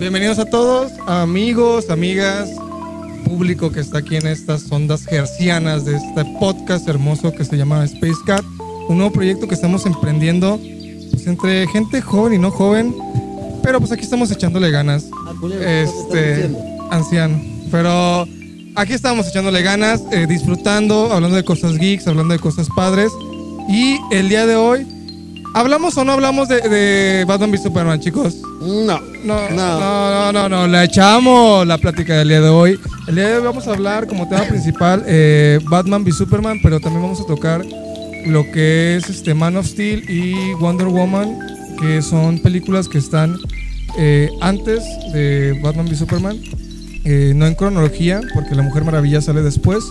Bienvenidos a todos, amigos, amigas, público que está aquí en estas ondas gercianas de este podcast hermoso que se llama Space Cat, un nuevo proyecto que estamos emprendiendo pues, entre gente joven y no joven, pero pues aquí estamos echándole ganas. Este, anciano, pero aquí estamos echándole ganas, eh, disfrutando, hablando de cosas geeks, hablando de cosas padres. Y el día de hoy, ¿hablamos o no hablamos de, de Batman v Superman, chicos? No. No, no, no, no, no, le echamos la plática del día de hoy. El día de hoy vamos a hablar como tema principal eh, Batman v Superman, pero también vamos a tocar lo que es este Man of Steel y Wonder Woman, que son películas que están eh, antes de Batman v Superman, eh, no en cronología, porque La Mujer Maravilla sale después.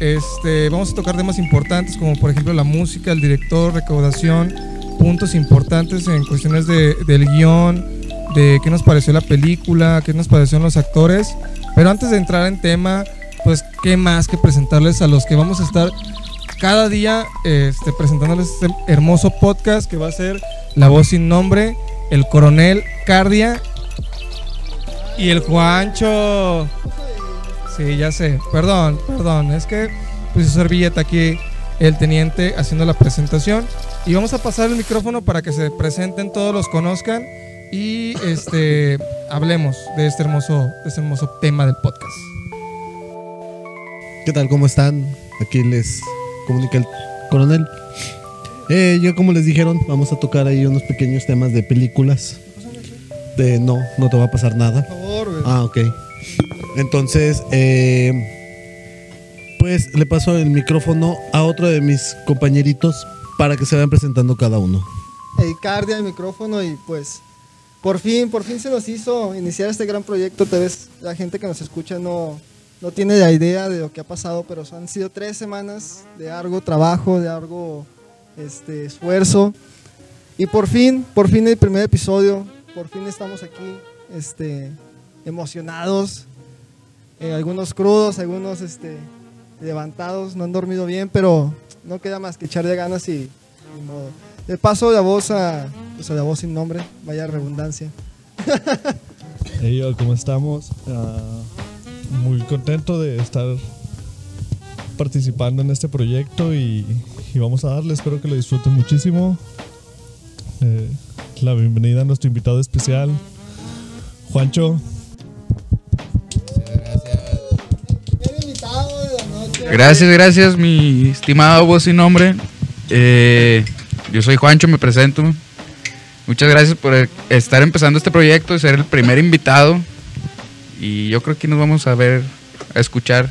Este, vamos a tocar temas importantes como por ejemplo la música, el director, recaudación, puntos importantes en cuestiones de, del guion, de qué nos pareció la película, qué nos parecieron los actores. Pero antes de entrar en tema, pues qué más que presentarles a los que vamos a estar cada día este, presentándoles este hermoso podcast que va a ser La Voz Sin Nombre, el Coronel Cardia y el Juancho. Sí, ya sé. Perdón, perdón. Es que puse su servilleta aquí el teniente haciendo la presentación. Y vamos a pasar el micrófono para que se presenten, todos los conozcan y este hablemos de este hermoso, de este hermoso tema del podcast. ¿Qué tal? ¿Cómo están? Aquí les comunica el coronel. Eh, yo como les dijeron, vamos a tocar ahí unos pequeños temas de películas. De no, no te va a pasar nada. Por favor, güey. Ah, ok. Entonces, eh, pues le paso el micrófono a otro de mis compañeritos para que se vayan presentando cada uno. Cardia el micrófono y pues por fin, por fin se nos hizo iniciar este gran proyecto. Tal vez la gente que nos escucha no, no tiene la idea de lo que ha pasado, pero han sido tres semanas de algo trabajo, de algo este, esfuerzo. Y por fin, por fin el primer episodio, por fin estamos aquí este, emocionados, eh, algunos crudos, algunos este, levantados, no han dormido bien, pero no queda más que echarle ganas y. Le paso la voz a, pues a la voz sin nombre, vaya redundancia. Hey, yo, ¿cómo estamos? Ah, muy contento de estar participando en este proyecto y, y vamos a darle, espero que lo disfruten muchísimo. Eh, la bienvenida a nuestro invitado especial, Juancho. Primer invitado de la noche. Gracias, gracias, mi estimado voz sin nombre. Eh, yo soy Juancho, me presento. Muchas gracias por estar empezando este proyecto, ser el primer invitado. Y yo creo que nos vamos a ver, a escuchar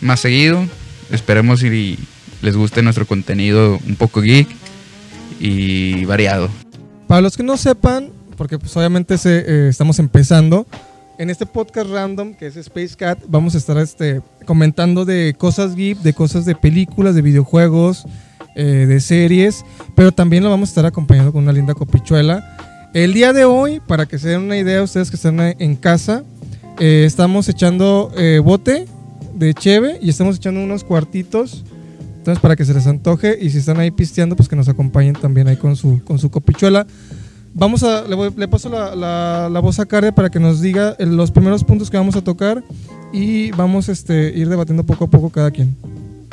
más seguido. Esperemos y les guste nuestro contenido un poco geek y variado. Para los que no sepan, porque pues obviamente eh, estamos empezando, en este podcast random que es Space Cat, vamos a estar este, comentando de cosas geek, de cosas de películas, de videojuegos, eh, de series, pero también lo vamos a estar acompañando con una linda copichuela. El día de hoy, para que se den una idea, ustedes que están en casa, eh, estamos echando eh, bote de cheve y estamos echando unos cuartitos. Entonces, para que se les antoje y si están ahí pisteando, pues que nos acompañen también ahí con su, con su copichuela. Vamos a, le, voy- paso la, la- voz a Cardia para que nos diga eh, los primeros puntos que vamos a tocar y vamos este, ir debatiendo poco a poco cada quien.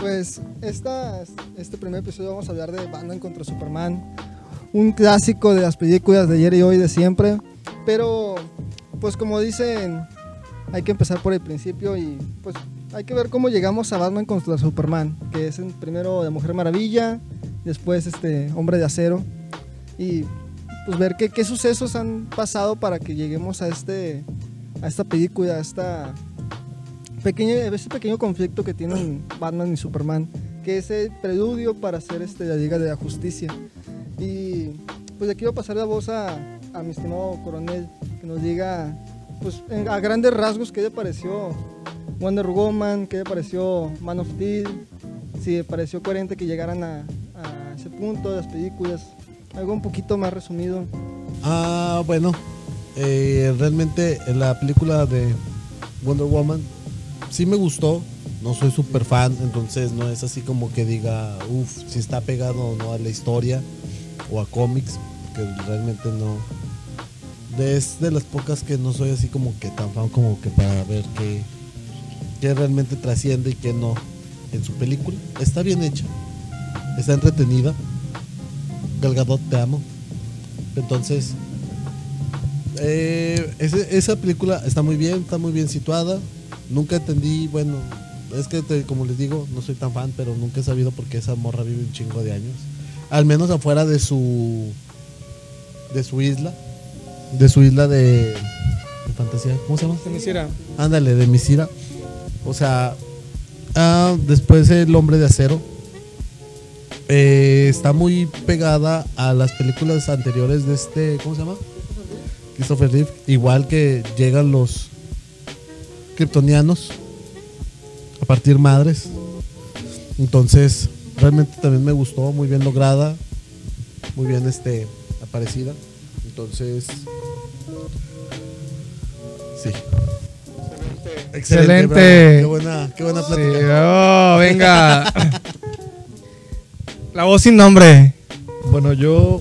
Pues esta, este primer episodio vamos a hablar de Batman contra Superman, un clásico de las películas de ayer y hoy de siempre, pero pues como dicen, hay que empezar por el principio y pues hay que ver cómo llegamos a Batman contra Superman, que es primero de Mujer Maravilla, después este Hombre de Acero y pues ver qué, qué sucesos han pasado para que lleguemos a este a esta película, a esta pequeño, ese pequeño conflicto que tienen Batman y Superman, que es el preludio para hacer este, la Liga de la Justicia. Y pues voy a pasar la voz a, a mi estimado coronel, que nos diga pues, en- a grandes rasgos qué le pareció Wonder Woman, qué le pareció Man of Steel, si le pareció coherente que llegaran a, a ese punto de las películas, algo un poquito más resumido. Ah, bueno, eh, realmente la película de Wonder Woman sí me gustó. No soy súper fan, entonces no es así como que diga, uff, si está pegado o no a la historia o a cómics, que realmente no, es de las pocas que no soy así como que tan fan como que para ver qué, qué realmente trasciende y qué no en su película. Está bien hecha, está entretenida. Gal Gadot, te amo. Entonces, eh, esa película está muy bien, está muy bien situada. Nunca entendí, bueno, es que te- como les digo, no soy tan fan, pero nunca he sabido por qué esa morra vive un chingo de años. Al menos afuera de su de su isla, de su isla de, de fantasía, ¿cómo se llama? Se me hiciera. Ándale, de Misira. O sea, ah, después el hombre de acero. eh, está muy pegada a las películas anteriores de este, ¿cómo se llama? Christopher Reeve. Igual que llegan los kryptonianos a partir madres. Entonces, realmente también me gustó, muy bien lograda, muy bien este aparecida. Entonces, sí. Excelente. bravo. Qué buena, qué buena Sí, plática. oh, venga. La voz sin nombre. Bueno, yo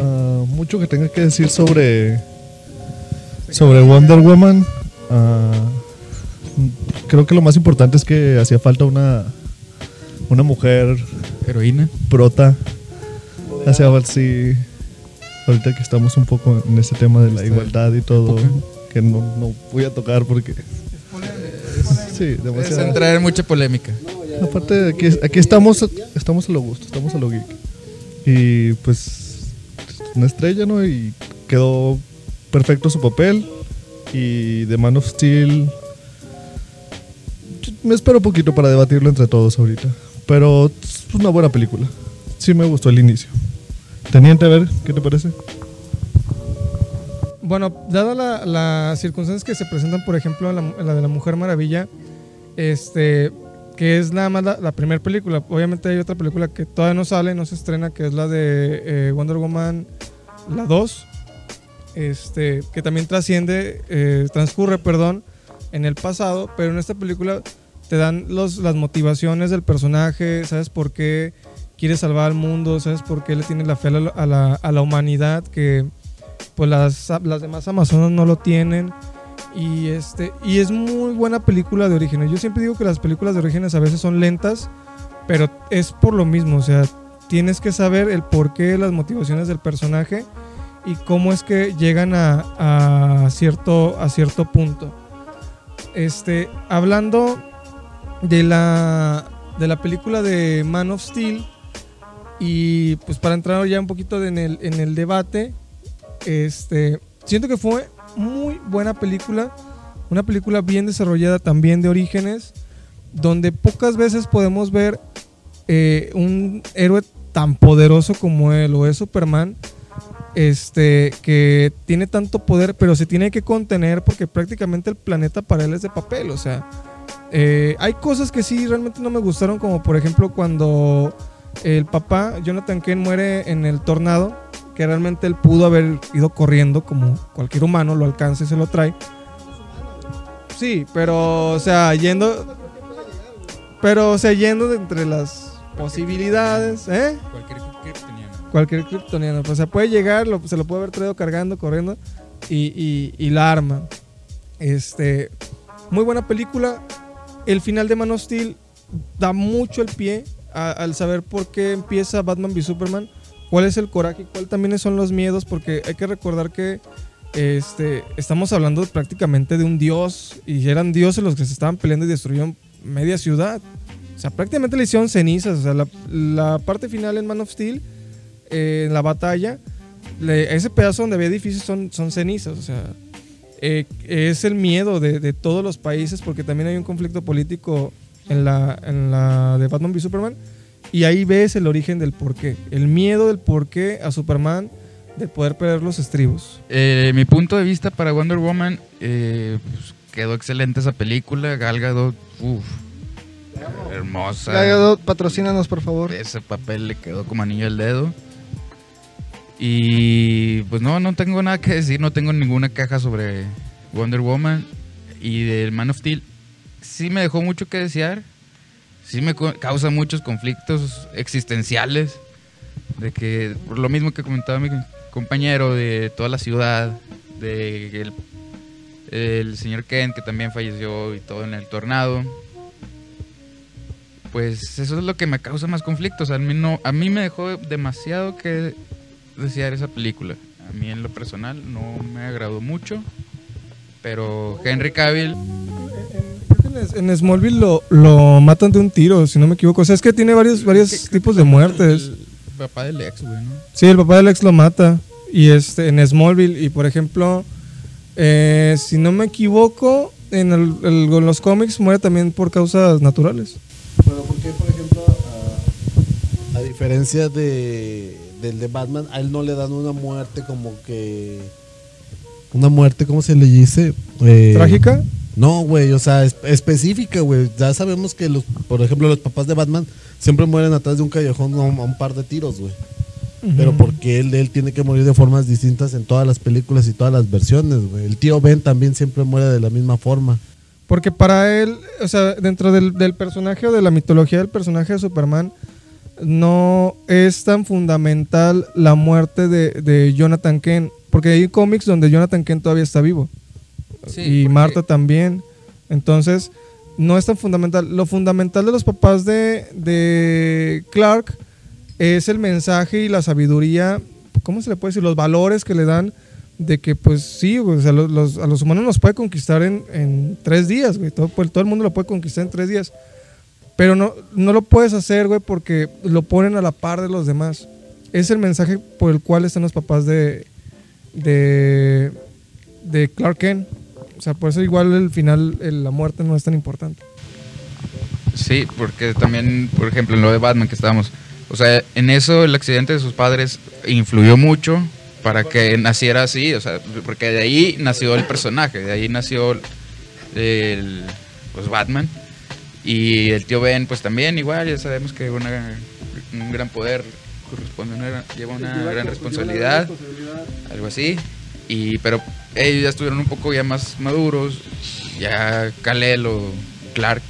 ah, mucho que tenga que decir sobre sobre Wonder Woman. ah, creo que lo más importante es que hacía falta una una mujer Heroína. prota. Hacía falta sí. Ahorita que estamos un poco en este tema de la igualdad y todo, que no, no voy a tocar porque sí, Es demasiado. entrar en mucha polémica. Aparte, aquí, aquí estamos, estamos a lo gusto, estamos a lo geek. Y pues, una estrella, ¿no? Y quedó perfecto su papel. Y The Man of Steel. Me espero poquito para debatirlo entre todos ahorita. Pero es una buena película. Sí me gustó el inicio. Teniente, a ver, ¿qué te parece? Bueno, dada la- las circunstancias que se presentan, por ejemplo, la, la de la Mujer Maravilla, este, que es nada más la, la primera película. Obviamente hay otra película que todavía no sale, no se estrena, que es la de eh, Wonder Woman, la 2, este, que también trasciende, eh, transcurre, perdón, en el pasado, pero en esta película te dan los, las motivaciones del personaje, sabes por qué quiere salvar al mundo, sabes por qué le tiene la fe a la, a la- a la humanidad, que pues las, las demás Amazonas no lo tienen. Y, este, y es muy buena película de orígenes. Yo siempre digo que las películas de orígenes a veces son lentas, pero es por lo mismo. O sea, tienes que saber el porqué, las motivaciones del personaje y cómo es que llegan a, a cierto, a cierto punto. Este, hablando de la, de la película de Man of Steel, y pues para entrar ya un poquito en el, en el debate, este, siento que fue muy buena película, una película bien desarrollada también de orígenes, donde pocas veces podemos ver eh, un héroe tan poderoso como él o es Superman, este, que tiene tanto poder, pero se tiene que contener porque prácticamente el planeta para él es de papel, o sea, eh, hay cosas que sí realmente no me gustaron, como por ejemplo cuando el papá, Jonathan Kent, muere en el tornado, que realmente él pudo haber ido corriendo como cualquier humano, lo alcanza y se lo trae. Sí, pero, o sea, yendo... Pero, o sea, yendo de entre las posibilidades, ¿eh? Cualquier kryptoniano. Cualquier. Pues, o sea, puede llegar, lo- se lo puede haber traído cargando, corriendo y, y- y la arma. Este, muy buena película. El final de Man of Steel da mucho el pie al saber por qué empieza Batman v Superman, cuál es el coraje y cuál también son los miedos, porque hay que recordar que este, estamos hablando prácticamente de un dios y eran dioses los que se estaban peleando y destruyeron media ciudad. O sea, prácticamente le hicieron cenizas. O sea, la, la parte final en Man of Steel, eh, en la batalla, le- ese pedazo donde había edificios son, son cenizas. O sea, eh, es el miedo de, de todos los países porque también hay un conflicto político en la, en la de Batman v Superman. Y ahí ves el origen del porqué. El miedo del porqué a Superman de poder perder los estribos. Eh, mi punto de vista para Wonder Woman, eh, pues, quedó excelente esa película. Gal Gadot, uf, hermosa. Gal Gadot, patrocínanos, por favor. Ese papel le quedó como anillo al dedo. Y pues no, no tengo nada que decir, no tengo ninguna caja sobre Wonder Woman y del Man of Steel. Sí me dejó mucho que desear. Sí me causa muchos conflictos existenciales. De que, por lo mismo que comentaba mi compañero, de toda la ciudad, de el, señor Kent, que también falleció y todo en el tornado. Pues eso es lo que me causa más conflictos. A mí, a mí me dejó demasiado que desear esa película. A mí en lo personal no me agradó mucho. Pero Henry Cavill, Creo que En, en Smallville lo, lo matan de un tiro, si no me equivoco. O sea, es que tiene varios, varios tipos de muertes. el papá del ex, güey, ¿no? Sí, el papá del ex lo mata. Y este, en Smallville. Y por ejemplo, eh, si no me equivoco, en, el- el- en los cómics muere también por causas naturales. Pero ¿por qué, por ejemplo, a, a diferencia de, del de Batman, a él no le dan una muerte como que... Una muerte, ¿cómo se le dice? Eh, ¿Trágica? No, güey, o sea, es- específica, güey. Ya sabemos que, los, por ejemplo, los papás de Batman siempre mueren atrás de un callejón a un, a un par de tiros, güey. Pero porque él, él tiene que morir de formas distintas en todas las películas y todas las versiones, güey. El tío Ben también siempre muere de la misma forma. Porque para él, o sea, dentro del, del personaje o de la mitología del personaje de Superman, no es tan fundamental la muerte de, de Jonathan Kent. Porque hay cómics donde Jonathan Kent todavía está vivo. Sí, y porque- Marta también. Entonces, no es tan fundamental. Lo fundamental de los papás de, de Clark es el mensaje y la sabiduría, ¿cómo se le puede decir? Los valores que le dan de que, pues sí, güey, o sea, los, los- a los humanos nos puede conquistar en, en tres días, güey. Todo, pues, todo el mundo lo puede conquistar en tres días. Pero no, no lo puedes hacer, güey, porque lo ponen a la par de los demás. Es el mensaje por el cual están los papás de, de, de Clark Kent. O sea, por eso igual el final, la muerte no es tan importante. Sí, porque también, por ejemplo, en lo de Batman que estábamos, o sea, en eso el accidente de sus padres influyó mucho para que naciera así, o sea, porque de ahí nació el personaje, de ahí nació el, pues Batman y el tío Ben, pues también igual, ya sabemos que una- un gran poder corresponde, a una lleva una gran responsabilidad, algo así, y pero ellos ya estuvieron un poco ya más maduros, ya Kal-El o Clark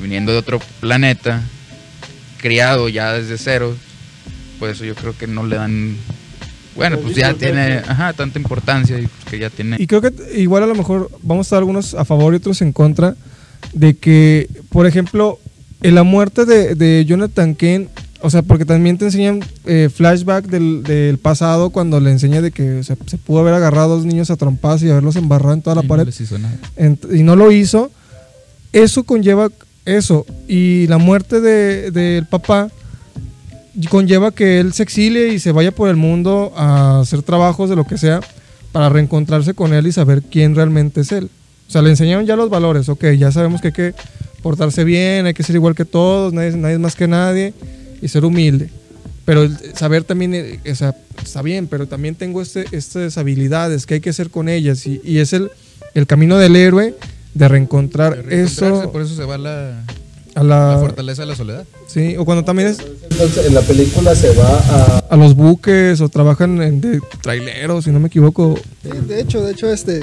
viniendo de otro planeta, criado ya desde cero, por eso yo creo que no le dan, bueno, pues ya tiene ajá, tanta importancia y pues que ya tiene... Y creo que igual a lo mejor vamos a estar algunos a favor y otros en contra de que, por ejemplo, en la muerte de, de Jonathan Kent, o sea, porque también te enseñan eh, flashback del, del pasado cuando le enseña de que o sea, se pudo haber agarrado a dos niños a trompadas y haberlos embarrado en toda la y no pared les hizo nada. Ent- y no lo hizo, eso conlleva eso. Y la muerte de- del papá conlleva que él se exilie y se vaya por el mundo a hacer trabajos de lo que sea para reencontrarse con él y saber quién realmente es él. O sea, le enseñaron ya los valores, ok, ya sabemos que hay que portarse bien, hay que ser igual que todos, nadie, nadie es más que nadie y ser humilde. Pero el saber también, eh, o sea, está bien, pero también tengo este, estas habilidades que hay que hacer con ellas y, y es el, el camino del héroe de reencontrar Reencontrarse, eso Por eso se va la, a la la... fortaleza de la soledad. Sí, o cuando también es Entonces, en la película se va a... a los buques o trabajan en de traileros, si no me equivoco. Sí, de hecho, de hecho, este,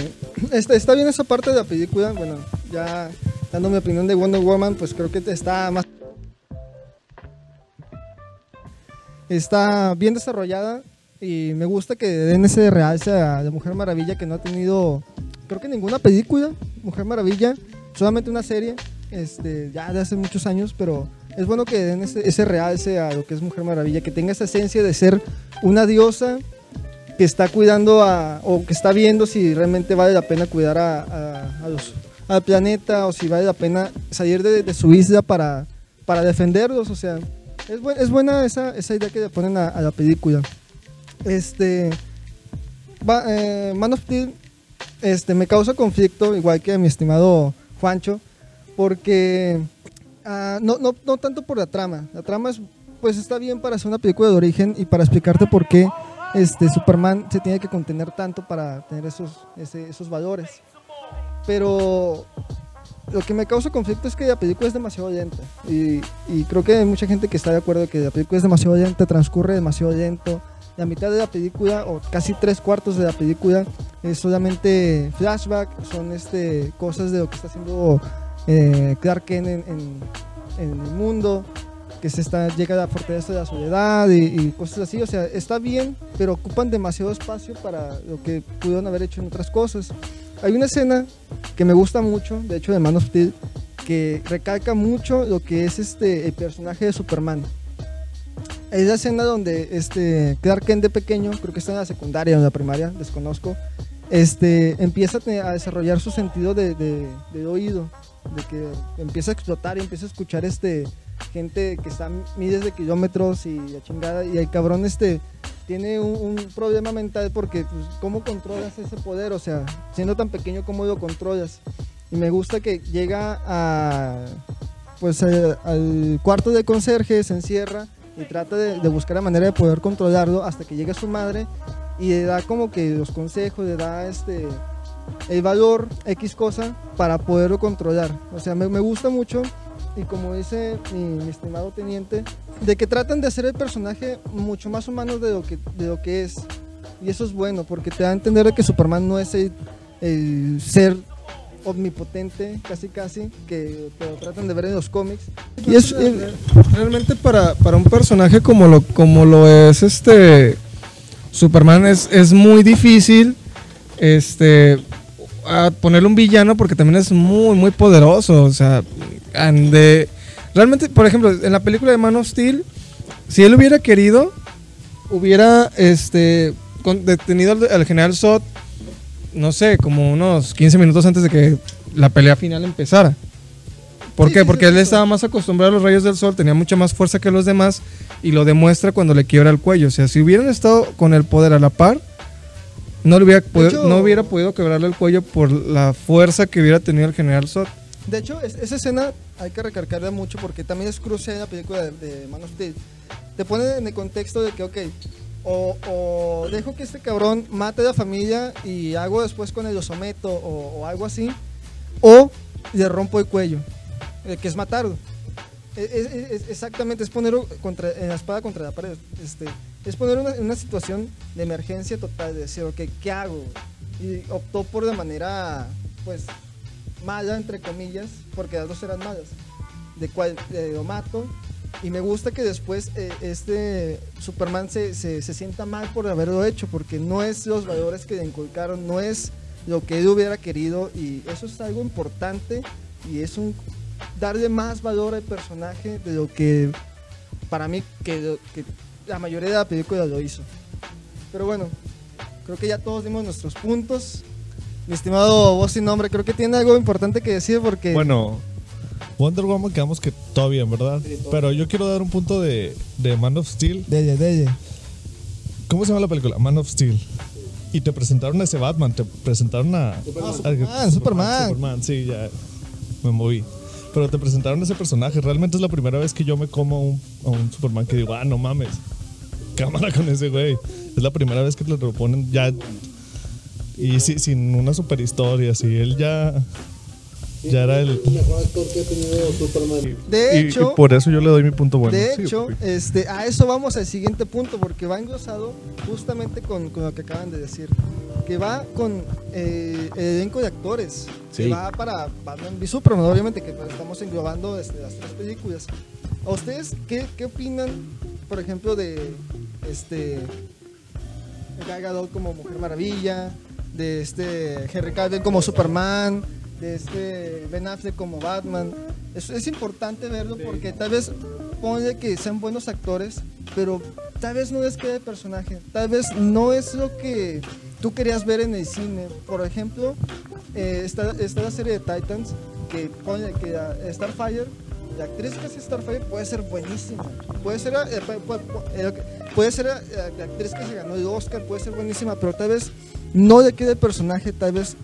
este, está bien esa parte de la película. Bueno, ya dando mi opinión de Wonder Woman, pues creo que está más. Está bien desarrollada y me gusta que den ese realce a de Mujer Maravilla que no ha tenido, creo que ninguna película, Mujer Maravilla, solamente una serie, este, ya de hace muchos años, pero es bueno que den ese, ese realce a lo que es Mujer Maravilla, que tenga esa esencia de ser una diosa que está cuidando a, o que está viendo si realmente vale la pena cuidar a, a- a los, al planeta o si vale la pena salir de, de su isla para, para defenderlos. O sea, es, buen- es buena esa, esa idea que le ponen a, a la película. Este, va- eh, Man of Steel este, me causa conflicto, igual que a mi estimado Juancho, porque ah, no, no, no tanto por la trama. La trama es, pues está bien para hacer una película de origen y para explicarte por qué este, Superman se tiene que contener tanto para tener esos, esos valores. Pero lo que me causa conflicto es que la película es demasiado lenta. Y, creo que hay mucha gente que está de acuerdo que la película es demasiado lenta, transcurre demasiado lento. La mitad de la película, o casi tres cuartos de la película, es solamente flashback, son este, cosas de lo que está haciendo eh, Clark Kent en, en- en el mundo. Que se está, llega a la fortaleza de la soledad y, y cosas así. O sea, está bien, pero ocupan demasiado espacio para lo que pudieron haber hecho en otras cosas. Hay una escena que me gusta mucho, de hecho de Man of Steel, que recalca mucho lo que es este el personaje de Superman. Es la escena donde este Clark Kent de pequeño, creo que está en la secundaria o en la primaria, desconozco, este, empieza a, desarrollar su sentido de, de- de oído, de que empieza a explotar y empieza a escuchar este gente que está miles de kilómetros y la chingada y el cabrón este tiene un, problema mental porque pues, cómo controlas ese poder, o sea, siendo tan pequeño cómo lo controlas. Y me gusta que llega a pues al cuarto de conserje, se encierra y trata de, de buscar la manera de poder controlarlo hasta que llega su madre y le da como que los consejos, le da este el valor X cosa para poderlo controlar. O sea, me, me gusta mucho y como dice mi, mi estimado teniente, de que tratan de hacer el personaje mucho más humano de lo que, de lo que es. Y eso es bueno porque te da a entender de que Superman no es el, el ser omnipotente, casi casi, que lo tratan de ver en los cómics. Y es, eh, Realmente para, para un personaje como lo, como lo es este Superman es, es muy difícil este a ponerle un villano porque también es muy muy poderoso. O sea, de- realmente, por ejemplo, en la película de Man of Steel, si él hubiera querido, hubiera este con- detenido al, al general Zod, no sé, como unos 15 minutos antes de que la pelea final empezara. ¿Por Sí, qué? sí, Porque sí, él estaba más acostumbrado a los rayos del sol, tenía mucha más fuerza que los demás y lo demuestra cuando le quiebra el cuello. O sea, si hubieran estado con el poder a la par, no, le hubiera, podido- hecho- no hubiera podido quebrarle el cuello por la fuerza que hubiera tenido el general Zod. De hecho, es- esa escena hay que recalcarla mucho porque también es crucial en la película de, de Man of Steel. Te pone en el contexto de que, ok, o, o dejo que este cabrón mate a la familia y hago después con él lo someto o, o algo así, o le rompo el cuello, eh, que es matarlo. Es, es- es- exactamente, es ponerlo contra, en la espada contra la pared. Este, es ponerlo en una, una situación de emergencia total, de decir, ok, ¿qué hago? Y optó por de manera, pues, mala, entre comillas, porque las dos eran malas. De cual eh, lo mato. Y me gusta que después eh, este Superman se, se, se sienta mal por haberlo hecho, porque no es los valores que le inculcaron, no es lo que él hubiera querido. Y eso es algo importante y es un darle más valor al personaje de lo que para mí que la mayoría de la película lo hizo. Pero bueno, creo que ya todos dimos nuestros puntos. Mi estimado voz sin nombre, creo que tiene algo importante que decir porque Bueno, Wonder Woman quedamos que todo bien, ¿verdad? Pero yo quiero dar un punto de, de Man of Steel. Dele, dele. ¿Cómo se llama la película? Man of Steel. Y te presentaron a ese Batman, te presentaron a... a- Superman, Superman. Superman, sí, ya me moví. Pero te presentaron a ese personaje. Realmente es la primera vez que yo me como a un, a un Superman que digo, ah, no mames. Cámara con ese güey. Es la primera vez que te lo ponen ya... Y sí, sin una super historia, sí. Él ya... Ya era el... mejor actor que ha tenido Superman. De y- hecho, y por eso yo le doy mi punto bueno. de Sí, hecho, papi. este, a eso vamos al siguiente punto porque va englosado justamente con, con lo que acaban de decir. Que va con eh, el elenco de actores. Que Sí. va para Batman v Superman, obviamente que estamos englobando este, las tres películas. ¿A ustedes qué, qué opinan, por ejemplo, de este Gal Gadot como Mujer Maravilla, de este Henry Cavill como Superman, de este Ben Affleck como Batman? Es, es importante verlo porque tal vez ponle que sean buenos actores, pero tal vez no les quede personaje, tal vez no es lo que tú querías ver en el cine. Por ejemplo, eh, está, está la serie de Titans, que ponle que Starfire, la actriz que hace Starfire puede ser buenísima, puede ser, eh, pu- pu- pu- eh, puede ser eh, la actriz que se ganó el Oscar, puede ser buenísima, pero tal vez no le quede el personaje, tal vez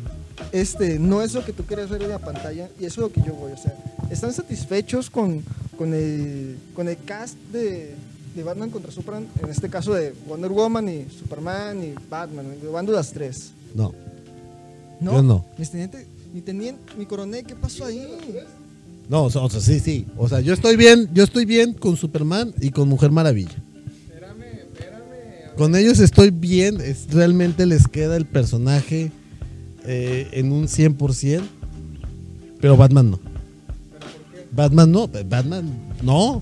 este no es lo que tú quieres ver en la pantalla y eso es lo que yo voy, o sea, están satisfechos con, con, el, con el cast de, de Batman contra Superman, en este caso de Wonder Woman y Superman y Batman, englobando las tres. No. No, Yo no. Mi teniente, mi teniente, mi coronel, ¿qué pasó ahí? No, o sea, sí, sí. O sea, yo estoy bien, yo estoy bien con Superman y con Mujer Maravilla. Con ellos estoy bien, realmente les queda el personaje eh, en un 100%, pero Batman no. Batman no, Batman no.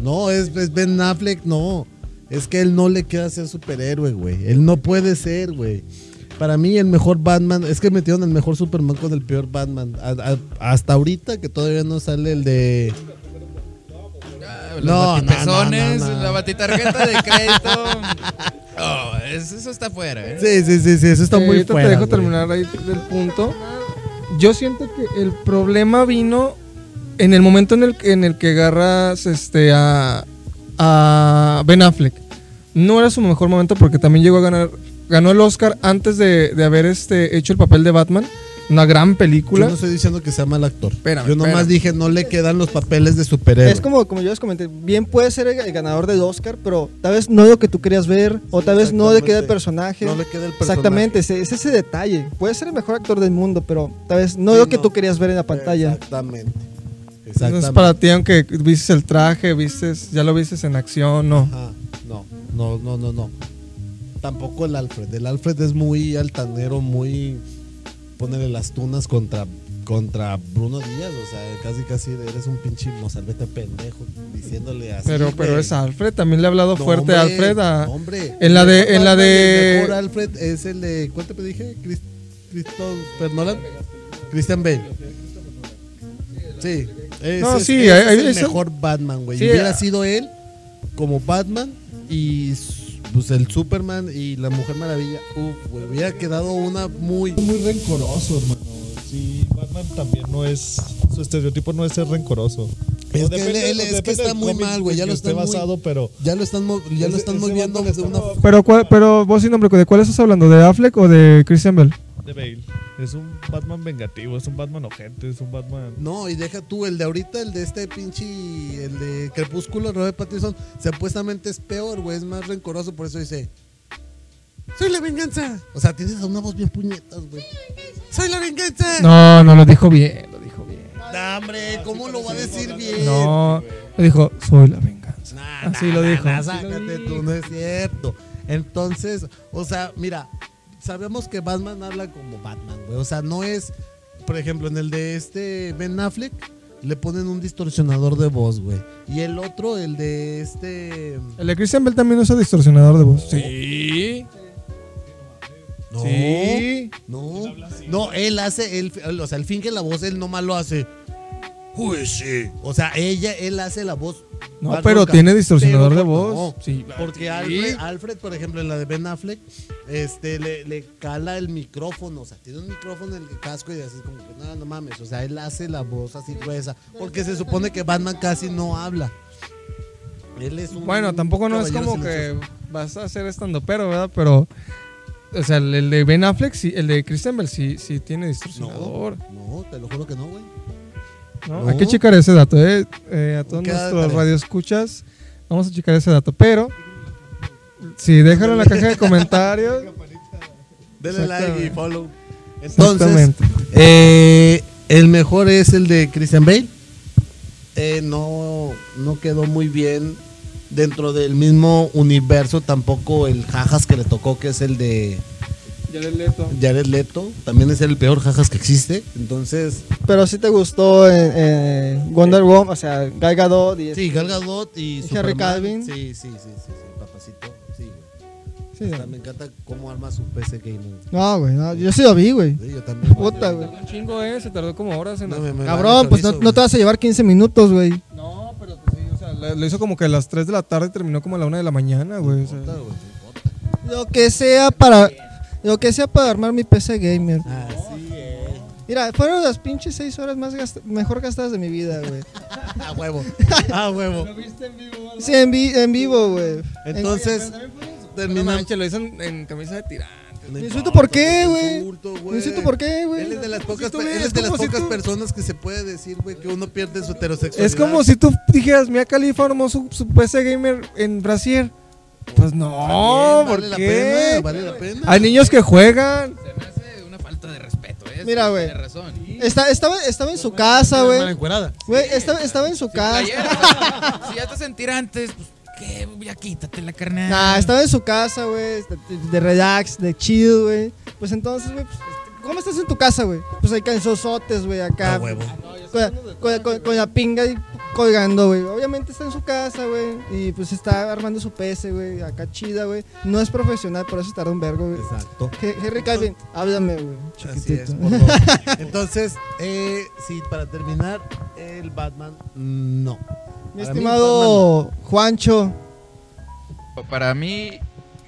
No, es, es Ben Affleck, no. Es que él no le queda ser superhéroe, güey. Él no puede ser, güey. Para mí el mejor Batman, es que metieron el mejor Superman con el peor Batman. A- a- hasta ahorita que todavía no sale el de... Los No, no, batipezones, no, no, no. la batitarjeta de crédito. Oh, es- eso está fuera, ¿eh? Sí, sí, sí, sí, eso está Eh, muy ahorita fuera. te dejo terminar ahí del punto. Yo siento que el problema vino en el momento en el, en el que agarras este, a, a Ben Affleck. No era su mejor momento porque también llegó a ganar. Ganó el Oscar antes de, de haber este, hecho el papel de Batman. Una gran Yo película. no estoy diciendo que sea mal actor. Espérame, Yo nomás espérame. dije no le quedan los papeles de superhéroe. Es como, como yo les comenté, bien puede ser el, el ganador del Oscar, pero tal vez no lo que tú querías ver, o tal vez no le queda el personaje. No le queda el personaje. Exactamente, ese- es ese detalle. Puede ser el mejor actor del mundo, pero tal vez no Sí, lo que no. tú querías ver en la pantalla. Exactamente. Exactamente. es para ti, aunque vistes el traje, vistes, ya lo vistes en acción, no. Ajá. No, no, no, no, no. Tampoco el Alfred. El Alfred es muy altanero, muy. Ponerle las tunas contra, contra Bruno Díaz. O sea, casi, casi eres un pinche mozalbete pendejo diciéndole así. Pero, pero es Alfred, también le ha hablado No, fuerte hombre, a Alfred. a- no, hombre. en la de- en la de- El mejor Alfred es el de. ¿Cuánto te dije? Chris- Christopher Nolan. Christian Bale. Sí. Ese No, es- sí, ese hay- es el mejor Batman, güey. Sí, Hubiera ah. sido él como Batman y pues el Superman y la Mujer Maravilla. Uf, güey, hubiera quedado una muy. muy rencoroso, hermano. Sí, Batman también no es. Su estereotipo no es ser rencoroso. Es que él- él- es que está muy mal, güey, ya lo están muy- basado, pero. Ya lo están, ya lo están moviendo de una. Pero, ¿cuál- pero vos sin nombre, ¿de cuál estás hablando? ¿De Affleck o de Christian Bell? De Bale. Es un Batman vengativo, es un Batman ojete, es un Batman. No, y deja tú, el de ahorita, el de este pinche, el de Crepúsculo, Robert Pattinson, supuestamente es peor, güey, es más rencoroso, por eso dice, soy la venganza. O sea, tienes una voz bien puñetas, güey. Soy la venganza. No, no, lo dijo bien, lo dijo bien. Nah, hombre, ¿cómo lo va a decir bien? No, lo dijo, soy la venganza. Nah, Así nah, lo dijo. nah, así lo sácate dijo. tú, no es cierto. Entonces, o sea, mira, sabemos que Batman habla como Batman, güey. O sea, no es, por ejemplo, en el de este Ben Affleck, le ponen un distorsionador de voz, güey. Y el otro, el de este... El de Christian Bell también usa distorsionador de voz. Sí. No, Sí. no, no, él hace, él, o sea, él finge la voz, él nomás lo hace. Uy, sí. O sea, ella, él hace la voz. No, pero ronca. tiene distorsionador Pero de voz. no, Sí. Porque Alfred, Alfred, por ejemplo, en la de Ben Affleck, este, le, le cala el micrófono, o sea, tiene un micrófono en el casco y así como que, no, no mames, o sea, él hace la voz así gruesa, porque se supone que Batman casi no habla. Él es un Bueno, tampoco no es como que vas a ser estando pero, ¿verdad? Pero, o sea, el, el de Ben Affleck, sí, el de Christian Bell sí, sí tiene distorsionador. No, te lo juro que no, güey. ¿No? No. Hay que checar ese dato, ¿eh? Eh, a todos nuestros tarea. radioescuchas, vamos a checar ese dato. Pero, sí, déjalo en la caja de comentarios. Denle like y follow. Entonces, Exactamente. eh, el mejor es el de Christian Bale. Eh, no, no quedó muy bien dentro del mismo universo. Tampoco el jajas que le tocó, que es el de Jared Leto. También es el peor jajas que existe. Entonces, Pero sí te gustó Wonder Woman, o sea, Gal Gadot y sí, Gal Gadot y Henry Superman. Calvin. Sí, sí, sí, sí, sí, papacito. Sí, güey. Sí, O sea, me encanta cómo arma su PC gamer. No, güey, no, yo sí lo vi, güey. Sí, yo también. Puta, güey. Un chingo, ¿eh? Se tardó como horas en No, me- me Cabrón, pues no, te vas a llevar 15 minutos, güey. No, pero pues sí, o sea, lo hizo como que a las 3 de la tarde y terminó como a la 1 de la mañana, güey. No importa, güey, no importa. Lo que sea para. Lo que sea para armar mi PC gamer. Así es. Mira, fueron las pinches 6 horas más gast- mejor gastadas de mi vida, güey. A huevo. A huevo. Sí, en, vi- en vivo, güey. Entonces, No terminamos. manches, lo hizo en, en camisa de tirante. ¿Me insulto por qué, güey? ¿Me insulto por qué, güey? Él es de las pocas, tú pe- ves, él es de es las como si pocas tú- personas que se puede decir, güey, que uno pierde su heterosexualidad. Es como si tú dijeras, Mia Khalifa armó su, su PC gamer en Brasier. Pues no, También, ¿por vale la qué? pena, vale la pena. Hay niños que juegan. Se me hace una falta de respeto, ¿eh? Mira, güey. Razón. Está- estaba, estaba en su casa, güey. encuerada. Güey, estaba, estaba en su casa. Si ya estás en tirantes, pues, ¿qué? Ya quítate la carnal. Nah, estaba en su casa, güey. De, de relax, de chill, güey. Pues entonces, güey, pues, ¿cómo estás en tu casa, güey? Pues hay canzosotes, güey, acá. A huevo. Con, con- con- con la pinga y colgando, güey. Obviamente está en su casa, güey. Y pues está armando su PC, güey. Acá chida, güey. No es profesional, por eso tarda un vergo, güey. Exacto. Henry Cavill, háblame, güey. Así es, chiquitito. por favor. Entonces, eh, sí, para terminar, el Batman, no. Mi Para mí, estimado Juancho, Para mí,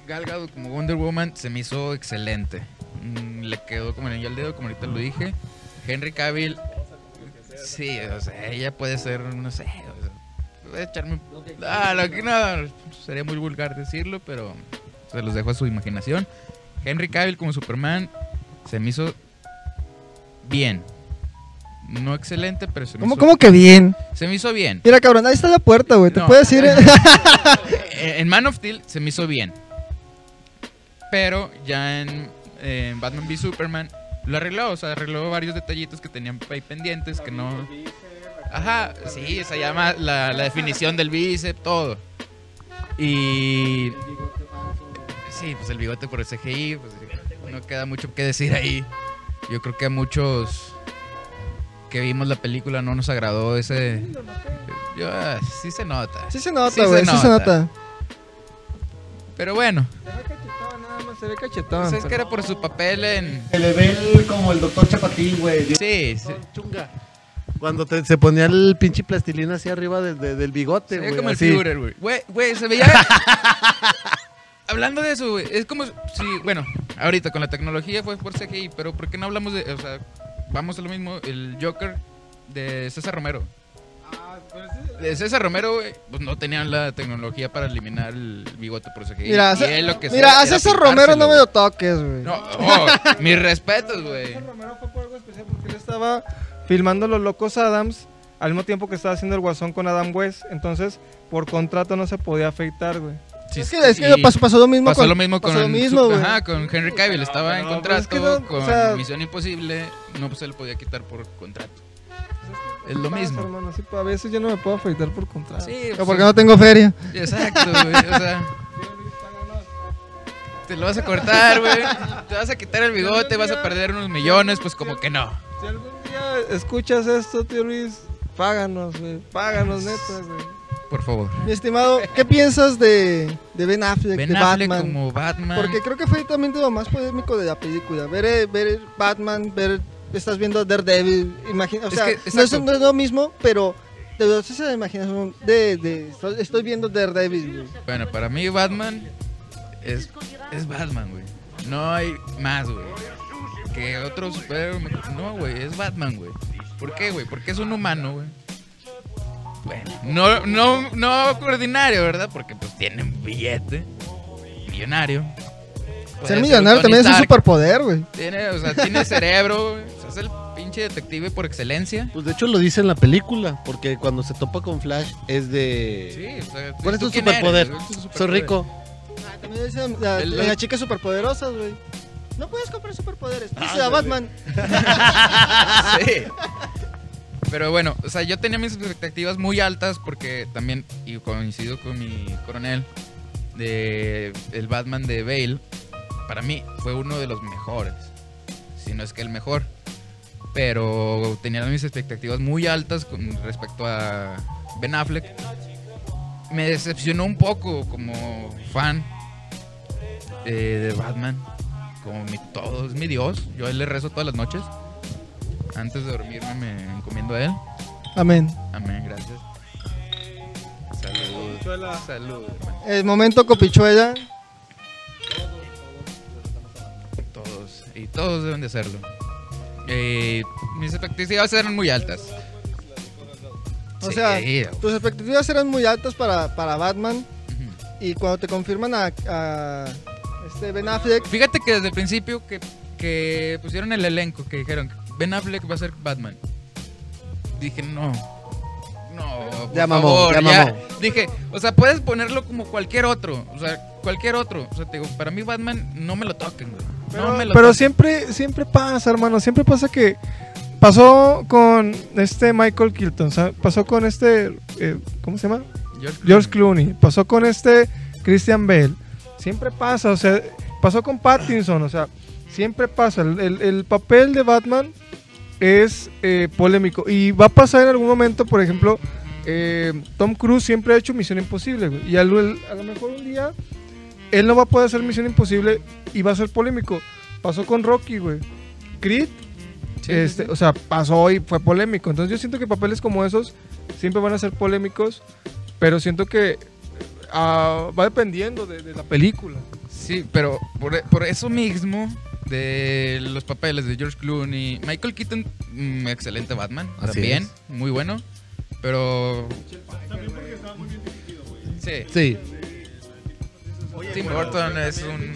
Gal Gadot como Wonder Woman se me hizo excelente. Mm, le quedó como el anillo al dedo, como ahorita lo dije. Henry Cavill, sí, o sea, ella puede ser, no sé, o sea, puede echarme... Ah, lo que no, sería muy vulgar decirlo, pero se los dejo a su imaginación. Henry Cavill como Superman se me hizo bien. No excelente, pero se me, ¿cómo, hizo, cómo que bien? se me hizo bien. Mira, cabrón, ahí está la puerta, güey. Te No. puedes ir. eh? Eh, en Man of Steel se me hizo bien. Pero ya en, en Batman v Superman lo arregló, o sea, arregló varios detallitos que tenían ahí pendientes que no. Ajá, sí, se llama la, la definición del bíceps, todo. Y. Sí, pues el bigote por el CGI, pues no queda mucho que decir ahí. Yo creo que a muchos que vimos la película no nos agradó ese. Yo, ah, sí se nota. Sí se Sí nota, se güey. Sí se nota. nota. Pero bueno, Se ve cachetón, nada más, se ve cachetón. pues es que era por su papel en. Se le ve el- como el doctor Chapatín, güey. Sí, sí. Chunga. Cuando te- se ponía el pinche plastilina así arriba de- de- del bigote, Se veía güey. como el así. Führer, güey. Güey, güey, se veía. Hablando de eso, güey, es como. Sí, bueno, ahorita con la tecnología fue por CGI, pero ¿por qué no hablamos de. O sea, vamos a lo mismo, el Joker de César Romero. De César Romero, güey, pues no tenían la tecnología para eliminar el bigote por CGI. Mira, y ce- él lo que mira, a César Romero no me lo toques, güey. No, oh, mis respetos, güey. César Romero fue por algo especial porque él estaba filmando Los Locos Adams al mismo tiempo que estaba haciendo el Guasón con Adam West. Entonces, por contrato no se podía afeitar, güey. Sí, es que, es que pasó, pasó lo mismo Pasó con, lo mismo con, pasó lo mismo, su- güey. ajá, con Henry Cavill. Estaba en contrato pero es que no, con o sea- Misión Imposible. No se le podía quitar por contrato. Es lo Pasa, mismo. hermano, sí, pues, a veces yo no me puedo afeitar por contrato. Sí, pues, porque no tengo feria. Exacto, güey. O sea, te lo vas a cortar, güey. Te vas a quitar el bigote, vas a perder unos millones. Pues como que no. Si algún día escuchas esto, tío Luis, páganos, güey. Páganos, neta, güey. Por favor. Mi estimado, ¿qué piensas de, de Ben Affleck, Ben de Affleck Batman? como Batman. Porque creo que fue también de lo más polémico de la película. Ver, eh, ver Batman, ver, estás viendo Daredevil, imagina, o Es sea, que, no, es, no es lo mismo, pero te lo haces a la imaginación de, de estoy, estoy viendo Daredevil, güey. Bueno, para mí Batman es, es Batman, güey. No hay más, güey. Que otro superhéroe. me- No, güey, es Batman, güey. ¿Por qué, güey? Porque es un humano, güey. Bueno, no, no, no ordinario, ¿verdad? Porque pues tiene un billete. Millonario. Puede Ser millonario también es un superpoder, güey. Tiene, o sea, tiene cerebro, güey. Es el pinche detective por excelencia. Pues de hecho lo dice en la película, porque cuando se topa con Flash es de... Sí, o sea, ¿Cuál es ¿tú tu superpoder? Soy rico. Ah, también dicen la, El- superpoderosas, güey. No puedes comprar superpoderes. Dice Ah, a Batman. Sí. Pero bueno, o sea, yo tenía mis expectativas muy altas porque también, y coincido con mi coronel, de el Batman de Bale, para mí fue uno de los mejores, si no es que el mejor. Pero tenía mis expectativas muy altas con respecto a Ben Affleck. Me decepcionó un poco como fan eh, de Batman, como mi todo, es mi Dios. Yo a él le rezo todas las noches. Antes de dormirme me encomiendo a él. Amén. Amén, gracias. Salud. Salud, hermano. El momento copichuela. Todos. Y todos deben de hacerlo. Eh, mis expectativas eran muy altas. O Sí, sea, tus expectativas eran muy altas para, para Batman. Y cuando te confirman a, a este Ben Affleck, Fíjate que desde el principio que, que pusieron el elenco, que dijeron Ben Affleck va a ser Batman. Dije, no. No, por Ya mamó, favor, ya ya. mamó. Dije, o sea, puedes ponerlo como cualquier otro. O sea, cualquier otro. O sea, te digo, para mí Batman no me lo toquen, güey. Pero, no me lo pero toquen. siempre, siempre pasa, hermano. Siempre pasa que pasó con este Michael ¿sabe? pasó con este, eh, ¿cómo se llama? George Clooney, pasó con este Christian Bale. Siempre pasa, o sea, pasó con Pattinson, o sea, siempre pasa. El, el- el papel de Batman es eh, polémico y va a pasar en algún momento, por ejemplo, eh, Tom Cruise siempre ha hecho Misión Imposible, güey. Y a lo, a lo mejor un día él no va a poder hacer Misión Imposible y va a ser polémico. Pasó con Rocky, güey. Creed, Sí, este, sí. o sea, pasó y fue polémico. Entonces yo siento que papeles como esos siempre van a ser polémicos, pero siento que ah, va dependiendo de, de la película. Sí, pero por, por eso mismo de los papeles de George Clooney, Michael Keaton, mm, excelente Batman, Así también, es. muy bueno, pero sí, Sí. Tim Burton es un.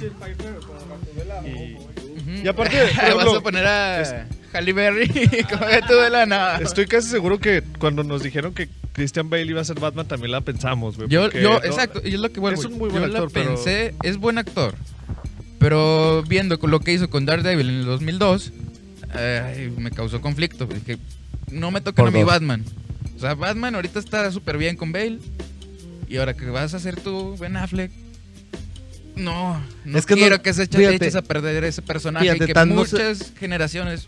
Y aparte, por vas ejemplo, a poner a Halle Berry tú de la nada. Estoy casi seguro que cuando nos dijeron que Christian Bale iba a ser Batman también la pensamos, güey. Yo, yo no- exacto, y es lo que vuelvo. es un muy buen yo la actor, pero- pensé, es buen actor. Pero viendo con lo que hizo con Daredevil en el 2002, ay, me causó conflicto. Dije, no me tocan Por a mi. Batman. O sea, Batman ahorita está súper bien con Bale. Y ahora que vas a hacer tú, Ben Affleck. No, no Es que no- quiero que se eche- fíjate. eches a perder ese personaje. Fíjate, y que tan no se- muchas generaciones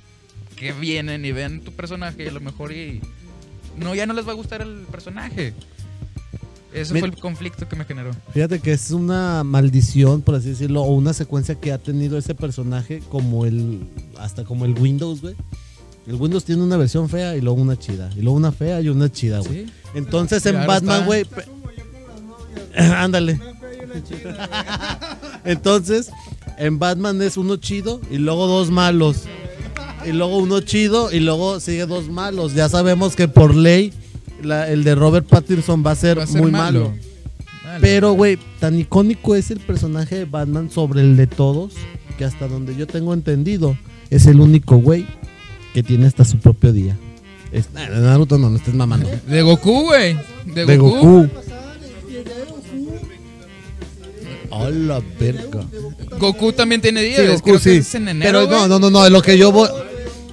que vienen y ven tu personaje y a lo mejor y no ya no les va a gustar el personaje. Ese fue el conflicto que me generó. Fíjate que es una maldición, por así decirlo, o una secuencia que ha tenido ese personaje como el. hasta como el Windows, güey. El Windows tiene una versión fea y luego una chida. Y luego una fea y una chida, güey. Sí. Entonces en Batman, güey. Entonces, en Batman es uno chido y luego dos malos. Y luego uno chido y luego sigue dos malos. Ya sabemos que por ley la- el de Robert Pattinson va a ser, Va a ser muy malo. Malo. Pero, güey, tan icónico es el personaje de Batman sobre el de todos que hasta donde yo tengo entendido es el único güey que tiene hasta su propio día. Es, de Naruto no, no estés mamando. De Goku, güey. De, De Goku. Goku. A la verga. Goku también tiene días. Sí, Goku, creo que sí. es en enero, Pero no, no, no, no, lo que yo voy.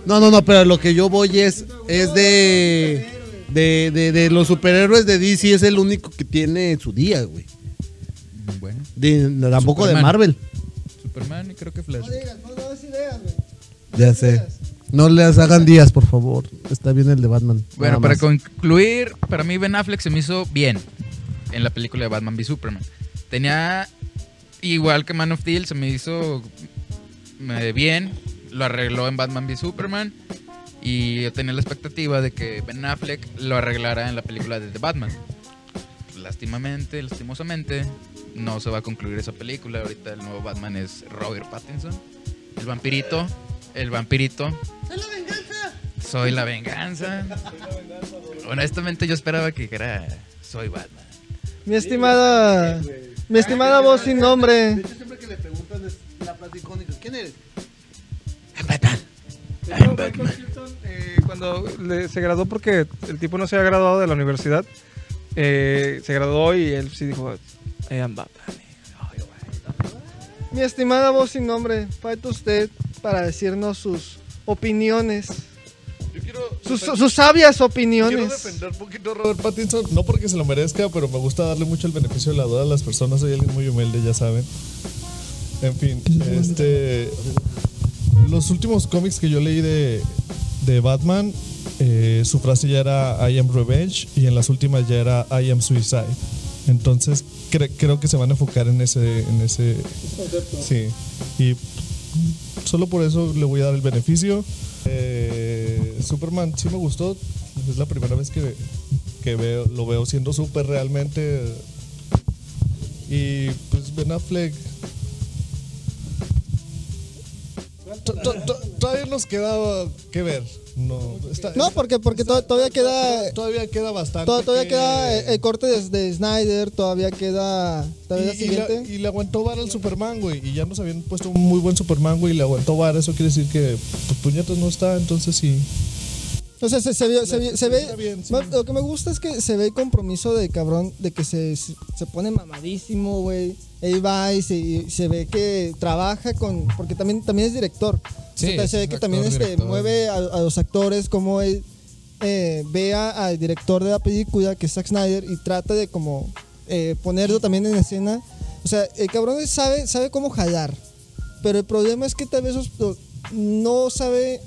No, no, no, pero lo que yo voy es. Es de. De, de, de los superhéroes de DC es el único que tiene su día, güey. Bueno, De- Tampoco de. Marvel. Superman y creo que Flash. No digas, no, des ideas, güey. Ya sé. No les hagan días, por favor. Está bien el de Batman. Bueno, para más. concluir, para mí Ben Affleck se me hizo bien en la película de Batman v Superman. Tenía, igual que Man of Steel, se me hizo bien. Lo arregló en Batman v Superman. Y yo tenía la expectativa de que Ben Affleck lo arreglara en la película de The Batman. Lástimamente, lastimosamente, no se va a concluir esa película. Ahorita el nuevo Batman es Robert Pattinson. El vampirito. El vampirito. Soy la venganza. Honestamente yo esperaba que dijera soy Batman. Mi estimada. Mi estimada voz sin nombre. siempre que le preguntan la frase icónica, ¿quién eres? Michael Keaton, eh, cuando le- se graduó porque el tipo no se había graduado de la universidad, eh, se graduó y él sí dijo, I am Batman. Ay, güey. Mi estimada voz sin nombre. Falta usted para decirnos sus opiniones. Yo quiero, Sus, sus sabias quiero opiniones. defender un poquito a Robert Pattinson, no porque se lo merezca, pero me gusta darle mucho el beneficio de la duda a las personas. Soy alguien muy humilde, ya saben. En fin, este. Los últimos cómics que yo leí de, de Batman, eh, su frase ya era I am revenge y en las últimas ya era I am suicide. Entonces cre- creo que se van a enfocar en ese, en ese, sí. Y solo por eso le voy a dar el beneficio. Eh, Superman sí me gustó. Es la primera vez que, que veo, lo veo siendo super realmente. Y pues Ben Affleck. To- to- to- Todavía nos queda que ver. No, está- No, porque, porque to- todavía queda. todavía queda bastante. to- Todavía que- queda el, el corte de, de Snyder, todavía queda. Todavía la y, y la- siguiente. y le aguantó vara al Superman, güey. Y ya nos habían puesto un muy buen Superman, güey. Y le aguantó vara. Eso quiere decir que, pues, puñetas no está. Entonces sí. O sea, se, se vio- se, vio- se ve. Bien, sí. Lo que me gusta es que se ve el compromiso de cabrón, de que se, se pone mamadísimo, güey. Ahí va y se, se ve que trabaja con. Porque también, también es director. Sí, O sea, se ve que actor, también este, mueve a, a los actores, como él eh, vea al director de la película, que es Zack Snyder, y trata de como eh, ponerlo también en escena. O sea, el cabrón sabe, sabe cómo jalar. Pero el problema es que tal vez no sabe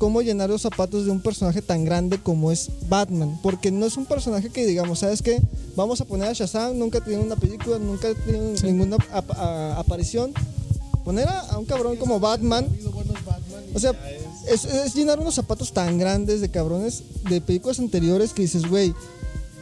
cómo llenar los zapatos de un personaje tan grande como es Batman. Porque no es un personaje que digamos, ¿sabes qué? Vamos a poner a Shazam, nunca tiene una película, nunca tiene ninguna ap- a- aparición. Poner a, a un cabrón como Batman. O sea, es, es llenar unos zapatos tan grandes de cabrones de películas anteriores que dices, güey,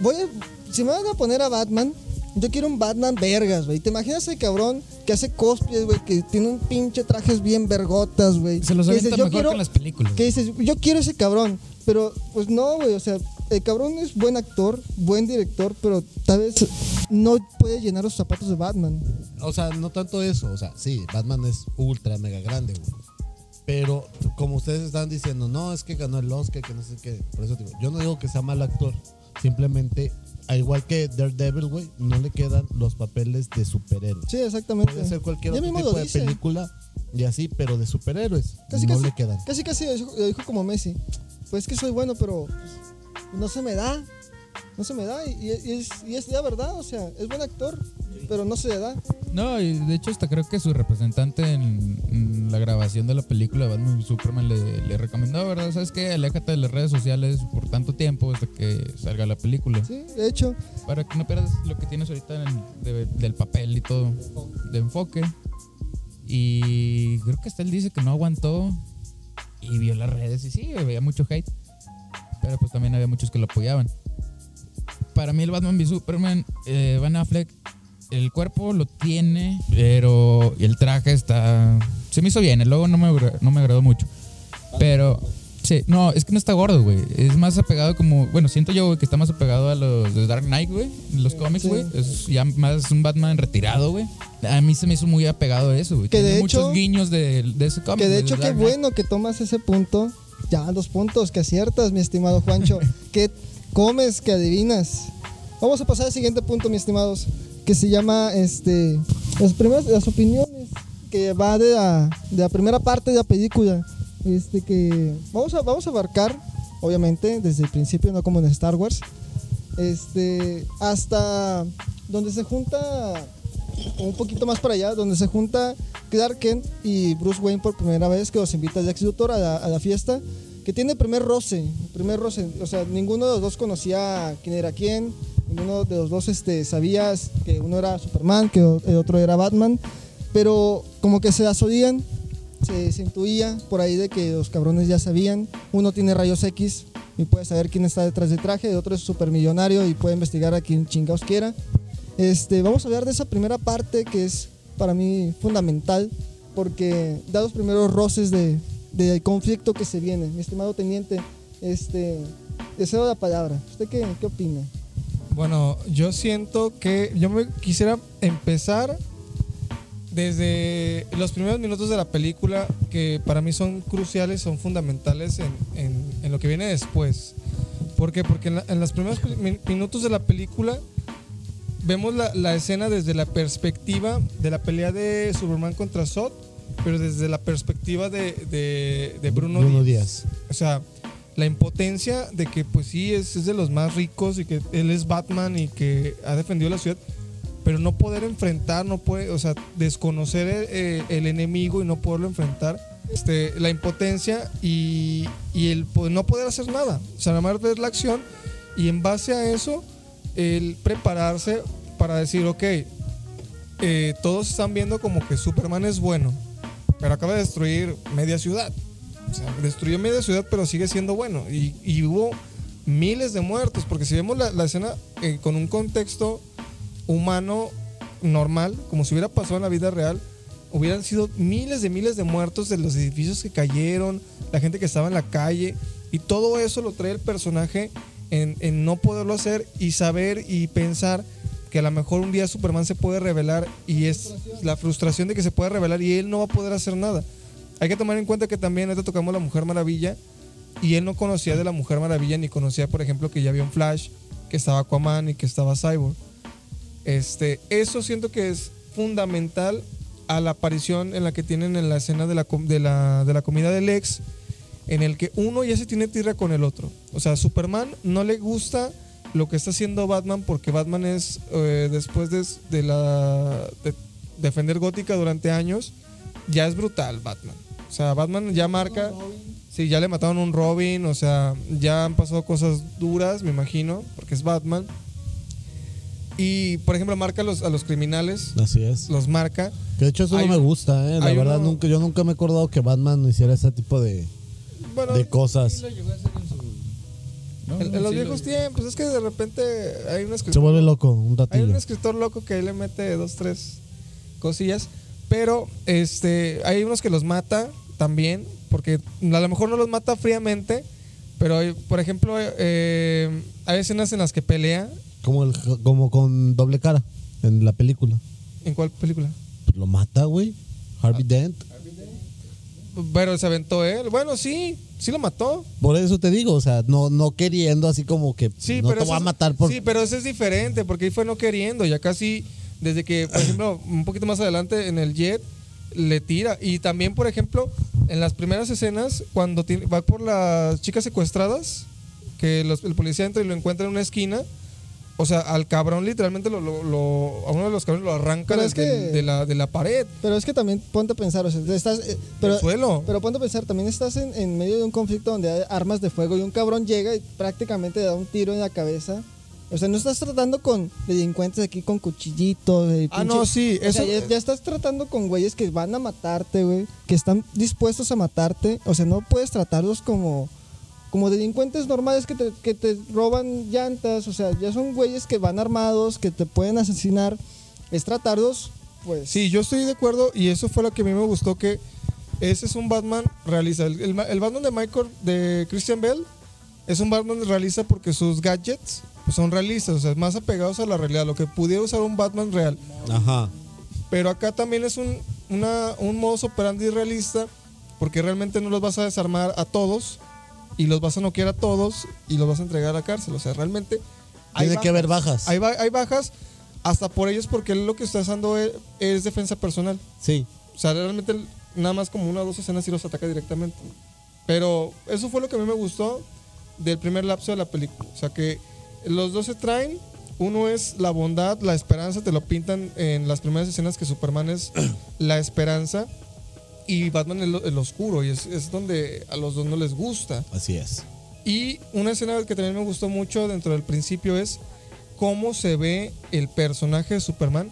voy a, si me van a poner a Batman, yo quiero un Batman vergas, güey. ¿Te imaginas ese cabrón que hace cosplays, güey, que tiene un pinche trajes bien vergotas, güey? Se los avienta dices, yo mejor quiero- que en las películas. que dices, yo quiero ese cabrón, pero pues no, güey, o sea, el cabrón es buen actor, buen director, pero tal vez no puede llenar los zapatos de Batman. O sea, no tanto eso. O sea, sí, Batman es ultra mega grande, güey. Pero como ustedes están diciendo, no, es que ganó el Oscar, que no sé qué. Por eso digo, yo no digo que sea mal actor. Simplemente, al igual que Daredevil, güey, no le quedan los papeles de superhéroes. Sí, exactamente. Puede ser cualquier otro tipo de dice. película y así, pero de superhéroes. Casi, no casi, le quedan. casi, casi lo dijo, como Messi. Pues es que soy bueno, pero no se me da. No se me da. Y, y es, y es la verdad, o sea, es buen actor, pero no se le da. No, y de hecho hasta creo que su representante en, en la grabación de la película de Batman y Superman le, le recomendó, ¿verdad? ¿Sabes qué? Aléjate de las redes sociales por tanto tiempo hasta que salga la película. Sí, de hecho, Para que no pierdas lo que tienes ahorita en- de- del papel y todo, de enfoque. Y creo que hasta él dice que no aguantó y vio las redes y sí, había mucho hate. Pero pues también había muchos que lo apoyaban. Para mí el Batman v Superman, eh, Van Affleck, el cuerpo lo tiene, pero el traje está... Se me hizo bien, el logo no me, no me agradó mucho. Pero... Sí, no, es que no está gordo, güey. Es más apegado como... Bueno, siento yo, güey, que está más apegado a los de Dark Knight, güey. Los cómics, sí. güey. Es ya más un Batman retirado, güey. A mí se me hizo muy apegado a eso, güey. Que de Tiene hecho- muchos guiños de, de ese cómic. que de hecho qué bueno que tomas ese punto. Ya, dos puntos que aciertas, mi estimado Juancho. que comes, que adivinas. Vamos a pasar al siguiente punto, mis estimados, que se llama este las primeras las opiniones que va de la, de la primera parte de la película. Este que vamos a vamos a abarcar obviamente desde el principio no como en Star Wars. Este hasta donde se junta un poquito más para allá, donde se junta Clark Kent y Bruce Wayne por primera vez, que los invita Lex Luthor a la, a la fiesta, que tiene el primer roce, el primer roce, o sea, ninguno de los dos conocía quién era quién, ninguno de los dos este, sabía que uno era Superman, que el otro era Batman, pero como que se las oían, se, se intuía por ahí de que los cabrones ya sabían, uno tiene rayos X y puede saber quién está detrás del traje, el otro es supermillonario y puede investigar a quien chingados quiera. Este, vamos a hablar de esa primera parte que es para mí fundamental porque da los primeros roces de, del conflicto que se viene. Mi estimado teniente, este, deseo la palabra. ¿Usted qué, qué opina? Bueno, yo siento que yo me quisiera empezar desde los primeros minutos de la película que para mí son cruciales, son fundamentales en, en- en lo que viene después. ¿Por qué? Porque en, la- en los primeros mi- minutos de la película vemos la, la escena desde la perspectiva de la pelea de Superman contra Zod, pero desde la perspectiva de, de- de Bruno, Bruno Díaz. Díaz. O sea, la impotencia de que pues sí es, es de los más ricos y que él es Batman y que ha defendido la ciudad, pero no poder enfrentar, no puede, o sea, desconocer el, eh, el enemigo y no poderlo enfrentar, este, la impotencia y, y el po- no poder hacer nada, o sea, nada más la acción y en base a eso, el prepararse para decir, ok, eh, todos están viendo como que Superman es bueno, pero acaba de destruir media ciudad. Destruyó media ciudad, pero sigue siendo bueno. Y, hubo miles de muertos, porque si vemos la, la escena eh, con un contexto humano normal, como si hubiera pasado en la vida real, hubieran sido miles de miles de muertos de los edificios que cayeron, la gente que estaba en la calle, y todo eso lo trae el personaje en, en no poderlo hacer y saber y pensar que a lo mejor un día Superman se puede revelar y es la frustración de que se puede revelar y él no va a poder hacer nada. Hay que tomar en cuenta que también ahorita tocamos la Mujer Maravilla y él no conocía de la Mujer Maravilla ni conocía, por ejemplo, que ya había un Flash, que estaba Aquaman y que estaba Cyborg. Este, eso siento que es fundamental a la aparición en la que tienen en la escena de la, de la, de la comida del ex, en el que uno ya se tiene tierra con el otro. O sea, Superman no le gusta lo que está haciendo Batman porque Batman es, eh, después de, de la, de defender Gótica durante años, ya es brutal Batman. O sea, Batman ya marca... Sí, ya le mataron un Robin, o sea, ya han pasado cosas duras, me imagino, porque es Batman. Y, por ejemplo, marca a los, a los criminales, Así es. los marca. Que de hecho eso Hay no me gusta, ¿eh? La hay verdad, uno- nunca, yo nunca me he acordado que Batman hiciera ese tipo de, Bueno, de cosas. Sí lo llegó a hacer en su- No, en, en los sí lo- viejos tiempos, es que de repente hay un Se vuelve loco un hay ratillo. un escritor loco que ahí le mete dos, tres cosillas. Pero este, hay unos que los mata también, porque a lo mejor no los mata fríamente, pero hay- por ejemplo, eh, hay escenas en las que pelea. Como, el, como con doble cara en la película. ¿En cuál película? Pues lo mata, güey. Harvey Dent. Pero se aventó él. Bueno, sí, sí lo mató. Por eso te digo, o sea, no, no queriendo así como que Sí, no pero te voy a matar por... Sí, pero eso es diferente, porque ahí fue no queriendo. Ya casi, desde que, por ejemplo, un poquito más adelante en el jet, le tira. Y también, por ejemplo, en las primeras escenas, cuando tiene- va por las chicas secuestradas, que los- el policía entra y lo encuentra en una esquina. O sea, al cabrón literalmente lo, lo- lo- a uno de los cabrones lo arranca de, que- de- la, de la pared, Pero es que también ponte a pensar, o sea, estás, eh, pero, del suelo. pero ponte a pensar, también estás en, en medio de un conflicto donde hay armas de fuego y un cabrón llega y prácticamente da un tiro en la cabeza. O sea, no estás tratando con delincuentes aquí con cuchillitos. de ah, pinche- no, sí, o sea, eso. ya, ya estás tratando con güeyes que van a matarte, güey. Que están dispuestos a matarte. O sea, no puedes tratarlos como, como delincuentes normales que te, que te roban llantas. O sea, ya son güeyes que van armados, que te pueden asesinar. Es tratarlos, pues. Sí, yo estoy de acuerdo y eso fue lo que a mí me gustó que ese es un Batman realista. El, el- el Batman de Michael, de Christian Bell, es un Batman realista porque sus gadgets son realistas, o sea, más apegados a la realidad, lo que pudiera usar un Batman real. Ajá. Pero acá también es un, una, un modus operandi realista porque realmente no los vas a desarmar a todos y los vas a noquear a todos y los vas a entregar a la cárcel. O sea, realmente... hay Tiene que haber bajas. Hay, ba- hay bajas hasta por ellos porque lo que está haciendo es, es defensa personal. Sí. O sea, realmente nada más como una o dos escenas y los ataca directamente. Pero eso fue lo que a mí me gustó del primer lapso de la película. O sea, que los dos se traen. Uno es la bondad, la esperanza, te lo pintan en las primeras escenas que Superman es la esperanza y Batman es lo- el oscuro y es, es donde a los dos no les gusta. Así es. Y una escena que también me gustó mucho dentro del principio es cómo se ve el personaje de Superman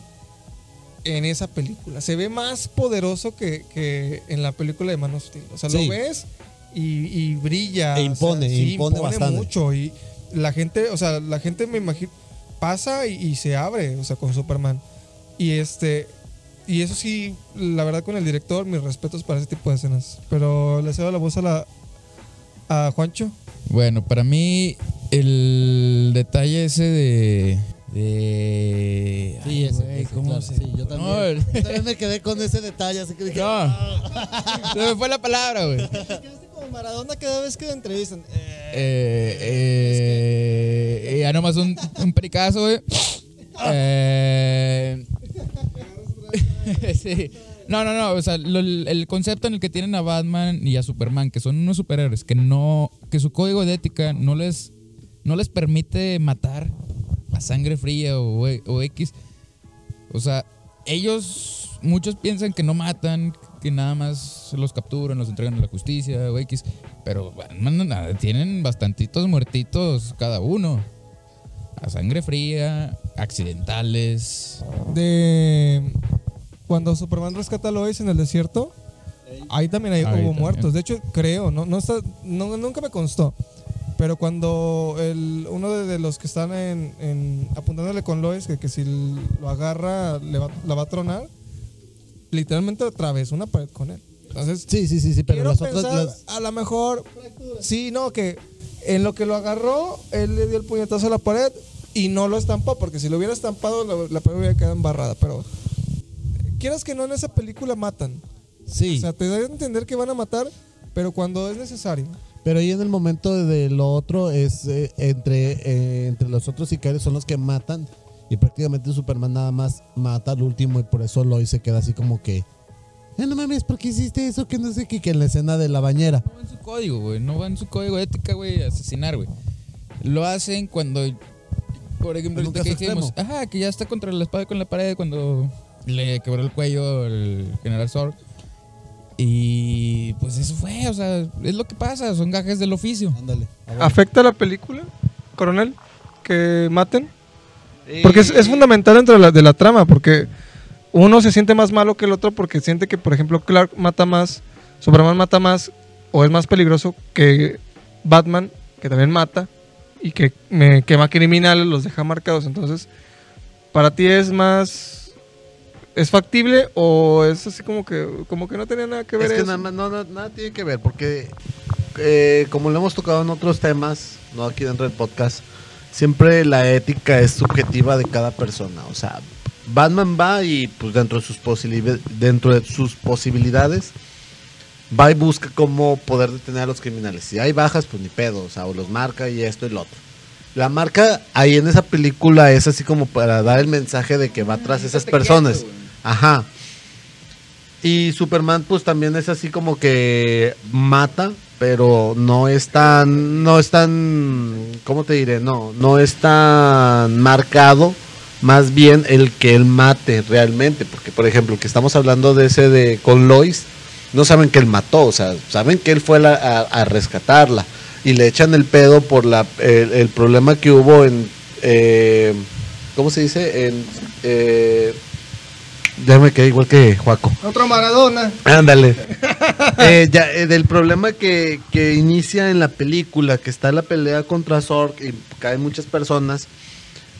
en esa película. Se ve más poderoso que, que en la película de Man of Steel. O sea, Sí. lo ves y, y brilla. E o sea, impone, impone bastante. mucho. Y la gente, o sea, la gente me imagino, pasa y, y se abre, o sea, con Superman. Y este... Y eso sí, la verdad con el director, mis respetos para ese tipo de escenas. Pero le cedo la voz a la a Juancho. Bueno, para mí el detalle ese de... de Sí, ay, ese, ¿cómo claro. se- Sí, yo también. No, Yo también me quedé con ese detalle, así que dije, no. Se me fue la palabra, güey. Maradona cada vez que lo entrevistan. Eh, Eh, eh, ya nomás un, un pericazo, güey. Eh. No, no, no. O sea, el concepto en el que tienen a Batman y a Superman, que son unos superhéroes, que no, que su código de ética no les, no les permite matar a sangre fría o, o X. O sea, ellos, muchos piensan que no matan, que nada más los capturan, los entregan a la justicia o X. Pero Batman, nada, tienen bastantitos muertitos cada uno. A sangre fría, accidentales. de cuando Superman rescata a Lois en el desierto, ahí también hay, Ahí hubo también. muertos. De hecho, creo, no, no está, no- nunca me constó. Pero cuando el, uno de, de los que están en, en- apuntándole con Lois, que, que si lo agarra le va- la va a tronar, literalmente atravesó una pared con él. Entonces, Sí, sí, sí, sí, pero las otras. pensar, las- a lo mejor, sí, no, que en lo que lo agarró, él le dio el puñetazo a la pared y no lo estampó, porque si lo hubiera estampado, la, la pared hubiera quedado embarrada. Pero, quieras que no, en esa película matan. sí. O sea, te da a entender que van a matar, pero cuando es necesario. Pero ahí en el momento de lo otro es eh, entre, eh, entre los otros sicarios son los que matan y prácticamente Superman nada más mata al último y por eso Lois se queda así como que "Eh, no mames, ¿por qué hiciste eso? Que no sé qué, que en la escena de la bañera. No va en su código, güey. No va en su código de ética, güey, asesinar, güey. Lo hacen cuando, por ejemplo, En un ahorita que dijimos, ajá, que ya está contra la espada con la pared cuando le quebró el cuello el general Zor. Y pues eso fue, o sea, es lo que pasa, son gajes del oficio. Ándale. ¿Afecta la película, coronel? Que maten. Porque es, es fundamental dentro de la, de la trama, porque uno se siente más malo que el otro porque siente que, por ejemplo, Clark mata más, Superman mata más, o es más peligroso que Batman, que también mata, y que me quema criminales, los deja marcados. Entonces, ¿para ti es más... ¿Es factible o es así como que, como que no tenía nada que ver Es que eso? nada, más- no, no, nada tiene que ver, porque eh, como lo hemos tocado en otros temas, no aquí dentro del podcast, siempre la ética es subjetiva de cada persona. O sea, Batman va y pues dentro de sus, dentro de sus posibilidades va y busca cómo poder detener a los criminales. Si hay bajas, pues ni pedo, o sea, o los marca y esto y lo otro. La marca ahí en esa película es así como para dar el mensaje de que va tras esas personas. Ajá. Y Superman pues también es así como que mata, pero no es tan no es tan ¿cómo te diré? No, no es tan marcado más bien el que él mate realmente, porque por ejemplo, que estamos hablando de ese de con Lois, no saben que él mató, o sea, saben que él fue la- a, a rescatarla y le echan el pedo por la el, el problema que hubo en eh, ¿cómo se dice? En eh, ya me quedé igual que Juaco. Otro Maradona. Ándale. Eh, ya, eh, del problema que, que inicia en la película, que está la pelea contra Zork y caen muchas personas.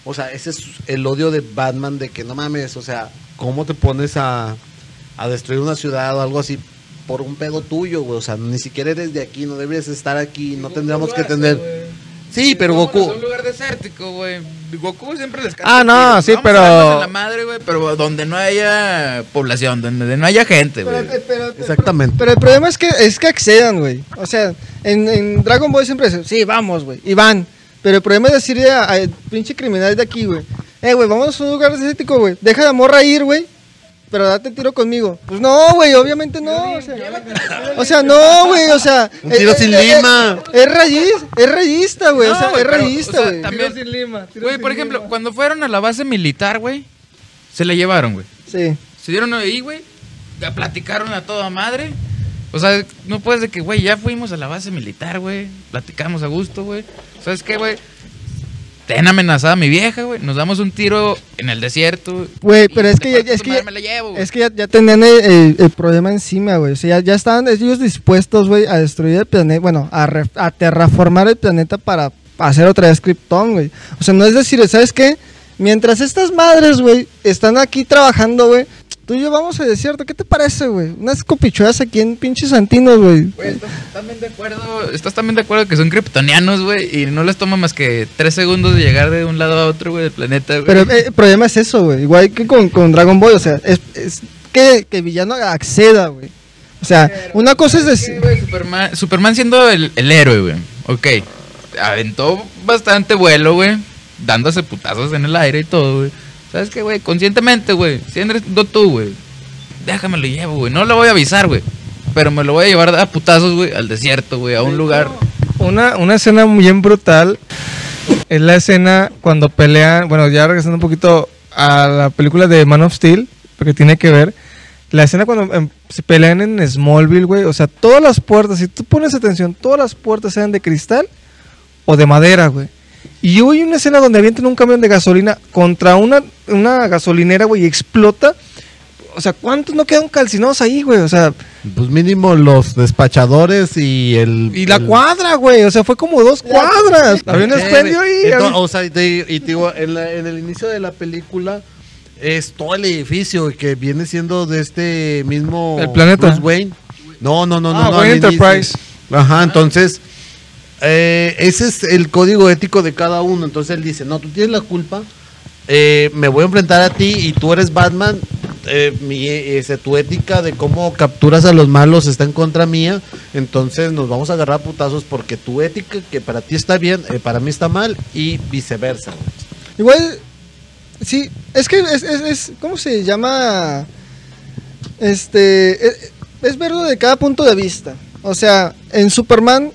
O sea, ese es el odio de Batman de que no mames, o sea, ¿cómo te pones a, a destruir una ciudad o algo así por un pedo tuyo, güey? O sea, ni siquiera eres de aquí, no deberías estar aquí, no tendríamos que tener... Sí, pero Goku... Es un lugar desértico, güey. Goku siempre les Ah, no, sí, Vamos a pero- la madre, güey, pero donde no haya población, donde no haya gente, güey. Exactamente. pero el problema es que es que accedan, güey. O sea, en, en Dragon Ball siempre dicen, sí, vamos, güey. Y van. Pero el problema es decirle a, a pinche criminal de aquí, güey. Eh, güey, vamos a un lugar desértico, güey. Deja la morra ir, güey. Pero date tiro conmigo. Pues no, güey, obviamente no. O sea, o sea, no, güey, o sea. Un tiro eh, sin eh, eh, lima. Es rayista, es rayista, güey. o No, sea, güey, es rayista, o sea, güey. también- Tiro sin lima, Güey, por ejemplo, lima. cuando fueron a la base militar, güey, se la llevaron, güey. Sí. Se dieron ahí, güey, ya platicaron a toda madre. O sea, no puedes de que, güey, ya fuimos a la base militar, güey, platicamos a gusto, güey. ¿Sabes qué, güey? Ten amenazada mi vieja, güey. Nos damos un tiro en el desierto. Güey, pero es que ya- es que ya- llevo. Es que ya, ya tenían el, el- el problema encima, güey. O sea, ya, ya estaban ellos dispuestos, güey, a destruir el planeta, bueno, a, re- a terraformar el planeta para hacer otra vez Krypton, güey. O sea, no es decir, ¿sabes qué? Mientras estas madres, güey, están aquí trabajando, güey, tú y yo vamos al desierto. ¿Qué te parece, güey? Unas copichuelas aquí en pinches santinos, güey. Güey, ¿estás también de acuerdo? ¿Estás también de acuerdo que son kryptonianos, güey? Y no les toma más que tres segundos de llegar de un lado a otro, güey, del planeta, güey. Pero eh, el problema es eso, güey. Igual que con, con Dragon Ball, o sea, es, es que, que el villano acceda, güey. O sea, una cosa es decir... Superman siendo el, el héroe, güey. Ok. Aventó bastante vuelo, güey. Dándose putazos en el aire y todo, güey. ¿Sabes qué, güey? Conscientemente, güey. Siendo tú, güey. Déjamelo llevo, güey. No lo voy a avisar, güey. Pero me lo voy a llevar a putazos, güey, al desierto, güey. A un lugar. Una, una escena bien brutal es la escena cuando pelean, bueno, ya regresando un poquito a la película de Man of Steel, porque tiene que ver, la escena cuando em, se pelean en Smallville, güey, o sea, todas las puertas, si tú pones atención, todas las puertas eran de cristal o de madera, güey. Y hubo una escena donde avientan un camión de gasolina contra una, una gasolinera, güey, y explota. O sea, ¿cuántos no quedan calcinados ahí, güey? O sea, Pues mínimo los despachadores y el... y la el- cuadra, güey. O sea, fue como dos cuadras. Había un expendio ahí. Entonces, o sea, y te, y te digo, en, la- en el inicio de la película es todo el edificio que viene siendo de este mismo El planeta. Bruce Wayne. No, no, no, no. Ah, no, Wayne. Enterprise. Ajá, entonces eh, ese es el código ético de cada uno. Entonces él dice, no, tú tienes la culpa. eh, me voy a enfrentar a ti y tú eres Batman. eh, mi, ese, tu ética de cómo capturas a los malos está en contra mía. Entonces nos vamos a agarrar a putazos porque tu ética que para ti está bien, eh, para mí está mal y viceversa. Igual, sí, es que es, es, ¿cómo se llama? Este, es, es verlo de cada punto de vista. O sea, en Superman,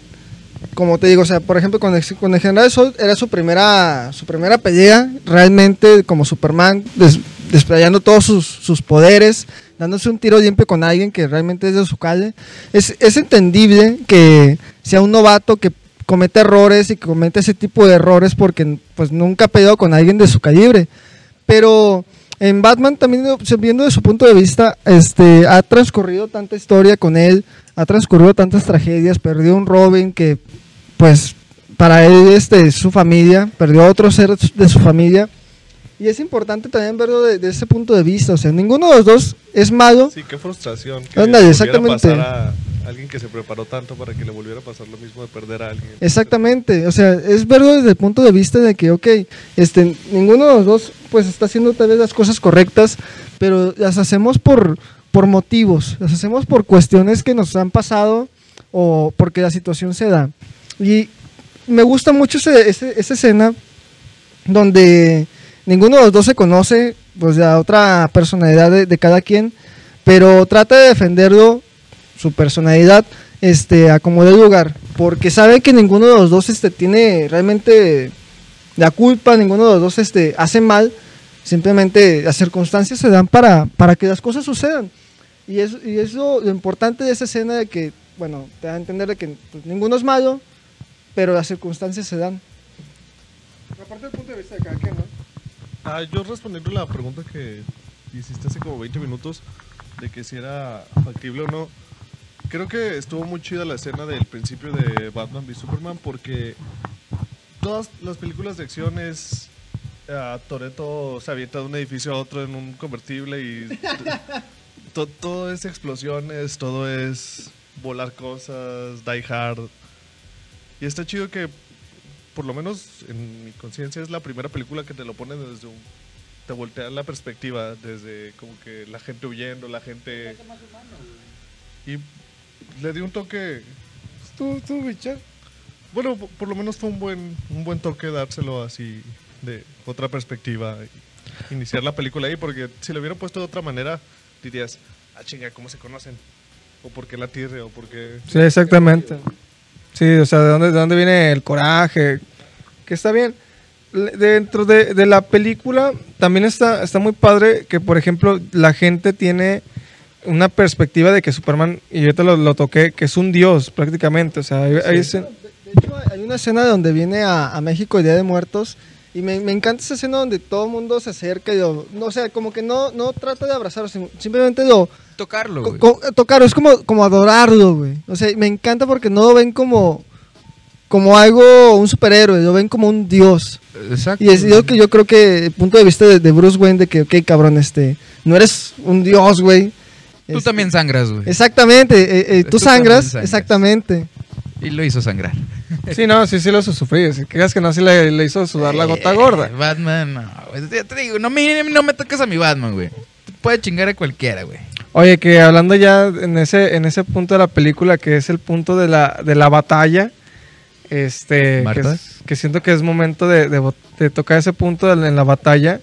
como te digo, o sea, por ejemplo, con el, con el General Sol era su primera, su primera pelea realmente como Superman, des- desplayando todos sus, sus poderes, dándose un tiro limpio con alguien que realmente es de su calle. Es, es entendible que sea un novato que comete errores y que comete ese tipo de errores porque pues nunca ha peleado con alguien de su calibre. Pero en Batman también viendo de su punto de vista, este ha transcurrido tanta historia con él, ha transcurrido tantas tragedias, perdió un Robin que pues para él este es su familia, perdió a otro ser de su familia. Y es importante también verlo de, de ese punto de vista. O sea, ninguno de los dos es malo. Sí, qué frustración. Que Ándale, le volviera a exactamente. pasar a alguien que se preparó tanto para que le volviera a pasar lo mismo de perder a alguien. Exactamente, o sea, es verlo desde el punto de vista de que, ok, este, ninguno de los dos pues está haciendo tal vez las cosas correctas, pero las hacemos por, por motivos, las hacemos por cuestiones que nos han pasado o porque la situación se da. Y me gusta mucho ese- ese- esa escena donde ninguno de los dos se conoce, pues la otra personalidad de, de cada quien, pero trata de defenderlo, su personalidad, este, a como de lugar, porque sabe que ninguno de los dos este, tiene realmente la culpa, ninguno de los dos este, hace mal, simplemente las circunstancias se dan para, para que las cosas sucedan. Y es, y es lo, lo importante de esa escena de que, bueno, te da a entender de que pues, ninguno es malo, pero las circunstancias se dan. Aparte del punto de vista de cada quien, ¿no? Ah, yo respondiendo la pregunta que hiciste hace como 20 minutos de que si era factible o no, creo que estuvo muy chida la escena del principio de Batman v Superman porque todas las películas de acción es ah, Toreto se avienta de un edificio a otro en un convertible y to- todo es explosiones, todo es volar cosas, die hard. Y está chido que por lo menos en mi conciencia es la primera película que te lo pone desde un te voltea la perspectiva desde como que la gente huyendo, la gente y le dio un toque Tú, tú, bicha. bueno, po- por lo menos fue un buen un buen toque dárselo así de otra perspectiva y iniciar la película ahí porque si lo hubieran puesto de otra manera dirías, "Ah, chinga, ¿cómo se conocen?" o por qué la tierra o por qué Sí, exactamente. Sí, o sea, ¿de dónde, de dónde viene el coraje? Que está bien. Dentro de, de la película también está, está muy padre que, por ejemplo, la gente tiene una perspectiva de que Superman, y yo te lo, lo toqué, que es un dios prácticamente. O sea, hay, hay escen- De hecho, hay una escena donde viene a, a México el Día de Muertos y me, me encanta esa escena donde todo el mundo se acerca y no, o sea, como que no, no trata de abrazarlo, sim- simplemente lo Tocarlo, güey. tocarlo, es como, como adorarlo, güey. O sea, me encanta porque no lo ven como, como algo, un superhéroe, lo ven como un dios. Exacto. Y es lo que yo creo que el punto de vista de, de Bruce Wayne de que, ok, cabrón, este, no eres un dios, güey. Tú también sangras, güey. Exactamente, eh, eh, tú, Tú también sangras, sangras. exactamente. Y lo hizo sangrar. Sí, no, sí, sí lo hizo sufrir. Si creas que no, sí le, le hizo sudar la gota Eh, gorda. Batman, no. güey. Ya te digo, no me, no me toques a mi Batman, güey. Te puede chingar a cualquiera, güey. Oye, que hablando ya en ese, en ese punto de la película, que es el punto de la, de la batalla, este, que, ¿Marta? es- que siento que es momento de, de tocar ese punto en, la batalla.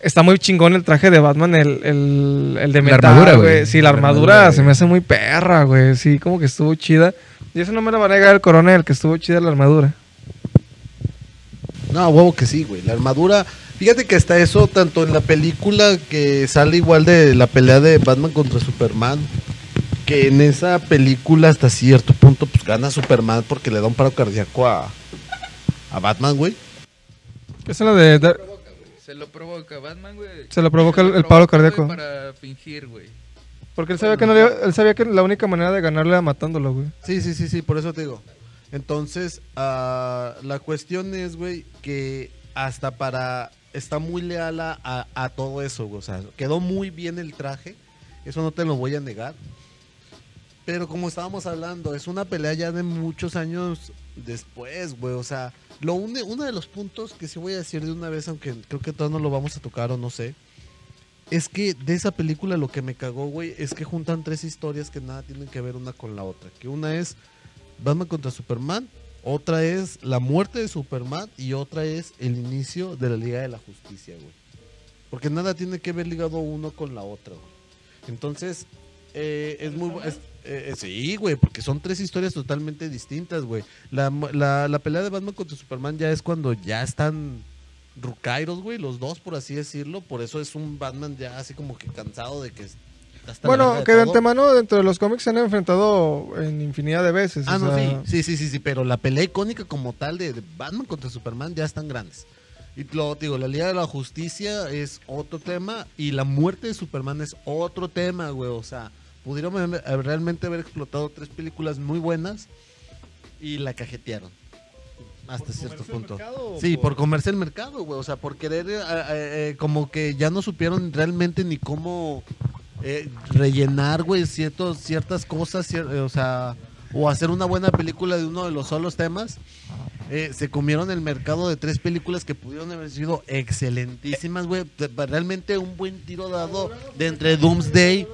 Está muy chingón el traje de Batman, el, el, el de La metal, armadura, güey. Sí, la La armadura, armadura, se me hace muy perra, güey. Sí, como que estuvo chida. Y eso no me lo va a negar el coronel, que estuvo chida la armadura. No, huevo que sí, güey. La armadura. Fíjate que hasta eso, tanto en la película que sale igual de la pelea de Batman contra Superman, que en esa película hasta cierto punto pues gana Superman porque le da un paro cardíaco a, a Batman, güey. Esa es la de... Se lo provoca Batman, güey. Se lo provoca el- paro cardíaco. Para fingir, güey. Porque él sabía, que no le- él sabía que la única manera de ganarle era matándolo, güey. Sí, sí, sí, sí, por eso te digo. Entonces, ah, la cuestión es, güey, que hasta para... Está muy leal a, a- a todo eso, güey. O sea, quedó muy bien el traje. Eso no te lo voy a negar. Pero como estábamos hablando, es una pelea ya de muchos años después, güey. O sea, lo une, uno de los puntos que sí voy a decir de una vez, aunque creo que todavía no lo vamos a tocar o no sé. Es que de esa película lo que me cagó, güey, es que juntan tres historias que nada tienen que ver una con la otra. Que una es Batman contra Superman, otra es la muerte de Superman y otra es el inicio de la Liga de la Justicia, güey. Porque nada tiene que ver ligado uno con la otra, güey. Entonces, eh, es muy... es- eh, sí, güey, porque son tres historias totalmente distintas, güey. La, la pelea de Batman contra Superman ya es cuando ya están Rucairos, güey, los dos, por así decirlo. Por eso es un Batman ya así como que cansado de que hasta Bueno, que de antemano dentro de los cómics se han enfrentado en infinidad de veces. Ah, o no, sea, sí, sí, sí, sí, sí, pero la pelea icónica como tal de, de Batman contra Superman ya están grandes. Y lo digo, la Liga de la Justicia es otro tema y la muerte de Superman es otro tema, güey. O sea, pudieron realmente haber explotado tres películas muy buenas y la cajetearon. Hasta cierto punto. Sí, por comerse el mercado, güey. O sea, por querer, eh, eh, eh, como que ya no supieron realmente ni cómo eh, rellenar, güey, ciertos, ciertas cosas, cier- eh, o sea, o hacer una buena película de uno de los solos temas. Eh, se comieron el mercado de tres películas que pudieron haber sido excelentísimas, güey. Realmente un buen tiro dado de entre Doomsday.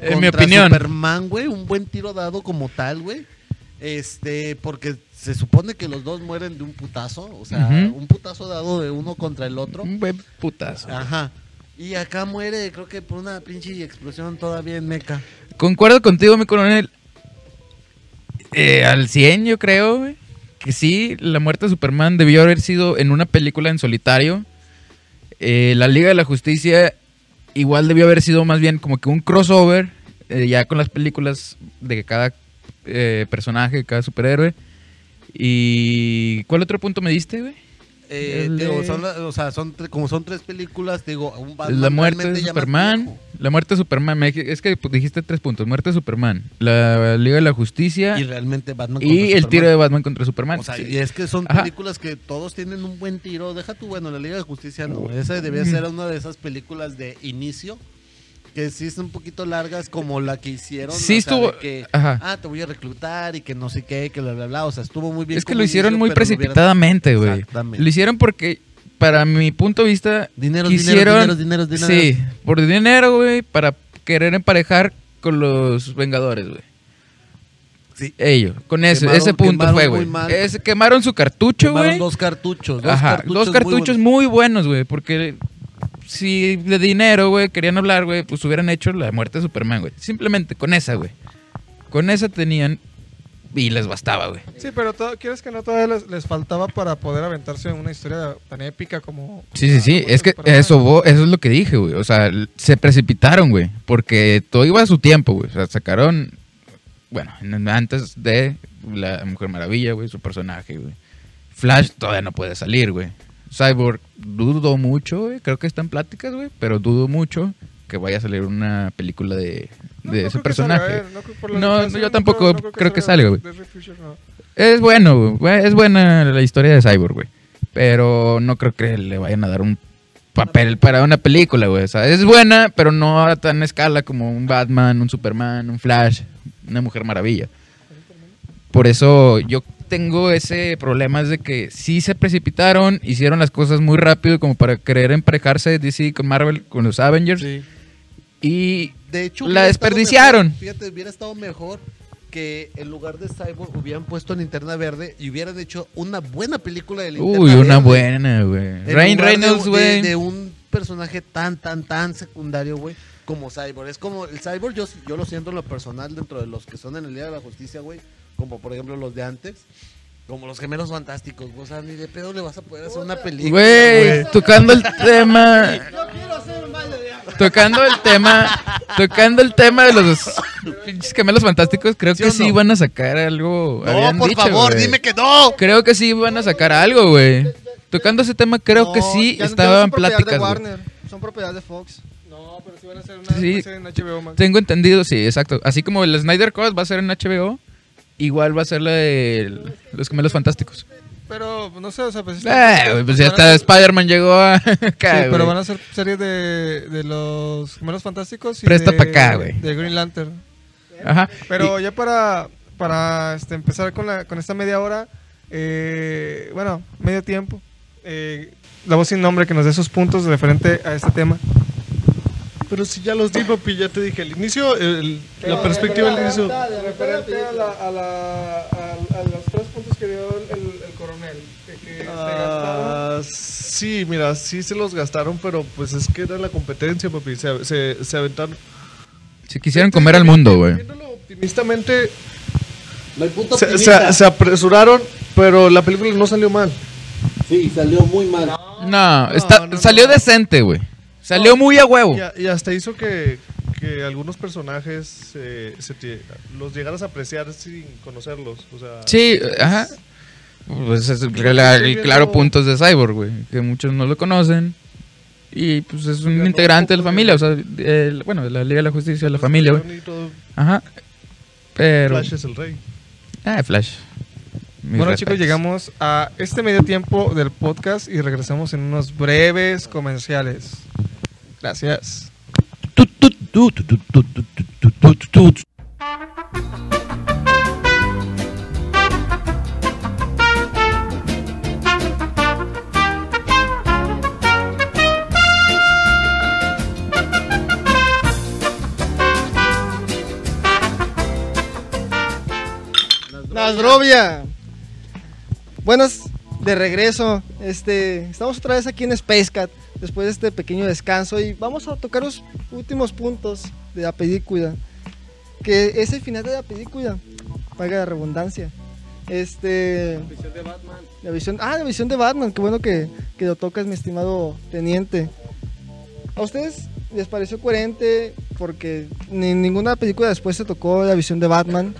En mi contra opinión. Superman, güey. Un buen tiro dado como tal, güey. Este, porque se supone que los dos mueren de un putazo. O sea, un putazo dado de uno contra el otro. Un buen putazo. Ajá. Y acá muere, creo que por una pinche explosión todavía en meca. Concuerdo contigo, mi coronel. Eh, al 100, yo creo, güey. Que sí, la muerte de Superman debió haber sido en una película en solitario. Eh, la Liga de la Justicia igual debió haber sido más bien como que un crossover, eh, ya con las películas de cada eh, personaje, cada superhéroe. ¿Y cuál otro punto me diste, güey? Eh, El digo, de- son la- o sea, son como son tres películas, digo, un Batman la muerte de Superman. La muerte de Superman. es que pues, dijiste tres puntos. Muerte de Superman. La Liga de la Justicia. Y realmente Batman Y contra el tiro de Batman contra Superman. O sea, Sí. y es que son Ajá. películas que todos tienen un buen tiro. Deja tú, bueno, la Liga de Justicia no. Esa debía ser una de esas películas de inicio. Que sí son un poquito largas, como la que hicieron. Sí o sea, estuvo- que, ah, te voy a reclutar y que no sé qué, que bla, bla, bla. O sea, estuvo muy bien. es que lo hicieron inicio, muy no precipitadamente, güey. Exactamente. Lo hicieron porque, para mi punto de vista, Dineros, quisieron. dineros, dineros, dineros, Sí, dineros. por dinero, güey, para querer emparejar con los Vengadores, güey. Sí. Ellos, con ese, Quemaron- ese punto fue, güey. Es- Quemaron su cartucho, güey. dos cartuchos. Dos Ajá, cartuchos, dos cartuchos muy buenos, güey, porque si de dinero, güey, querían hablar, güey, pues hubieran hecho la muerte de Superman, güey. Simplemente con esa, güey. Con esa tenían y les bastaba, güey. Sí, pero to- quieres que no todavía les, les faltaba para poder aventarse una historia tan épica como. Sí, sí, sí. Es que Superman. eso, eso es lo que dije, güey. O sea, se precipitaron, güey. Porque todo iba a su tiempo, güey. O sea, sacaron. Bueno, en- antes de la Mujer Maravilla, güey, su personaje, güey. Flash todavía no puede salir, güey. Cyborg, dudo mucho, güey. Creo que está en pláticas, güey. Pero dudo mucho que vaya a salir una película de, No, de no ese creo salga, personaje. no creo- No, yo tampoco creo que salga, güey. Es bueno, güey. Es buena la historia de Cyborg, güey. Pero no creo que le vayan a dar un papel para una película, güey. O sea, es buena, pero no a tan escala como un Batman, un Superman, un Flash, una Mujer Maravilla. Por eso yo tengo ese problema es de que sí se precipitaron, hicieron las cosas muy rápido como para querer emparejarse DC con Marvel, con los Avengers. Sí. Y De hecho, La desperdiciaron. mejor, fíjate, hubiera estado mejor que en lugar de Cyborg hubieran puesto Linterna Verde y hubieran hecho una buena película de Linterna Uy, una Verde. buena, güey. De- Reynolds, de, güey. de un personaje tan, tan, tan secundario, güey, como Cyborg. Es como el Cyborg, yo, yo lo siento en lo personal dentro de los que son en el Día de la Justicia, güey, como por ejemplo los de antes. Como los gemelos fantásticos. O sea, ni de pedo le vas a poder hacer una película. Güey, tocando el tema. Yo quiero hacer un baile de agua. Tocando el tema. Tocando el tema de los pinches gemelos fantásticos, creo ¿Sí que sí no? van a sacar algo. No, habían por dicho, favor, dime que no. Creo que sí van a sacar algo, güey. Tocando ese tema, creo que sí ya no- ya no estaba son en propiedad pláticas. de. Warner, son propiedad de Fox. No, pero sí van a hacer una, Sí. en HBO Max. Tengo entendido, sí, exacto. Así como el Snyder Cut va a ser en HBO, igual va a ser la de los gemelos fantásticos. Pero no sé, o sea, pues. Eh, pues ya hasta Spider-Man llegó a acá, Sí, pero van a hacer series de, de los gemelos fantásticos y Presta de- pa' acá, güey. De Green Lantern. Ajá. Pero ya para, para este, empezar con, la, con esta media hora, eh, bueno, medio tiempo, eh, la voz sin nombre que nos dé sus puntos referente a este tema. Pero si ya los di, papi, ya te dije. El inicio, el- la perspectiva del inicio. Referente a, la, a, la, a, a los tres puntos que dio el, el coronel, que, que se gastaron. Ah, sí, mira, sí se los gastaron, pero pues es que era la competencia, papi. Se, se, se aventaron. Si quisieran comer al mundo, güey. Viéndolo optimistamente, No hay se, se- se apresuraron, pero la película no salió mal. Sí, salió muy mal. No, No, está, no, no. salió decente, güey. Salió muy a huevo. Y, y hasta hizo que, que algunos personajes eh, se te- los llegaras a apreciar sin conocerlos. O sea, Sí, ajá. Pues es el, el- el claro punto es de Cyborg, güey. Que muchos no lo conocen. Y pues es un integrante de la familia. de- O sea, el- bueno, de la Liga de la Justicia de la familia, güey. todo, Ajá. Pero. Flash es el rey. Ah, Flash. Mis Bueno respetos. chicos, llegamos a este medio tiempo del podcast y regresamos en unos breves comerciales. Gracias. Nasdrovia. Buenas, de regreso. Este, estamos otra vez aquí en Space Cat después de este pequeño descanso y vamos a tocar los últimos puntos de la película. Que es el final de la película, paga la redundancia. Este, la visión, ah, la visión de Batman, qué bueno que, que lo tocas, mi estimado teniente. ¿A ustedes les pareció coherente? Porque ni ninguna película después se tocó la visión de Batman.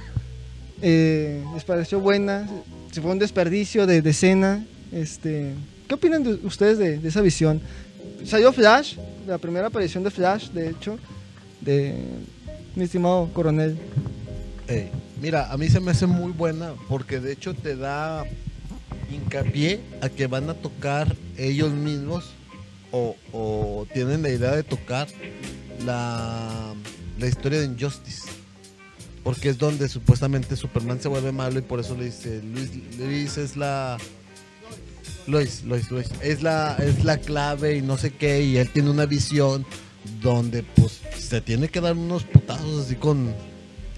Eh, ¿Les pareció buena? ¿Se fue un desperdicio de, de escena? Este, ¿Qué opinan de ustedes de, de esa visión? Salió Flash, la primera aparición de Flash, de hecho, de mi estimado coronel. Mira, a mí se me hace muy buena porque de hecho te da hincapié a que van a tocar ellos mismos o, o tienen la idea de tocar la, la historia de Injustice. Porque es donde supuestamente Superman se vuelve malo y por eso le dice, Luis, Luis es la... Lois, Lois, Lois, es la, es la clave y no sé qué, y él tiene una visión donde pues se tiene que dar unos putazos así con,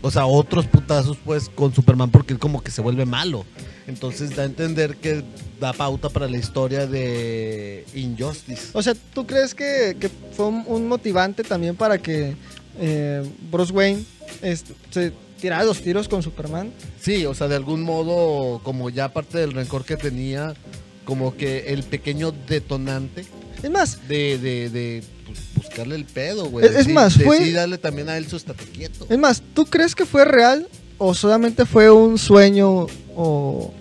o sea, otros putazos pues con Superman porque él como que se vuelve malo. Entonces da a entender que da pauta para la historia de Injustice. O sea, ¿tú crees que, que fue un, motivante también para que eh, Bruce Wayne este, se tirara los tiros con Superman? Sí, o sea, de algún modo, como ya parte del rencor que tenía, como que el pequeño detonante Es más, de, de, de, pues, buscarle el pedo, güey. Es- es Sí, más, fue- sí darle también a él su estate quieto. es más, ¿tú crees que fue real o solamente fue un sueño o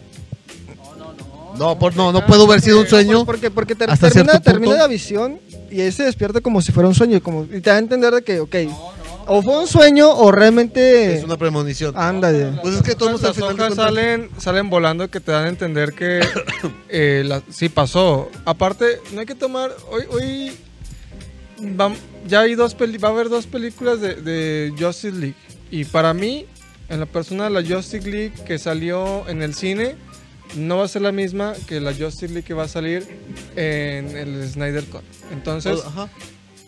No, por, no, no puedo haber sido un sueño. Porque, porque ter- termina, termina la visión y él se despierta como si fuera un sueño. Como, y te da a entender de que, ok, o fue un sueño o realmente... Es una premonición. Ándale. Pues es que todos al las final de hojas cuentas- salen, salen volando que te dan a entender que eh, la- sí pasó. Aparte, no hay que tomar. Hoy, hoy vam- ya hay dos peli- va a haber dos películas de, de Justice League. Y para mí, en la persona la Justice League que salió en el cine, no va a ser la misma que la Justice League que va a salir en el Snyder Cut. Entonces, Ajá.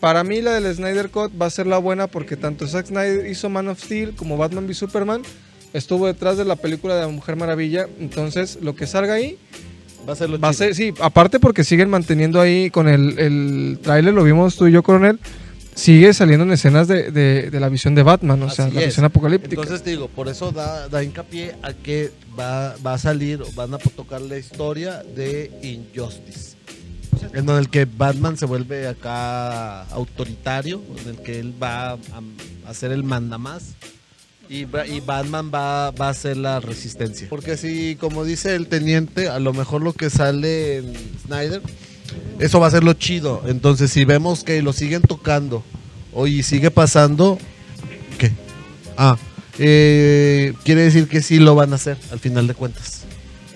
Para mí la del Snyder Cut va a ser la buena porque tanto Zack Snyder hizo Man of Steel como Batman v Superman estuvo detrás de la película de la Mujer Maravilla. Entonces, lo que salga ahí Va a ser lo va a ser, sí, aparte porque siguen manteniendo ahí con el, el tráiler, lo vimos tú y yo, coronel, sigue saliendo en escenas de, de- de la visión de Batman, o sea, Así la es. visión apocalíptica. Entonces te digo, por eso da, da hincapié a que va, va a salir, van a tocar la historia de Injustice. En el que Batman se vuelve acá autoritario, en el que él va a, ser el mandamás. Y, y Batman va, a ser la resistencia. Porque así, como dice el teniente, a lo mejor lo que sale en Snyder, eso va a ser lo chido. Entonces, si vemos que lo siguen tocando, o y sigue pasando, ¿qué? Ah, eh, quiere decir que sí lo van a hacer al final de cuentas.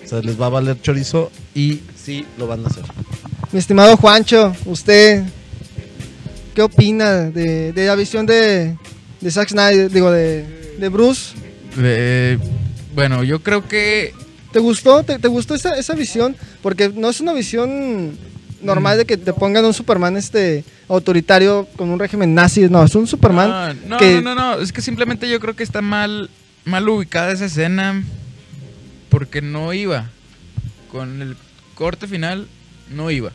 O sea, les va a valer chorizo y sí lo van a hacer. Mi estimado Juancho, ¿usted qué opina de, de la visión de, de Zack Snyder, digo, de, de Bruce? Eh, bueno, yo creo que ¿Te gustó? ¿Te, te gustó esa, esa visión? Porque no es una visión normal de que te pongan un Superman este autoritario con un régimen nazi, no, es un Superman Ah, no, que no, no, no, es que simplemente yo creo que está mal, mal ubicada esa escena porque no iba. Con el corte final no iba.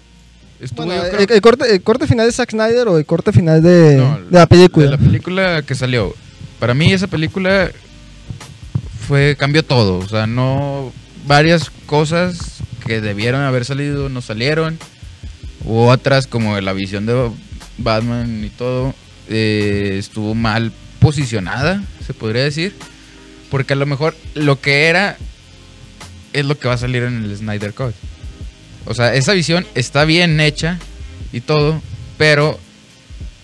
Estuvo Bueno, el, corte, el corte final de Zack Snyder o el corte final de, No, de la película. de la película que salió. Para mí esa película fue cambió todo, o sea, no varias cosas que debieron haber salido no salieron u otras como la visión de Batman y todo eh, estuvo mal posicionada, se podría decir, porque a lo mejor lo que era es lo que va a salir en el Snyder Cut. O sea, esa visión está bien hecha y todo, pero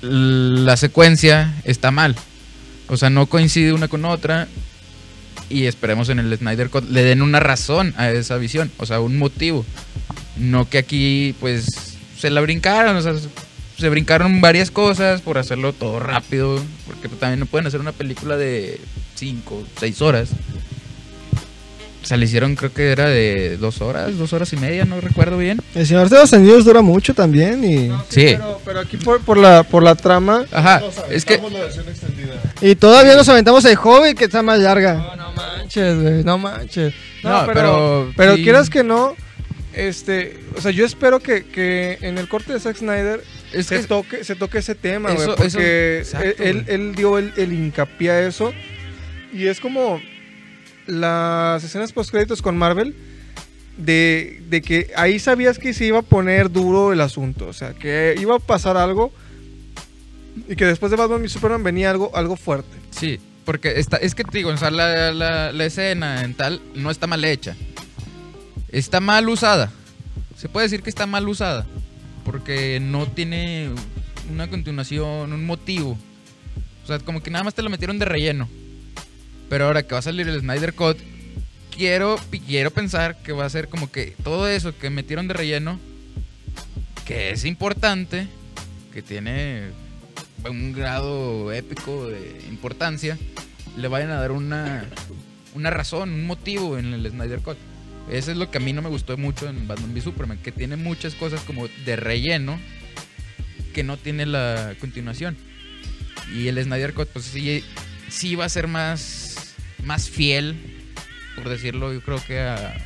la secuencia está mal. O sea, no coincide una con otra y esperemos en el Snyder Cut le den una razón a esa visión, o sea, un motivo. No que aquí pues se la brincaron, o sea, se brincaron varias cosas por hacerlo todo rápido, porque también no pueden hacer una película de 5, 6 horas. O sea, le hicieron, creo que era de dos horas, dos horas y media, no recuerdo bien. El Señor de los Anillos dura mucho también y... Sí. Pero, pero aquí por, por la, por la trama. Ajá, es que la versión extendida. Y todavía nos aventamos el Hobbit que está más larga. No, no manches, güey, no manches. No, No, pero, pero pero, sí. quieras que no, este, o sea, yo espero que, que en el corte de Zack Snyder es se que toque, se toque ese tema, güey, porque eso- exacto, él, él dio el, el hincapié a eso y es como las escenas post créditos con Marvel de, de que ahí sabías que se iba a poner duro el asunto, o sea, que iba a pasar algo y que después de Batman y Superman venía algo, algo fuerte. Sí, porque está, es que te digo, o sea, la, la- escena en tal no está mal hecha. Está mal usada. Se puede decir que está mal usada. Porque no tiene una continuación, un motivo. O sea, como que nada más te lo metieron de relleno. Pero ahora que va a salir el Snyder Cut, quiero, quiero pensar que va a ser como que todo eso que metieron de relleno, que es importante, que tiene un grado épico de importancia, le vayan a dar una, una razón, un motivo en el Snyder Cut. Eso es lo que a mí no me gustó mucho en Batman v Superman, que tiene muchas cosas como de relleno que no tiene la continuación. Y el Snyder Cut, pues sí, sí va a ser más, más fiel, por decirlo, yo creo que a,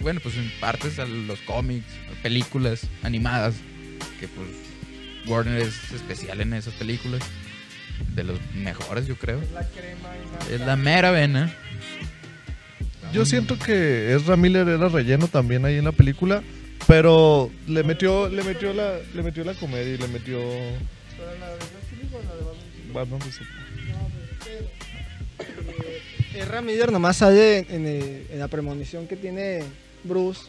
bueno, pues en partes a los cómics, a películas animadas, que pues Warner es especial en esas películas, de los mejores yo creo. Es la mera vena. Yo siento que Ezra Miller era relleno también ahí en la película, pero le metió, le metió la, le metió la comedia y le metió. Batman v Superman. Ezra Miller nomás sale en, el- en la premonición que tiene Bruce,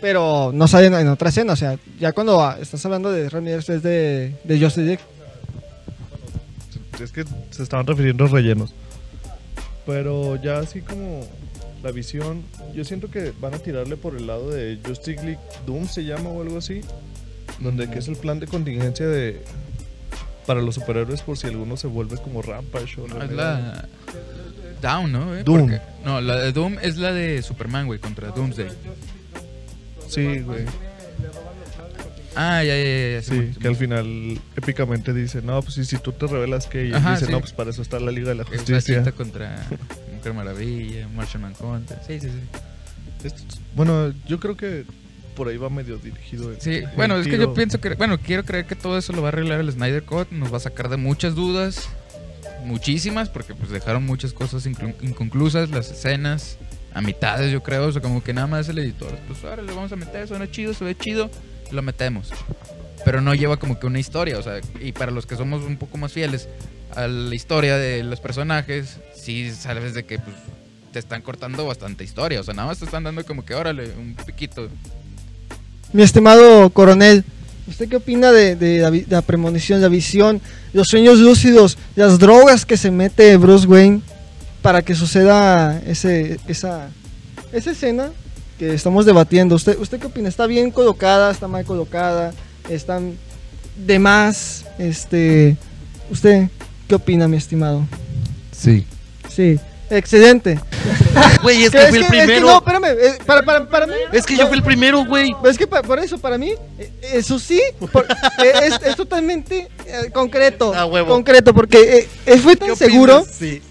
pero no sale en, en otra escena. O sea, ya cuando ah, estás hablando de Miller es de, de Justice League. Es que se estaban refiriendo a rellenos. Pero ya así como la visión, yo siento que van a tirarle por el lado de Justice League Doom se llama o algo así, donde que es el plan de contingencia de para los superhéroes por si alguno se vuelve como Rampage o la Down, ¿no? güey? Doom. Porque- no, la de Doom es la de Superman, güey, contra Doomsday. Sí, güey. Ah, ya, ya, ya. ya, Sí, que al final épicamente dice, no, pues si, si tú te revelas que... Y Ajá, dice, sí. no, pues para eso está la Liga de la Es la Justicia. cita contra Mujer Maravilla, Martian Manhunter. Sí, sí, sí. Esto- bueno, yo creo que por ahí va medio dirigido. el- Sí, el bueno, es que yo pienso que, bueno, quiero creer que todo eso lo va a arreglar el Snyder Cut, nos va a sacar de muchas dudas, muchísimas, porque pues dejaron muchas cosas inconclusas, las escenas, a mitades yo creo, o sea, como que nada más el editor, pues ahora le vamos a meter, suena chido, se ve chido, lo metemos. Pero no lleva como que una historia, o sea, y para los que somos un poco más fieles a la historia de los personajes, sí sabes de que pues te están cortando bastante historia, o sea, nada más te están dando como que órale, un piquito. Mi estimado coronel, ¿usted qué opina de, de la, de la premonición, la visión, los sueños lúcidos, las drogas que se mete Bruce Wayne para que suceda ese, esa, esa escena que estamos debatiendo? ¿Usted, ¿Usted qué opina? ¿Está bien colocada? ¿Está mal colocada? ¿Están de más? Este, ¿Usted qué opina, mi estimado? Sí. Sí, excelente. Güey, es ¿Qué- que fui el es que primero. no, espérame, eh, para, para, para mí... Es que yo fui el primero, güey. Es que pa- por eso, para mí, eh, eso sí, por- eh, es, es totalmente eh, concreto. A huevo. Concreto, porque eh, eh, fue ¿Qué tan opinas? seguro. Sí.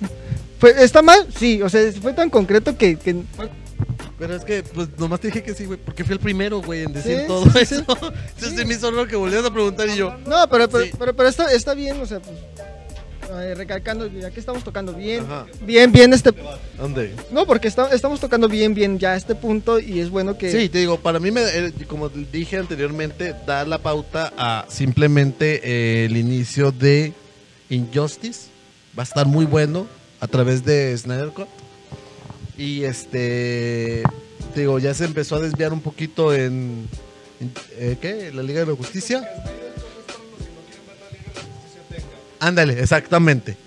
Fue, ¿Está mal? Sí, o sea, fue tan concreto que. que- Pero es que, pues, nomás te dije que sí, güey. Porque fui el primero, güey, en decir Sí, todo sí, sí. eso. Entonces se me hizo raro que volvieras a preguntar y yo. no, pero, pero, Sí. pero, pero está, está bien, o sea, pues. Eh, recalcando, ya que estamos tocando bien, Ajá. bien, bien este... ¿Dónde? No, porque está- estamos tocando bien, bien ya este punto y es bueno que... Sí, te digo, para mí, me, eh, como dije anteriormente, da la pauta a simplemente eh, el inicio de Injustice. Va a estar muy bueno a través de Snyder Cut. Y este, te digo, ya se empezó a desviar un poquito en, en, eh, ¿qué? La Liga de la Justicia. Ándale, exactamente.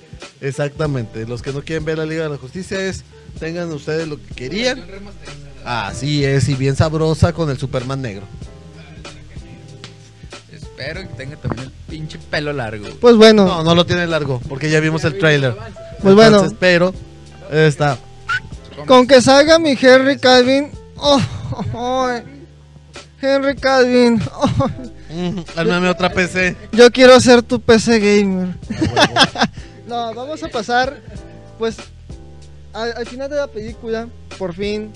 Exactamente. Los que no quieren ver la Liga de la Justicia es, tengan ustedes lo que querían. Así es, y bien sabrosa con el Superman negro. Espero que tenga también el pinche pelo largo. Pues bueno, No, no lo tiene largo, porque ya vimos el trailer. Pues bueno. Entonces, pero está. con que salga mi Henry Calvin... Oh, oh, oh, Henry Calvin, oh, Ármame otra PC. yo quiero ser tu PC gamer. No, vamos a pasar, pues, al, al final de la película, por fin.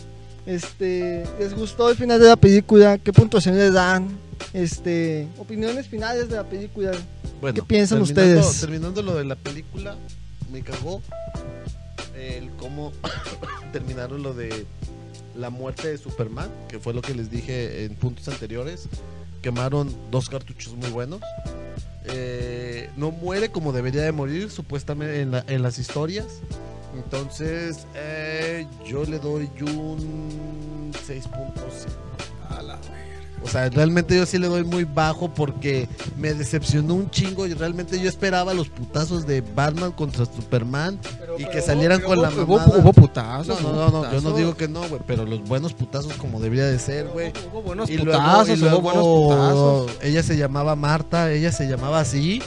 Este, ¿les gustó el final de la película? ¿Qué puntuación le dan? Este, opiniones finales de la película. Bueno, ¿Qué piensan terminando- ustedes? Terminando lo de la película, me cagó el cómo terminaron lo de la muerte de Superman, que fue lo que les dije en puntos anteriores. Quemaron dos cartuchos muy buenos. Eh, no muere como debería de morir, supuestamente en, la- las historias. Entonces, eh, yo le doy un 6.5. O sea, realmente yo sí le doy muy bajo porque me decepcionó un chingo y realmente yo esperaba los putazos de Batman contra Superman y que salieran con la Hubo, mamada. hubo putazos. no, no, no, yo no digo que no, güey, pero los buenos putazos como debería de ser, güey. Hubo buenos Y luego, putazos, y hubo luego buenos putazos. ella se llamaba Marta, ella se llamaba así.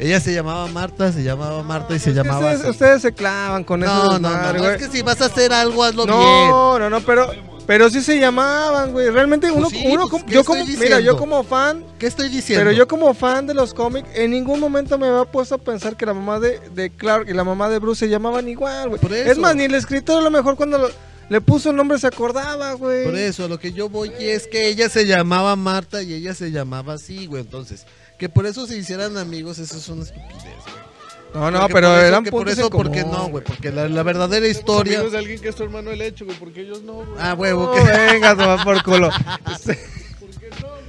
Ella se llamaba Marta, se llamaba Marta y se llamaba ustedes, así. ustedes se clavan con eso. No, no, no, güey. es que si vas a hacer algo, hazlo bien. No, no, no, pero, pero sí se llamaban, güey. Realmente uno, Pues sí, uno pues, como- ¿qué yo como, diciendo? mira, yo como fan, ¿Qué estoy diciendo? pero yo como fan de los cómics, en ningún momento me había puesto a pensar que la mamá de, de Clark y la mamá de Bruce se llamaban igual, güey. Por eso. Es más, ni el escritor a lo mejor cuando lo- le puso el nombre se acordaba, güey. Por eso, lo que yo voy es que ella se llamaba Marta y ella se llamaba así, güey. Entonces, que por eso se hicieran amigos, eso es una estupidez, güey. No, no, Porque pero por eso- eran que por eso, en ¿por qué común, no, güey? Porque la, la verdadera historia. Amigos de alguien que es tu hermano el hecho, güey, porque ellos no, güey. Ah, huevo, No, que. venga, toma por culo.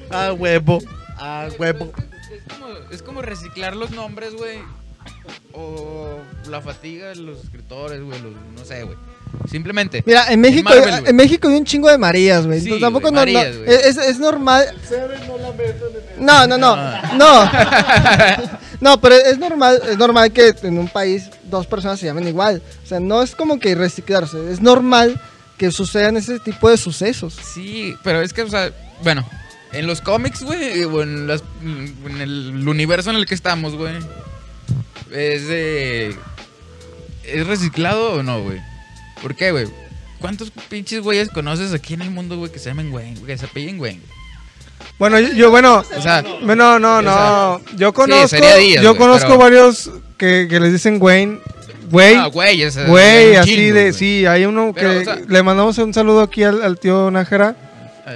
Ah, huevo. Ah, huevo. Es como, es como reciclar los nombres, güey. O la fatiga de los escritores, güey. los- No sé, güey. Simplemente. Mira, en México, Marvel, güey. en México hay un chingo de Marías, güey. Sí, Entonces, tampoco no, no- Marías, güey. es, es normal. No, no, no, Ah. no. No, pero es normal, es normal que en un país dos personas se llamen igual. O sea, no es como que reciclarse, es normal que sucedan ese tipo de sucesos. Sí, pero es que, o sea, bueno, en los cómics, güey, o en, las- en el universo en el que estamos, güey, es de. ¿Es reciclado o no, güey? ¿Por qué, güey? ¿Cuántos pinches güeyes conoces aquí en el mundo, güey, que se llamen güey, que se apellen güey? Bueno, yo, yo, bueno, O sea, no, no, no. Yo conozco, sería Díaz, yo güey, conozco pero- varios que, que les dicen Wayne, güey, ah, güey, es- güey, así chingo, de, sí, hay uno Pero, que o sea- le mandamos un saludo aquí al, al tío Nájera,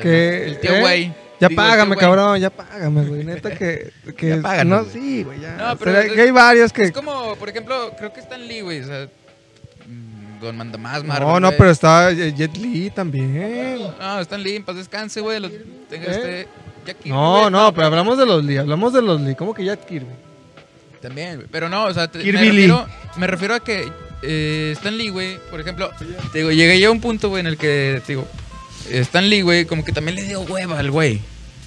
que- El tío ¿eh? güey. Ya Digo, págame, cabrón, ya págame, güey, neta que, que Ya páganos, no, sí, güey, ya. No, pero es- que hay varios que Es como, por ejemplo, creo que Stan Lee, güey. O sea, Don Mandamás, Marvel. No, no, pero está Jet Li también. No, Stan Lee, en paz descanse, güey. Tenga ¿Eh? este. Jack Kirby, No, no, pero hablamos de los Lee, hablamos de los Lee, ¿cómo que Jack Kirby? También, güey. Pero no, o sea, te- me, Kirby Lee. refiero, me refiero a que eh, Stan Lee, güey, por ejemplo, te digo, llegué ya a un punto, güey, en el que, te digo, Stan Lee, güey, como que también le dio hueva al güey.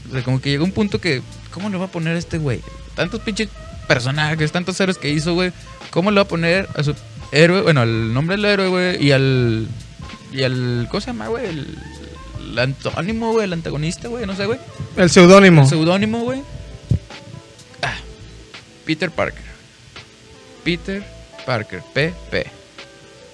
O sea, como que llegó un punto que, ¿cómo le va a poner a este güey? Tantos pinches personajes, tantos héroes que hizo, güey. ¿Cómo le va a poner a su héroe, bueno, al nombre del héroe, güey, y al. Y al. ¿Cómo se llama, güey? El, el antónimo, güey, el antagonista, güey, no sé, güey. El seudónimo. El seudónimo, güey. Ah, Peter Parker. Peter Parker. PP.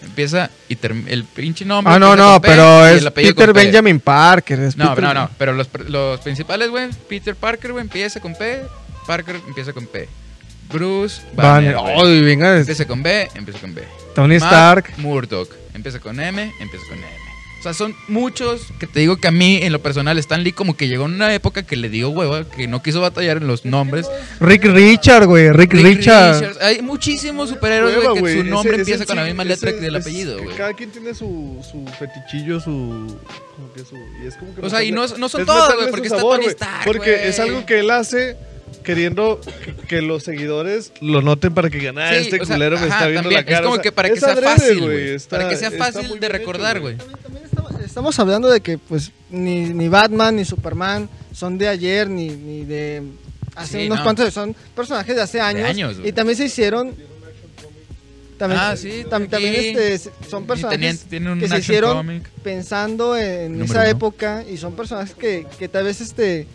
Empieza y termina. El pinche nombre. Ah, no, no, P pero es el Peter. Benjamin Parker. es No, Peter- no, no. Pero los, los principales, güey. Peter Parker, güey, empieza con P. Parker empieza con P. Bruce Banner. Banner. venga, Empieza con B, empieza con B. Tony Matt Stark. Murdock. Empieza con M, empieza con M. sea, son muchos que te digo que a mí, en lo personal, Stan Lee como que llegó en una época que le dio hueva, que no quiso batallar en los nombres. Rick Richard, güey. Rick, Rick Richard. Richards. Hay muchísimos superhéroes, Hueva, güey, que güey, su ese- nombre ese empieza con la misma ese letra que del apellido, güey. Cada quien tiene su, su fetichillo, su, como que su. Y es como que O sea, y no- no son todos, güey, porque está sabor, Tony güey, Stark, Porque güey. es algo que él hace queriendo que, los seguidores lo noten para que digan, ah, Sí, este o sea, culero me ajá, está viendo también, la cara. Es como o sea, que para que sea adrede, fácil, güey, Para que sea fácil de recordar, güey. Estamos, hablando de que pues ni, ni Batman ni Superman son de ayer ni, ni de hace Sí, unos no. cuantos son personajes de hace años, y también se hicieron también, Ah, sí, tam- también este, son personajes tenían- tienen un que se hicieron comic. pensando en Número esa uno. época y son personajes que, que tal vez este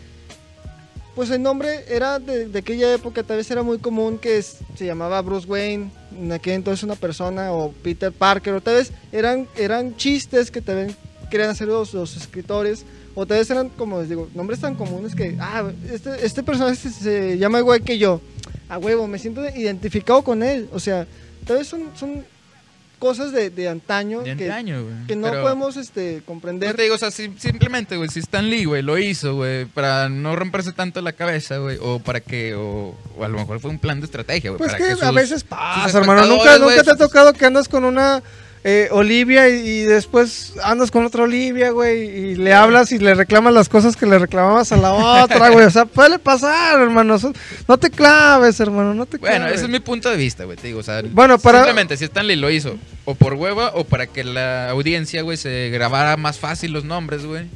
pues el nombre era de, aquella época tal vez era muy común que se llamaba Bruce Wayne en aquel entonces una persona o Peter Parker o tal vez eran eran chistes que vez querían hacer los, escritores o tal vez eran como les digo nombres tan comunes que ah este, este personaje se, llama igual que yo. A huevo me siento identificado con él. O sea tal vez son cosas de, de antaño De que, antaño, güey. que no Pero- podemos este Yo comprender te digo, o sea, si- simplemente, güey, si Stan Lee, güey, lo hizo, güey, para no romperse tanto la cabeza, güey, o para que, o, o a lo mejor fue un plan de estrategia, güey. Pues para que, sus- a veces pasa, hermano. Nunca, nunca te ha tocado que andas con una eh, Olivia y, y después andas con otra Olivia, güey, y le hablas y le reclamas las cosas que le reclamabas a la otra, güey. O sea, puede pasar, hermano. No te claves, hermano, no te claves. Bueno, ese es mi punto de vista, güey, te digo, o sea, Bueno, para- simplemente si Stan Lee lo hizo o por hueva o para que la audiencia, güey, se grabara más fácil los nombres, güey.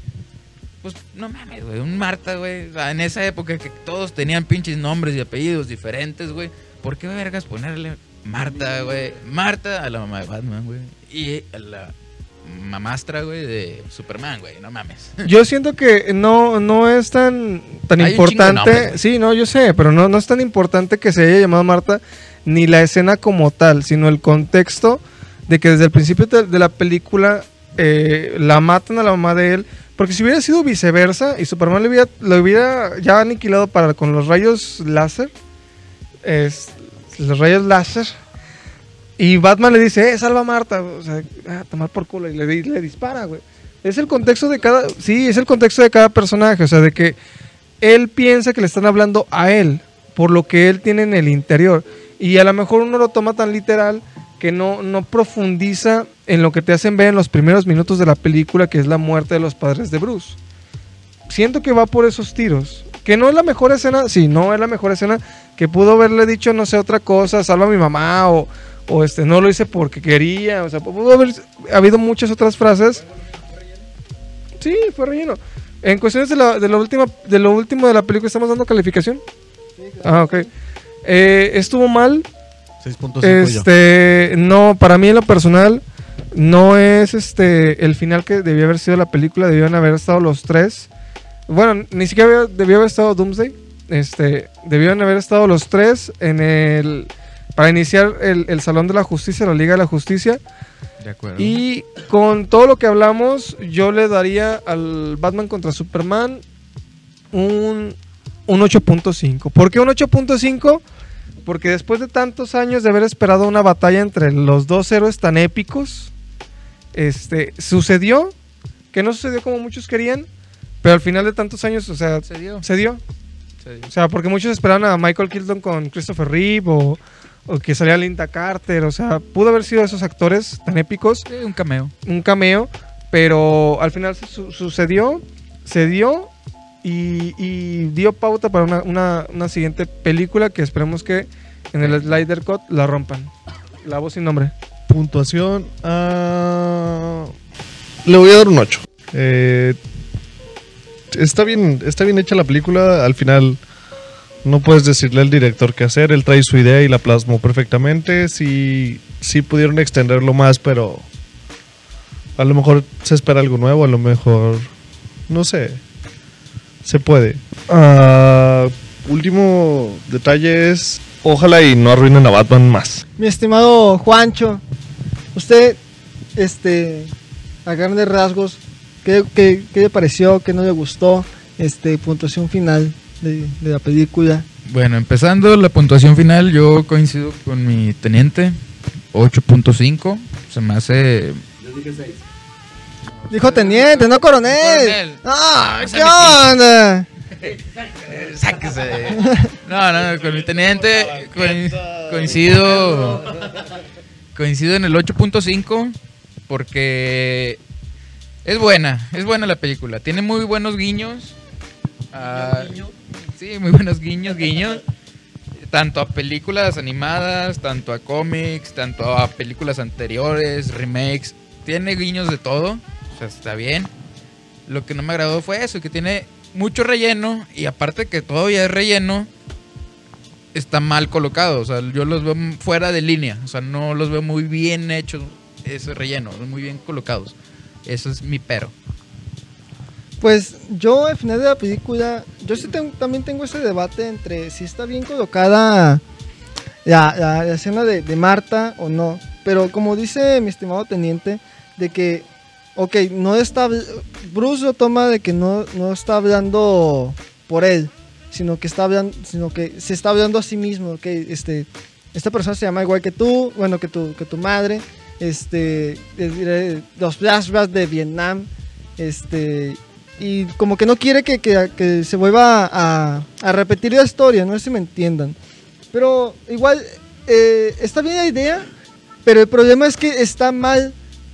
Pues no mames, güey, un Marta, güey, o sea, en esa época que todos tenían pinches nombres y apellidos diferentes, güey, ¿por qué vergas ponerle Marta, güey? Marta a la mamá de Batman, güey, y a la mamastra, güey, de Superman, güey, no mames. Yo siento que no, no es tan, tan Hay importante. sí, no, yo sé, pero no, no es tan importante que se haya llamado Marta ni la escena como tal, sino el contexto de que desde el principio de, de la película eh, la matan a la mamá de él. Porque si hubiera sido viceversa y Superman lo hubiera, lo hubiera ya aniquilado para, con los rayos láser, es, los rayos láser, y Batman le dice, eh, salva a Marta, o sea, a tomar por culo, y le, le dispara, güey. Es el contexto de cada, sí, es el contexto de cada personaje, o sea, de que él piensa que le están hablando a él, por lo que él tiene en el interior. Y a lo mejor uno lo toma tan literal que no, no profundiza en lo que te hacen ver en los primeros minutos de la película, que es la muerte de los padres de Bruce. Siento que va por esos tiros. Que no es la mejor escena, sí, no es la mejor escena, que pudo haberle dicho, no sé, otra cosa, salva a mi mamá, o, o este, no lo hice porque quería, o sea, pudo haber habido muchas otras frases. Sí, fue relleno. En cuestiones de, la, de, lo última, de lo último de la película, ¿estamos dando calificación? Ah, ok. Eh, estuvo mal, 6.5 yo. este, no, para mí en lo personal, no es este el final que debió haber sido la película, debían haber estado los tres. Bueno, ni siquiera debió haber estado Doomsday. Este, debieron haber estado los tres en el para iniciar el, el Salón de la Justicia, la Liga de la Justicia. De acuerdo. Y con todo lo que hablamos, yo le daría al Batman contra Superman un, un 8.5. ¿Por qué un 8.5? Porque después de tantos años de haber esperado una batalla entre los dos héroes tan épicos, este, sucedió, que no sucedió como muchos querían, pero al final de tantos años, o sea, se dio. se dio. O sea, porque muchos esperaban a Michael Keaton con Christopher Reeve o, o que salía Linda Carter. O sea, pudo haber sido esos actores tan épicos, Sí, un cameo. un cameo, pero al final su- sucedió, se dio y, y dio pauta para una, una- una siguiente película que esperemos que en el Slider Cut la rompan. La voz sin nombre. Puntuación. ah, le voy a dar un 8. Eh, está, bien, está bien hecha la película. Al final no puedes decirle al director qué hacer. Él trae su idea y la plasmó perfectamente. Sí, sí pudieron extenderlo más, pero a lo mejor se espera algo nuevo. A lo mejor, no sé. Se puede. Ah, último detalle es, ojalá y no arruinen a Batman más. Mi estimado Juancho, usted, este, a grandes rasgos, ¿qué, qué, qué le pareció? ¿Qué no le gustó? Este, puntuación final de, de la película. Bueno, empezando la puntuación final, yo coincido con mi teniente, 8.5. Se me hace... Dijo teniente, no coronel. Coronel. Ah, Esa ¿qué onda? Sáquese. No, no, no, con mi teniente co- coincido. Coincido en el 8.5 porque es buena, es buena la película. Tiene muy buenos guiños. Ah, sí, muy buenos guiños, guiños. Tanto a películas animadas, tanto a cómics, tanto a películas anteriores, remakes. Tiene guiños de todo. O sea, está bien. Lo que no me agradó fue eso, que tiene mucho relleno y aparte que todavía es relleno, está mal colocado. O sea, yo los veo fuera de línea. O sea, no los veo muy bien hechos ese relleno, muy bien colocados. Eso es mi pero. Pues yo al final de la película, yo sí tengo- también tengo ese debate entre si está bien colocada la, la- escena de, Marta o no. Pero como dice mi estimado teniente, de que, ok, no está, Bruce lo toma de que no, no está hablando por él, sino que está hablando, sino que se está hablando a sí mismo, que este, esta persona se llama igual que tú, bueno, que tu, que tu madre, este, los flashbacks de Vietnam, este, y como que no quiere que, que- que se vuelva a, a repetir la historia, no sé si me entiendan. Pero igual, eh, está bien la idea, pero el problema es que está mal,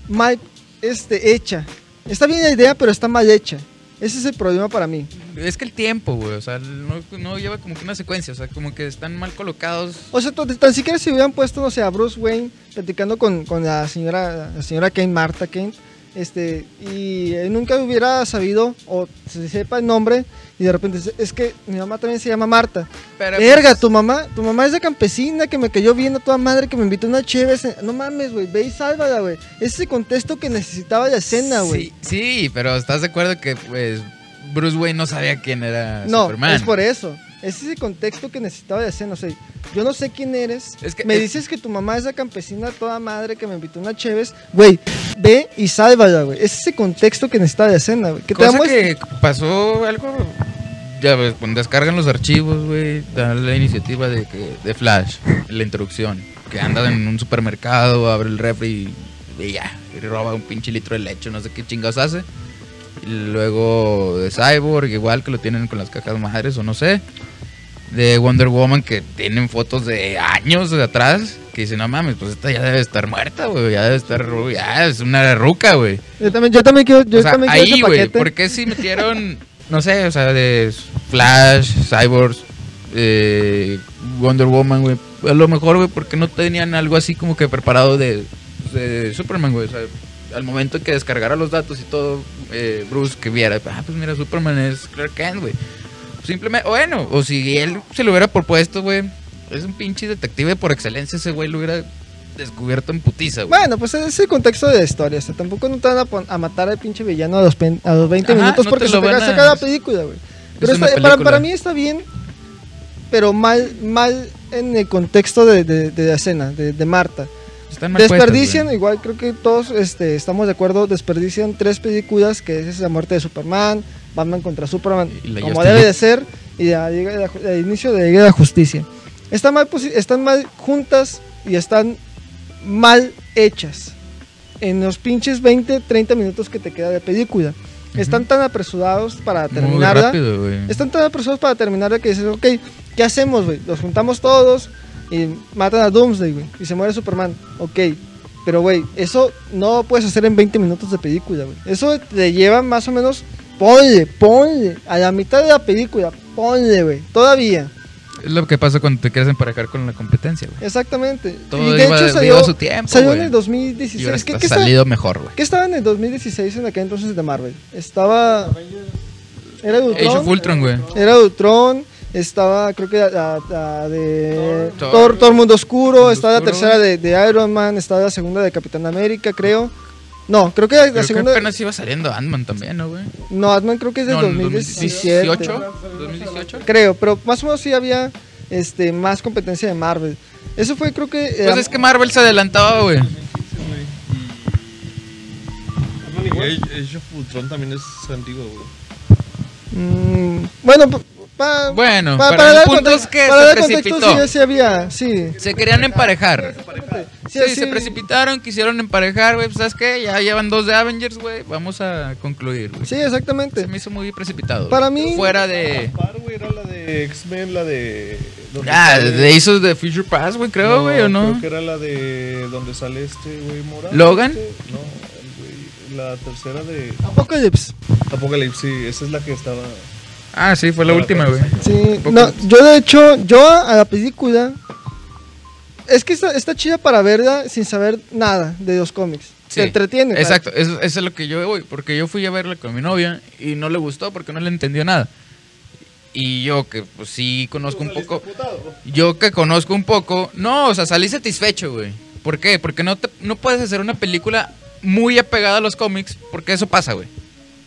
mal este, hecha. Está bien la idea, pero está mal hecha. Ese es el problema para mí. Es que el tiempo, güey, o sea, no, no lleva como que una secuencia, o sea, como que están mal colocados. O sea, tan tan siquiera si hubieran puesto, no sé, a Bruce Wayne platicando con, con la señora la señora Kane, Marta Kane, este, y él nunca hubiera sabido o se sepa el nombre y de repente es que mi mamá también se llama Marta. Pero, Verga, pues, tu mamá, tu mamá es de campesina que me cayó bien a toda madre que me invitó a una chévere. No mames, güey, ve y sálvala, güey. Ese es el contexto que necesitaba la escena, güey. Sí, sí, pero ¿estás de acuerdo que pues Bruce Wayne no sabía quién era no, Superman? es por eso. Ese es el contexto que necesitaba la escena. O sea, yo no sé quién eres. Es que me es- dices que tu mamá es la campesina toda madre que me invitó una chévere. Güey, ve y sálvala, güey. Ese es el contexto que necesitaba la escena, güey. Te Cosa damos- que pasó algo. Ya ves, cuando descargan los archivos, güey, da la iniciativa de, que, de Flash, la introducción. Que anda en un supermercado, abre el refri y, y ya, y roba un pinche litro de leche, no sé qué chingados hace. Y luego de Cyborg, igual que lo tienen con las cajas madres o no sé. De Wonder Woman, que tienen fotos de años de atrás. Que dicen, no mames, pues esta ya debe estar muerta, güey. Ya debe estar, ya es una ruca, güey. Yo también, yo también quiero, yo O sea, también quiero ahí, güey. ¿por qué si metieron, no sé, o sea, de Flash, Cyborg, eh, Wonder Woman, güey? A lo mejor, güey, porque no tenían algo así como que preparado de, de Superman, güey. O sea, al momento que descargara los datos y todo, eh, Bruce que viera, ah, pues mira, Superman es Clark Kent, güey. Simplemente, bueno, o si él se lo hubiera propuesto, güey, es un pinche detective por excelencia, ese güey lo hubiera descubierto en putiza, güey. Bueno, pues es el contexto de la historia. O sea, tampoco no te van a, a matar al pinche villano a los, pen- a los 20 Ajá, minutos no porque se te van a- saca la película, güey. Pero está- para, película. para mí está bien, pero mal, mal en el contexto de, de- de la escena, de, de Marta. Están mal Desperdician, igual creo que todos este, estamos de acuerdo, desperdician tres películas, que es la muerte de Superman, Batman contra Superman, como debe de ser, y de inicio de la Liga de la Justicia. Están mal, están mal juntas y están mal hechas en los pinches 20, 30 minutos que te queda de película. Están tan apresurados para terminarla. rápido. Están tan apresurados para terminarla que dices, ok, ¿qué hacemos, güey? Los juntamos todos y matan a Doomsday, güey. Y se muere Superman. Ok. Pero, güey, eso no puedes hacer en 20 minutos de película, güey. Eso te lleva más o menos, ponle, ponle, a la mitad de la película, ponle, güey. Todavía. Es lo que pasa cuando te quieres emparejar con la competencia, güey. Exactamente. Todo y de iba- hecho salió, su tiempo, salió en el Y 2016. ahora ¿Qué, ha qué estaba, salido mejor, güey. qué estaba en el 2016 en aquel entonces de Marvel? Estaba... Era Ultron. Güey. Era Ultron, estaba creo que la, la- la de Thor. Thor, Thor Mundo Oscuro, Mundo estaba la tercera de, de Iron Man, estaba la segunda de Capitán América, creo. No, creo que la, Creo que segunda... apenas iba saliendo Ant-Man también, ¿no, güey? No, Ant-Man creo que es del No, 2017. 2018. 2018. Creo, pero más o menos sí había este, más competencia de Marvel. Eso fue creo que... Pues es que Marvel se adelantaba, güey. Age, Age of Ultron también es antiguo, güey. mm, bueno, pa- Bueno, pa- pero el dar punto contexto- es que para se dar contexto, precipitó. sí, sí había, sí. Se querían emparejar. Sí, se precipitaron, quisieron emparejar, güey. pues, ¿Sabes qué? Ya llevan dos de Avengers, güey. Vamos a concluir, güey. Sí, exactamente. Se me hizo muy precipitado. Para mí- Fuera de. Par, güey, era la de X-Men, la de. Ah, sale- de Aces de Future Past, güey, creo, güey, ¿o no? Creo que era la de. donde sale este, güey, Morales. ¿Logan? este. No, el güey. La tercera de. Apocalypse. Apocalipsis, sí, esa es la que estaba. Ah, sí, fue la última, güey. Sí, no, yo de hecho, yo a la película. Es que está, está chida para verla sin saber nada de los cómics. Sí, Se entretiene. Exacto, eso, eso es lo que yo voy, porque yo fui a verla con mi novia y no le gustó porque no le entendió nada. Y yo que pues sí conozco un poco, yo que conozco un poco, no, o sea, salí satisfecho, güey. ¿Por qué? Porque no, te- no puedes hacer una película muy apegada a los cómics, porque eso pasa, güey.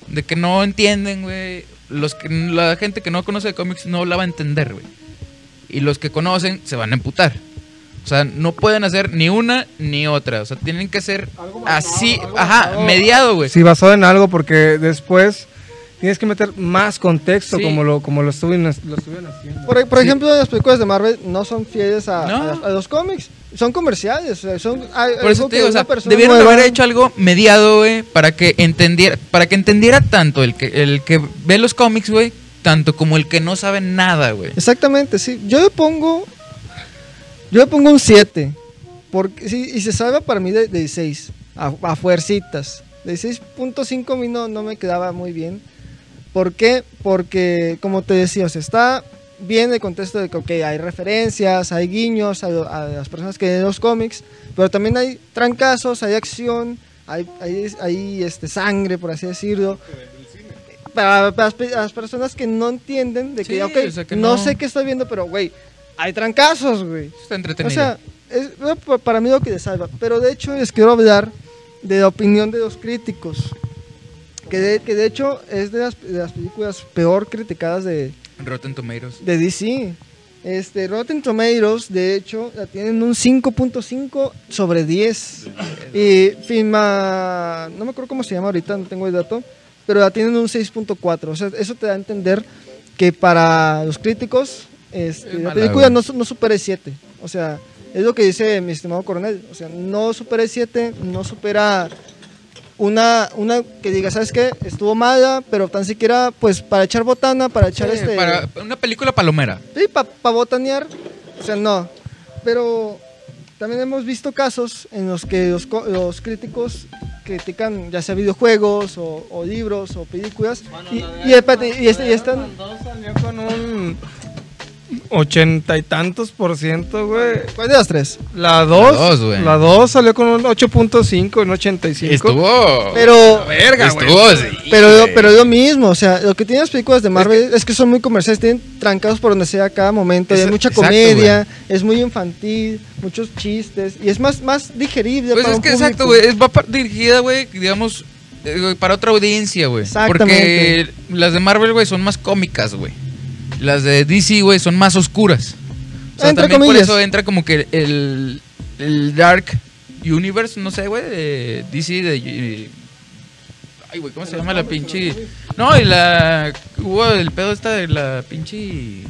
De que no entienden, güey. Los que, la gente que no conoce de cómics no la va a entender, güey. Y los que conocen se van a emputar. O sea, no pueden hacer ni una ni otra. O sea, tienen que ser así, ajá, mediado, güey. Sí, basado en algo porque después tienes que meter más contexto Sí. como lo como lo estuvieron, lo estuvieron haciendo. Por, por ejemplo, las películas de Marvel no son fieles a, No. a- a los cómics. Son comerciales. son, Por eso te digo, o sea, debieron nueva- haber hecho algo mediado, güey, para que entendiera, para que entendiera tanto el que el que ve los cómics, güey, tanto como el que no sabe nada, güey. Exactamente, sí. Yo le pongo. Yo le pongo un 7. Porque, sí, y se salva para mí de, de 6. A, a fuercitas. De 6.5 a mí no, no me quedaba muy bien. ¿Por qué? Porque, como te decía, o sea, está bien el contexto de que ok, hay referencias, hay guiños a, a las personas que leen los cómics, pero también hay trancazos, hay acción, hay, hay, hay, este, sangre, por así decirlo. Para, para las, pe- las personas que no entienden de que, Sí, ok, o sea, que no, no- sé qué estoy viendo, pero güey, hay trancazos, güey. Está O entretenido. sea, es es pa- para mí lo que le salva. Pero de hecho les quiero hablar de la opinión de los críticos. Que de, que de hecho es de las, de las películas peor criticadas de, Rotten Tomatoes. de DC. Este, Rotten Tomatoes, de hecho, la tienen un 5.5 sobre 10. Y Filma, no me acuerdo cómo se llama ahorita, no tengo el dato, pero la tienen un 6.4. O sea, eso te da a entender que para los críticos, este, Es la película no, no supera el 7. O sea, es lo que dice mi estimado coronel. O sea, no supera el 7, no supera una, una que diga, ¿sabes qué? Estuvo mala, pero tan siquiera, pues, para echar botana, para echar Sí, este... para una película palomera. Sí, para botanear. O sea, no. Pero también hemos visto casos en los que los, los críticos critican ya sea videojuegos o, o libros o películas. y, y, espérate, y este- y están... salió con un ochenta y tantos por ciento, güey. ¿Cuál de las tres? La 2, dos, güey. la 2 salió con un 8.5 en 85. Estuvo. Pero... verga, güey. Estuvo, sí, Pero, güey. pero es lo mismo, o sea, lo que tienen las películas de Marvel es que, son muy comerciales, tienen trancados por donde sea cada momento, y hay mucha exacto, comedia, es muy infantil, muchos chistes, y es más, más digerible Pues para es un que público. exacto, güey. Es va dirigida, güey, digamos, eh, güey, para otra audiencia, güey. Porque Exactamente. las de Marvel, güey, son más cómicas, güey. Las de DC, güey, son más oscuras. O sea, Entre también por eso entra como que el, el Dark Universe, no sé, güey, de DC, de... Ay, güey, ¿cómo se llama la pinche...? No, y la... Hubo el pedo esta de la pinche...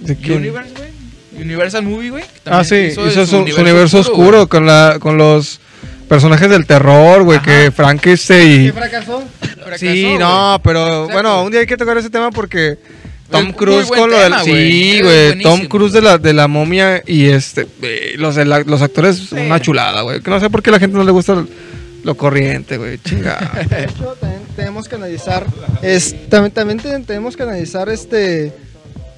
¿De quién? Universe, güey. Universal Movie, güey. Ah, sí, hizo su, su universo, oscuro, con, la, con los personajes del terror, güey, que Frankenstein y... fracasó? Fracasó, Sí, no, pero Exacto. bueno, un día hay que tocar ese tema porque Tom Cruise con lo tema, del sí, güey. Tom Cruise de la de la momia y este eh, los de la- los actores una chulada, güey. Que no sé por qué a la gente no le gusta lo, lo corriente, güey. Chinga. De hecho, también tenemos que analizar, es, también, también te- tenemos que analizar este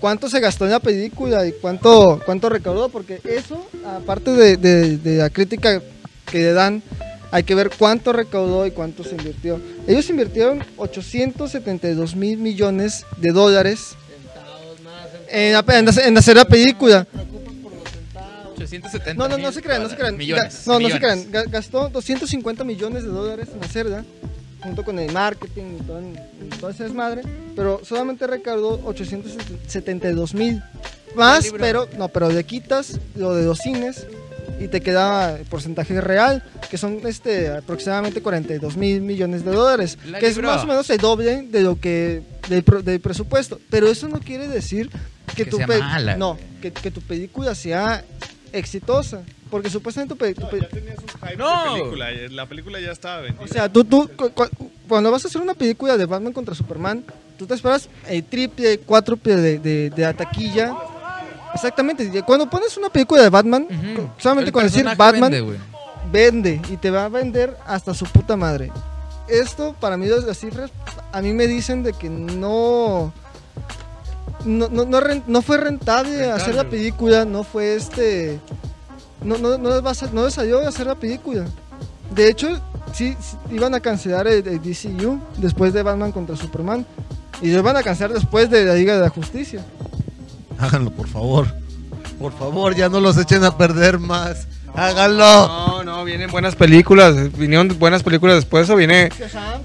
cuánto se gastó en la película y cuánto, cuánto recaudó, porque eso, aparte de, de- de la crítica que le dan, hay que ver cuánto recaudó y cuánto se invirtió. Ellos invirtieron 872 mil millones de dólares en, en hacer- en hacer la película. 870 No, no, no se crean, no se crean. Millones. No, no se millones. crean. Ga- Gastó 250 millones de dólares en hacerla, junto con el marketing y todo, y todo ese desmadre, pero solamente recaudó 872 mil. Más, pero, no, pero le quitas lo de los cines y te queda el porcentaje real, que son este aproximadamente 42 mil millones de dólares, La que es más o menos el doble de lo que del, del presupuesto. Pero eso no quiere decir que, Que tu sea pe- mala. no, que, que tu película sea exitosa. porque supuestamente tu pe- tu pe- Ya tenía sus hypes No. de película. La película ya estaba vendida. O sea, tú, tú, cu- cu- cuando vas a hacer una película de Batman contra Superman, tú te esperas el triple, cuádruple de, de, de la taquilla. Exactamente. Cuando pones una película de Batman, solamente El con decir Batman, vende, vende y te va a vender hasta su puta madre. Esto, para mí, las cifras, a mí me dicen de que no. No, no, no, no fue rentable, hacer la película, no fue este. No, no, no, les va a sa- no les salió hacer la película. De hecho, sí, sí, iban a cancelar el, el DCU después de Batman contra Superman. Y lo iban a cancelar después de la Liga de la Justicia. Háganlo, por favor. Por favor, ya no los echen a perder más. Háganlo. No, no, vienen buenas películas. Vinieron buenas películas después. O viene,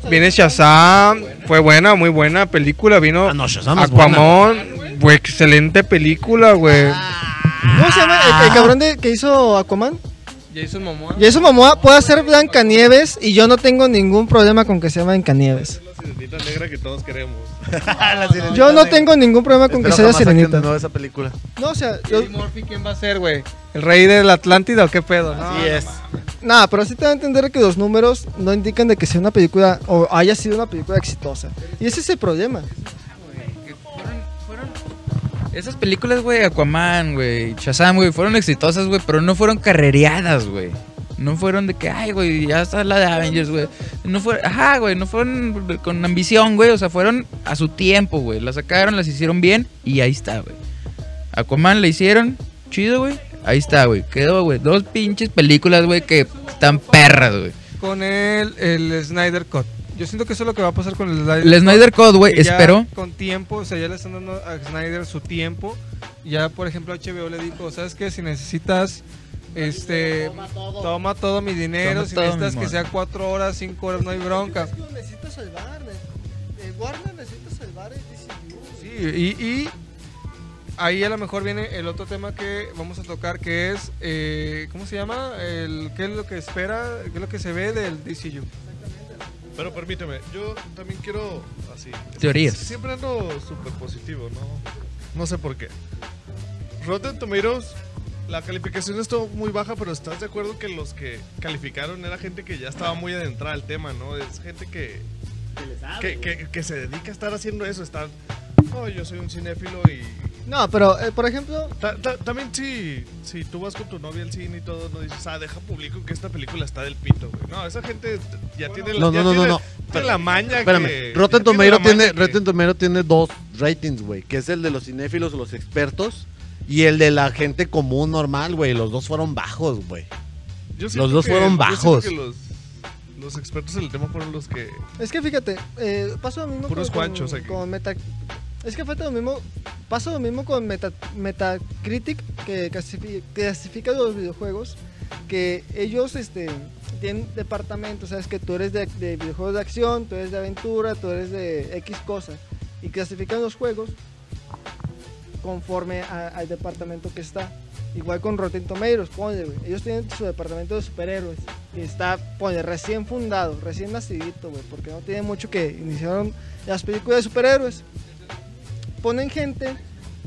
viene Shazam. Fue buena, muy buena película. Vino Ah, no, Shazam Aquaman. Fue excelente película, güey. ¿Cómo se llama el, el cabrón de, que hizo Aquaman? Jason Momoa. Jason Momoa puede hacer Blancanieves y yo no tengo ningún problema con que sea Blancanieves. la sirenita negra que todos queremos. Yo no tengo ningún problema con que sea Sirenita. No, esa película. No, o sea, yo- Murphy, ¿quién va a ser, güey? ¿El rey del Atlántida o qué pedo? No, Así es. nada, pero sí te va a entender que los números no indican de que sea una película o haya sido una película exitosa. Y ese es el problema. Fueron- fueron- Esas películas, güey, Aquaman, güey, Shazam, güey, fueron exitosas, güey, pero no fueron carrereadas, güey. No fueron de que, ay, güey, ya está la de Avengers, güey. No fue, ajá, güey, no fueron con ambición, güey. O sea, fueron a su tiempo, güey. Las sacaron, las hicieron bien y ahí está, güey. Aquaman la hicieron, chido, güey. Ahí está, güey. Quedó, güey. Dos pinches películas, güey, que están perras, güey. Con el, el Snyder Cut. Yo siento que eso es lo que va a pasar con el Snyder El Snyder Code, güey, espero. Con tiempo, o sea, ya le están dando a Snyder su tiempo. Ya, por ejemplo, HBO le dijo, ¿sabes qué? Si necesitas, este, toma todo, mi dinero. Toma si todo, necesitas que sea cuatro horas, cinco horas, no hay bronca. necesita salvar. Warner necesita salvar el DCU. Sí, y, y ahí a lo mejor viene el otro tema que vamos a tocar, que es, eh, ¿cómo se llama? El, ¿Qué es lo que espera? ¿Qué es lo que se ve del DCU? Pero permíteme, yo también quiero así. Teorías. Siempre ando súper positivo, ¿no? No sé por qué. Rotten Tomatoes, la calificación estuvo muy baja, pero ¿estás de acuerdo que los que calificaron era gente que ya estaba muy adentrada al tema, ¿no? Es gente que, que, que, que se dedica a estar haciendo eso, estar... No, yo soy un cinéfilo y... No, pero eh, por ejemplo, Ta- ta- también si, si tú vas con tu novia al cine y todo, no dices, ah, deja público que esta película está del pito, güey. No, esa gente ya tiene la, No, ya no, no, tiene- no, no. tiene la maña Espérame, que... Rotten ya tiene la Tomato tiene, maña que- Rotten Tomato tiene dos ratings, güey, que es el de los cinéfilos o los expertos y el de la gente común normal, güey. Los dos fueron bajos, güey. Yo siento Los dos que- fueron yo siento bajos. que los, los expertos en el tema fueron los que... es que fíjate, eh, pasa lo mismo Puros con, con- guanchos aquí. con Meta. Es que falta lo mismo, pasa lo mismo con Meta, Metacritic que clasifi- clasifica los videojuegos, que ellos este, tienen departamentos, sabes que tú eres de, de videojuegos de acción, tú eres de aventura, tú eres de X cosa, y clasifican los juegos conforme a- al departamento que está. Igual con Rotten Tomatoes, ponle, güey. Ellos tienen su departamento de superhéroes. Que está, ponle, recién fundado, recién nacidito, güey. Porque no tiene mucho que iniciaron las películas de superhéroes. Ponen gente,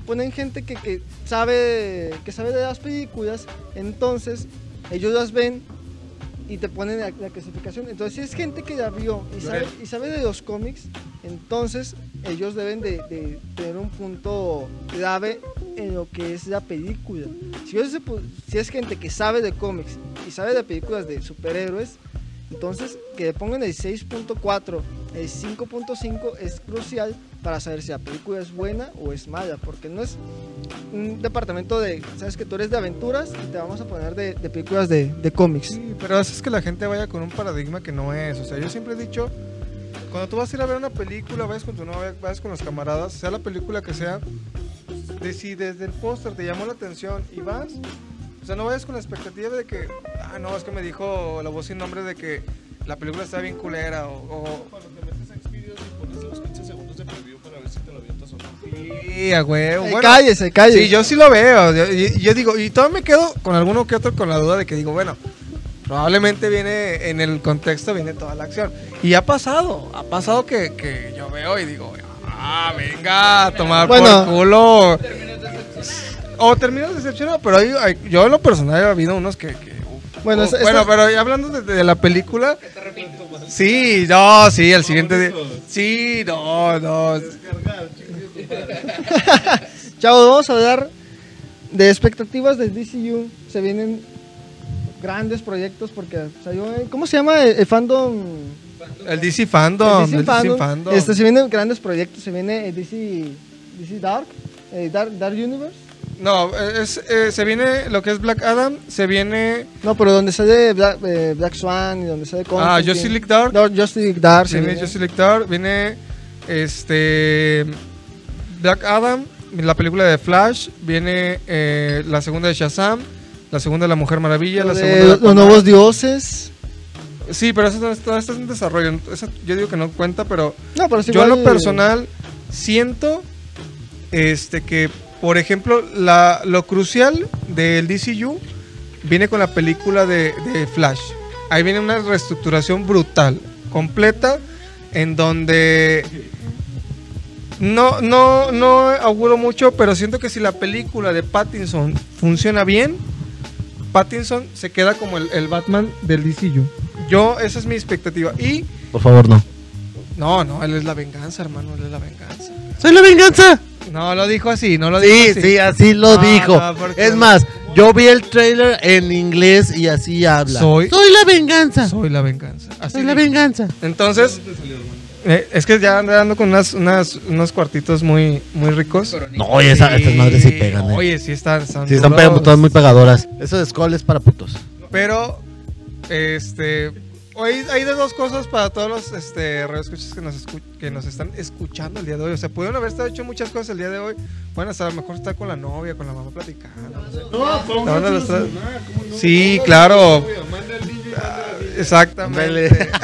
ponen gente que, que sabe, que sabe de las películas. Entonces, ellos las ven y te ponen la, la clasificación. Entonces, si es gente que la vio y sabe, y sabe de los cómics, entonces ellos deben de, de tener un punto clave en lo que es la película. Si, pu- si es gente que sabe de cómics y sabe de películas de superhéroes, entonces que pongan el 6.4, el 5.5 es crucial para saber si la película es buena o es mala, porque no es un departamento de, sabes que tú eres de aventuras y te vamos a poner de, películas de, de cómics. Sí, pero haces que la gente vaya con un paradigma que no es. O sea, yo siempre he dicho, cuando tú vas a ir a ver una película, vayas con tu novia, vayas con los camaradas, sea la película que sea, de si desde el póster te llamó la atención y vas, o sea, no vayas con la expectativa de que, ah, no, es que me dijo la voz sin nombre de que la película está bien culera o... o Cuando te metes a Xvideos y pones los 15 segundos de preview para ver si te lo avientas o no. sí, a huevo. Bueno, cállese, cállese. Sí, yo sí lo veo. Yo, y- yo digo, y todavía me quedo con alguno que otro con la duda de que digo, bueno, probablemente viene en el contexto, viene toda la acción. Y ha pasado, ha pasado que, que yo veo y digo, ah, venga, a tomar Bueno. por culo. O terminas decepcionado, pero hay, hay- yo en lo personal he habido unos que... que, uf. Bueno, bueno, pero hablando de, de la película... Sí, no, sí, el siguiente... Sí, no, no. Chavos, vamos a hablar de expectativas del DCU. Se vienen grandes proyectos porque salió, eh, ¿cómo se llama el, el fandom? El DC Fandom. El El DC DC fandom. Fandom. Este, se vienen grandes proyectos. Se viene el DC, DC Dark, eh, Dark, Dark Universe. No, es, eh, se viene lo que es Black Adam, se viene... No, pero donde sale Black, eh, Black Swan y donde sale Ah, Constantine. Justice League Dark. Dark- Justice League Dark. Viene viene. Justice League Dark, viene este Black Adam, la película de Flash, viene eh, la segunda de Shazam, la segunda de la Mujer Maravilla, la segunda de los nuevos dioses. Sí, pero eso no está, está en desarrollo. Eso yo digo que no cuenta, pero No, pero es yo en lo personal siento este que, por ejemplo, lo crucial del DCU viene con la película de, de Flash. Ahí viene una reestructuración brutal, completa, en donde no, no, no auguro mucho, pero siento que si la película de Pattinson funciona bien, Pattinson se queda como el, el Batman del DCU. Yo, esa es mi expectativa. Y Por favor, no. No, no, él es la venganza, hermano, él es la venganza. ¡Soy la venganza! No lo dijo así, no lo dijo Sí, así. sí, así lo No, dijo. no, porque- es más, yo vi el trailer en inglés y así habla. Soy- la venganza. Soy la venganza. Así Soy la dijo. venganza. Entonces, eh, es que ya ando dando con unas, unas- unos cuartitos muy, muy ricos. No, oye, esa- estas madres sí pegan, eh. Oye, sí están, están Sí, están pegando todas muy pegadoras. Eso de Skull es para putos. Pero, este, hoy hay de dos cosas para todos los este, radioescuchas que nos, escu- que nos están escuchando el día de hoy. O sea, pudieron haber estado hecho muchas cosas el día de hoy. Bueno, hasta a lo mejor estar con la novia, con la mamá platicando. No, sé. Estaban a los tra- Sí, claro. Ah, Exactamente.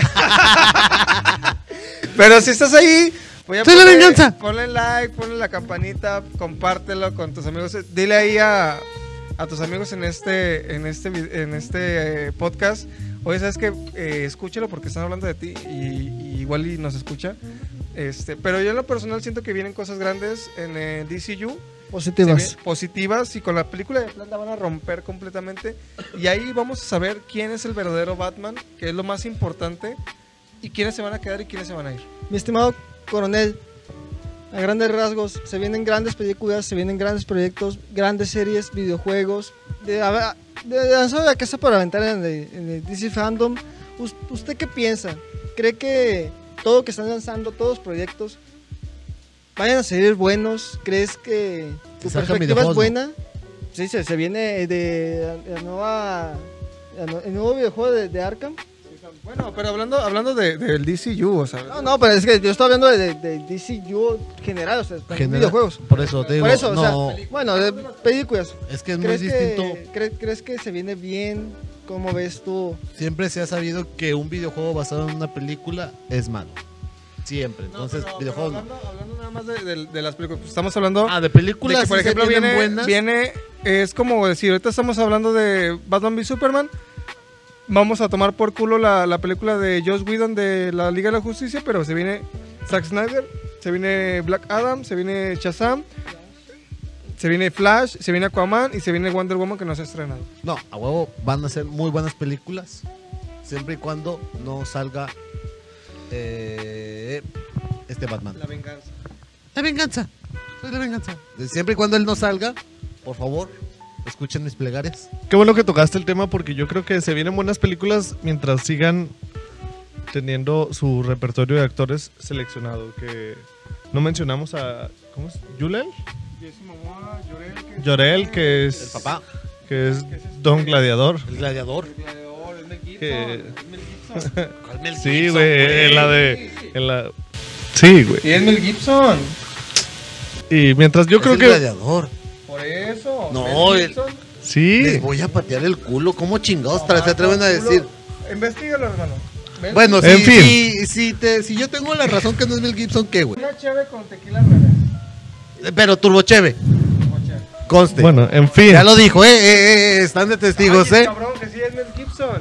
Pero si estás ahí, voy a ¡Soy la ponle- venganza! Ponle like, ponle la campanita, compártelo con tus amigos. Dile ahí a, a tus amigos en este, en este, en este eh, podcast. Oye, sabes que escúchalo porque están hablando de ti y, y igual y nos escucha. Este, pero yo en lo personal siento que vienen cosas grandes en el DCU. Positivas. positivas y con la película de Plan la van a romper completamente y ahí vamos a saber quién es el verdadero Batman, que es lo más importante y quiénes se van a quedar y quiénes se van a ir. Mi estimado coronel, a grandes rasgos, se vienen grandes películas, se vienen grandes proyectos, grandes series, videojuegos. De, de, de lanzar la casa para aventar en el, en el DC Fandom. Us- ¿Usted qué piensa? ¿Cree que todo lo que están lanzando, todos los proyectos, vayan a salir buenos? ¿Crees que tu Que perspectiva es buena? Sí, se, se viene de la nueva, el nuevo videojuego de, de Arkham. Bueno, pero hablando, hablando de- del DCU, o sea, No, no, pero es que yo estoy hablando de, de, de DCU general, o sea, también Genera- videojuegos. Por eso te digo, Por eso, no, o sea, bueno, de películas. es que es muy ¿Crees distinto. que, cre- ¿Crees que se viene bien? ¿Cómo ves tú? Siempre se ha sabido que un videojuego basado en una película es malo. Siempre. Entonces, pero- pero videojuegos no. hablando, hablando nada más de, de- de las películas, pues estamos hablando Ah, de de películas, que, por sí ejemplo, vienen viene, buenas. viene, es como decir, ahorita estamos hablando de Batman v Superman, vamos a tomar por culo la, la película de Joss Whedon de la Liga de la Justicia, pero se viene Zack Snyder, se viene Black Adam, se viene Shazam, se viene Flash, se viene Aquaman y se viene Wonder Woman que no se ha estrenado. No, a huevo van a ser muy buenas películas. Siempre y cuando no salga eh, este Batman. La venganza. La venganza. Soy la venganza. Siempre y cuando él no salga, por favor, escuchen mis plegarias. Qué bueno que tocaste el tema porque yo creo que se vienen buenas películas mientras sigan teniendo su repertorio de actores seleccionado. Que no mencionamos a. ¿Cómo es? ¿Yulel? Llorel, que es. El papá, Que es Don Gladiador. el gladiador. Que, ¿Cuál Mel sí, Gibson, güey. En la de. En la, sí, güey. Y es Mel Gibson. Y mientras yo Es creo el que. gladiador. Por eso. No, Mel el- Gibson. Sí. Les voy a patear el culo. ¿Cómo chingados Ah, se atreven a decir? Investígalo, hermano. Bueno, En si, fin. si, si, te, si yo tengo la razón que no es Mel Gibson, ¿qué, güey? Una chévere con tequila revés. Pero Turbocheve, conste. Bueno, en fin. Ya lo dijo, eh, eh, eh, están de testigos, eh. cabrón, que sí es Mel Gibson.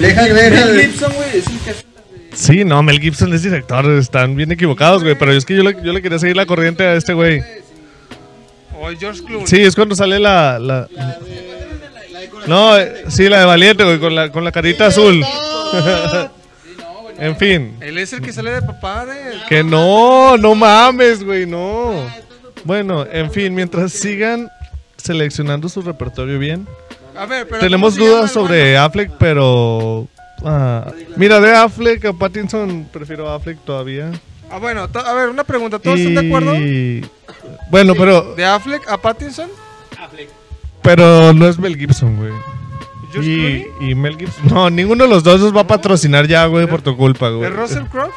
Deja, deja. Mel Gibson, güey, es el que Sí, no, Mel Gibson es director, están bien equivocados, güey, pero es que yo le, yo le quería seguir la corriente a este güey. O el George Clooney. Sí, es cuando sale la. la... No, sí, la de Valiente, güey, con la, con la carita azul. en fin. Él es el que sale de papá de. Que no, no mames, güey, no. Bueno, en fin, mientras sigan seleccionando su repertorio bien. A ver, pero. Tenemos ¿cómo se llama dudas sobre Affleck, pero. ah, mira, de Affleck a Pattinson, prefiero Affleck todavía. Bueno? Ah, bueno, a ver, una pregunta. ¿Todos están de acuerdo? Bueno, pero, ¿De Affleck a Pattinson? pero no es Mel Gibson, güey. ¿George Y, y Mel Gibson. No, ninguno de los dos nos va a patrocinar ya, güey, por tu culpa, ¿De güey. Russell Crowe?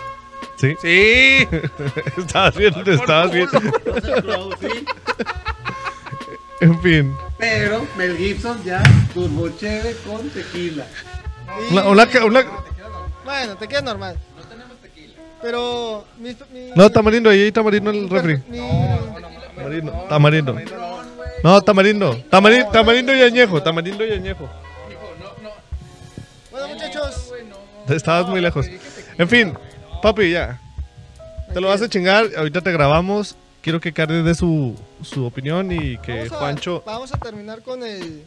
Sí. Sí. estabas bien, estabas bien. En fin. Pero Mel Gibson ya turbo chévere con tequila. Una, una, ca- una- Bueno, te queda normal. No. Pero. Mi, mi- no, tamarindo, ahí tamarindo en el refri. mi- Tamarindo, tamarindo. No, tamarindo. Tamarindo, tamarindo y añejo, tamarindo y añejo. Bueno, muchachos. Estabas muy lejos. En fin, papi, ya. Te lo vas a chingar, ahorita te grabamos. Quiero que Cardi dé su, su opinión y que Vamos a, Juancho... vamos a terminar con el.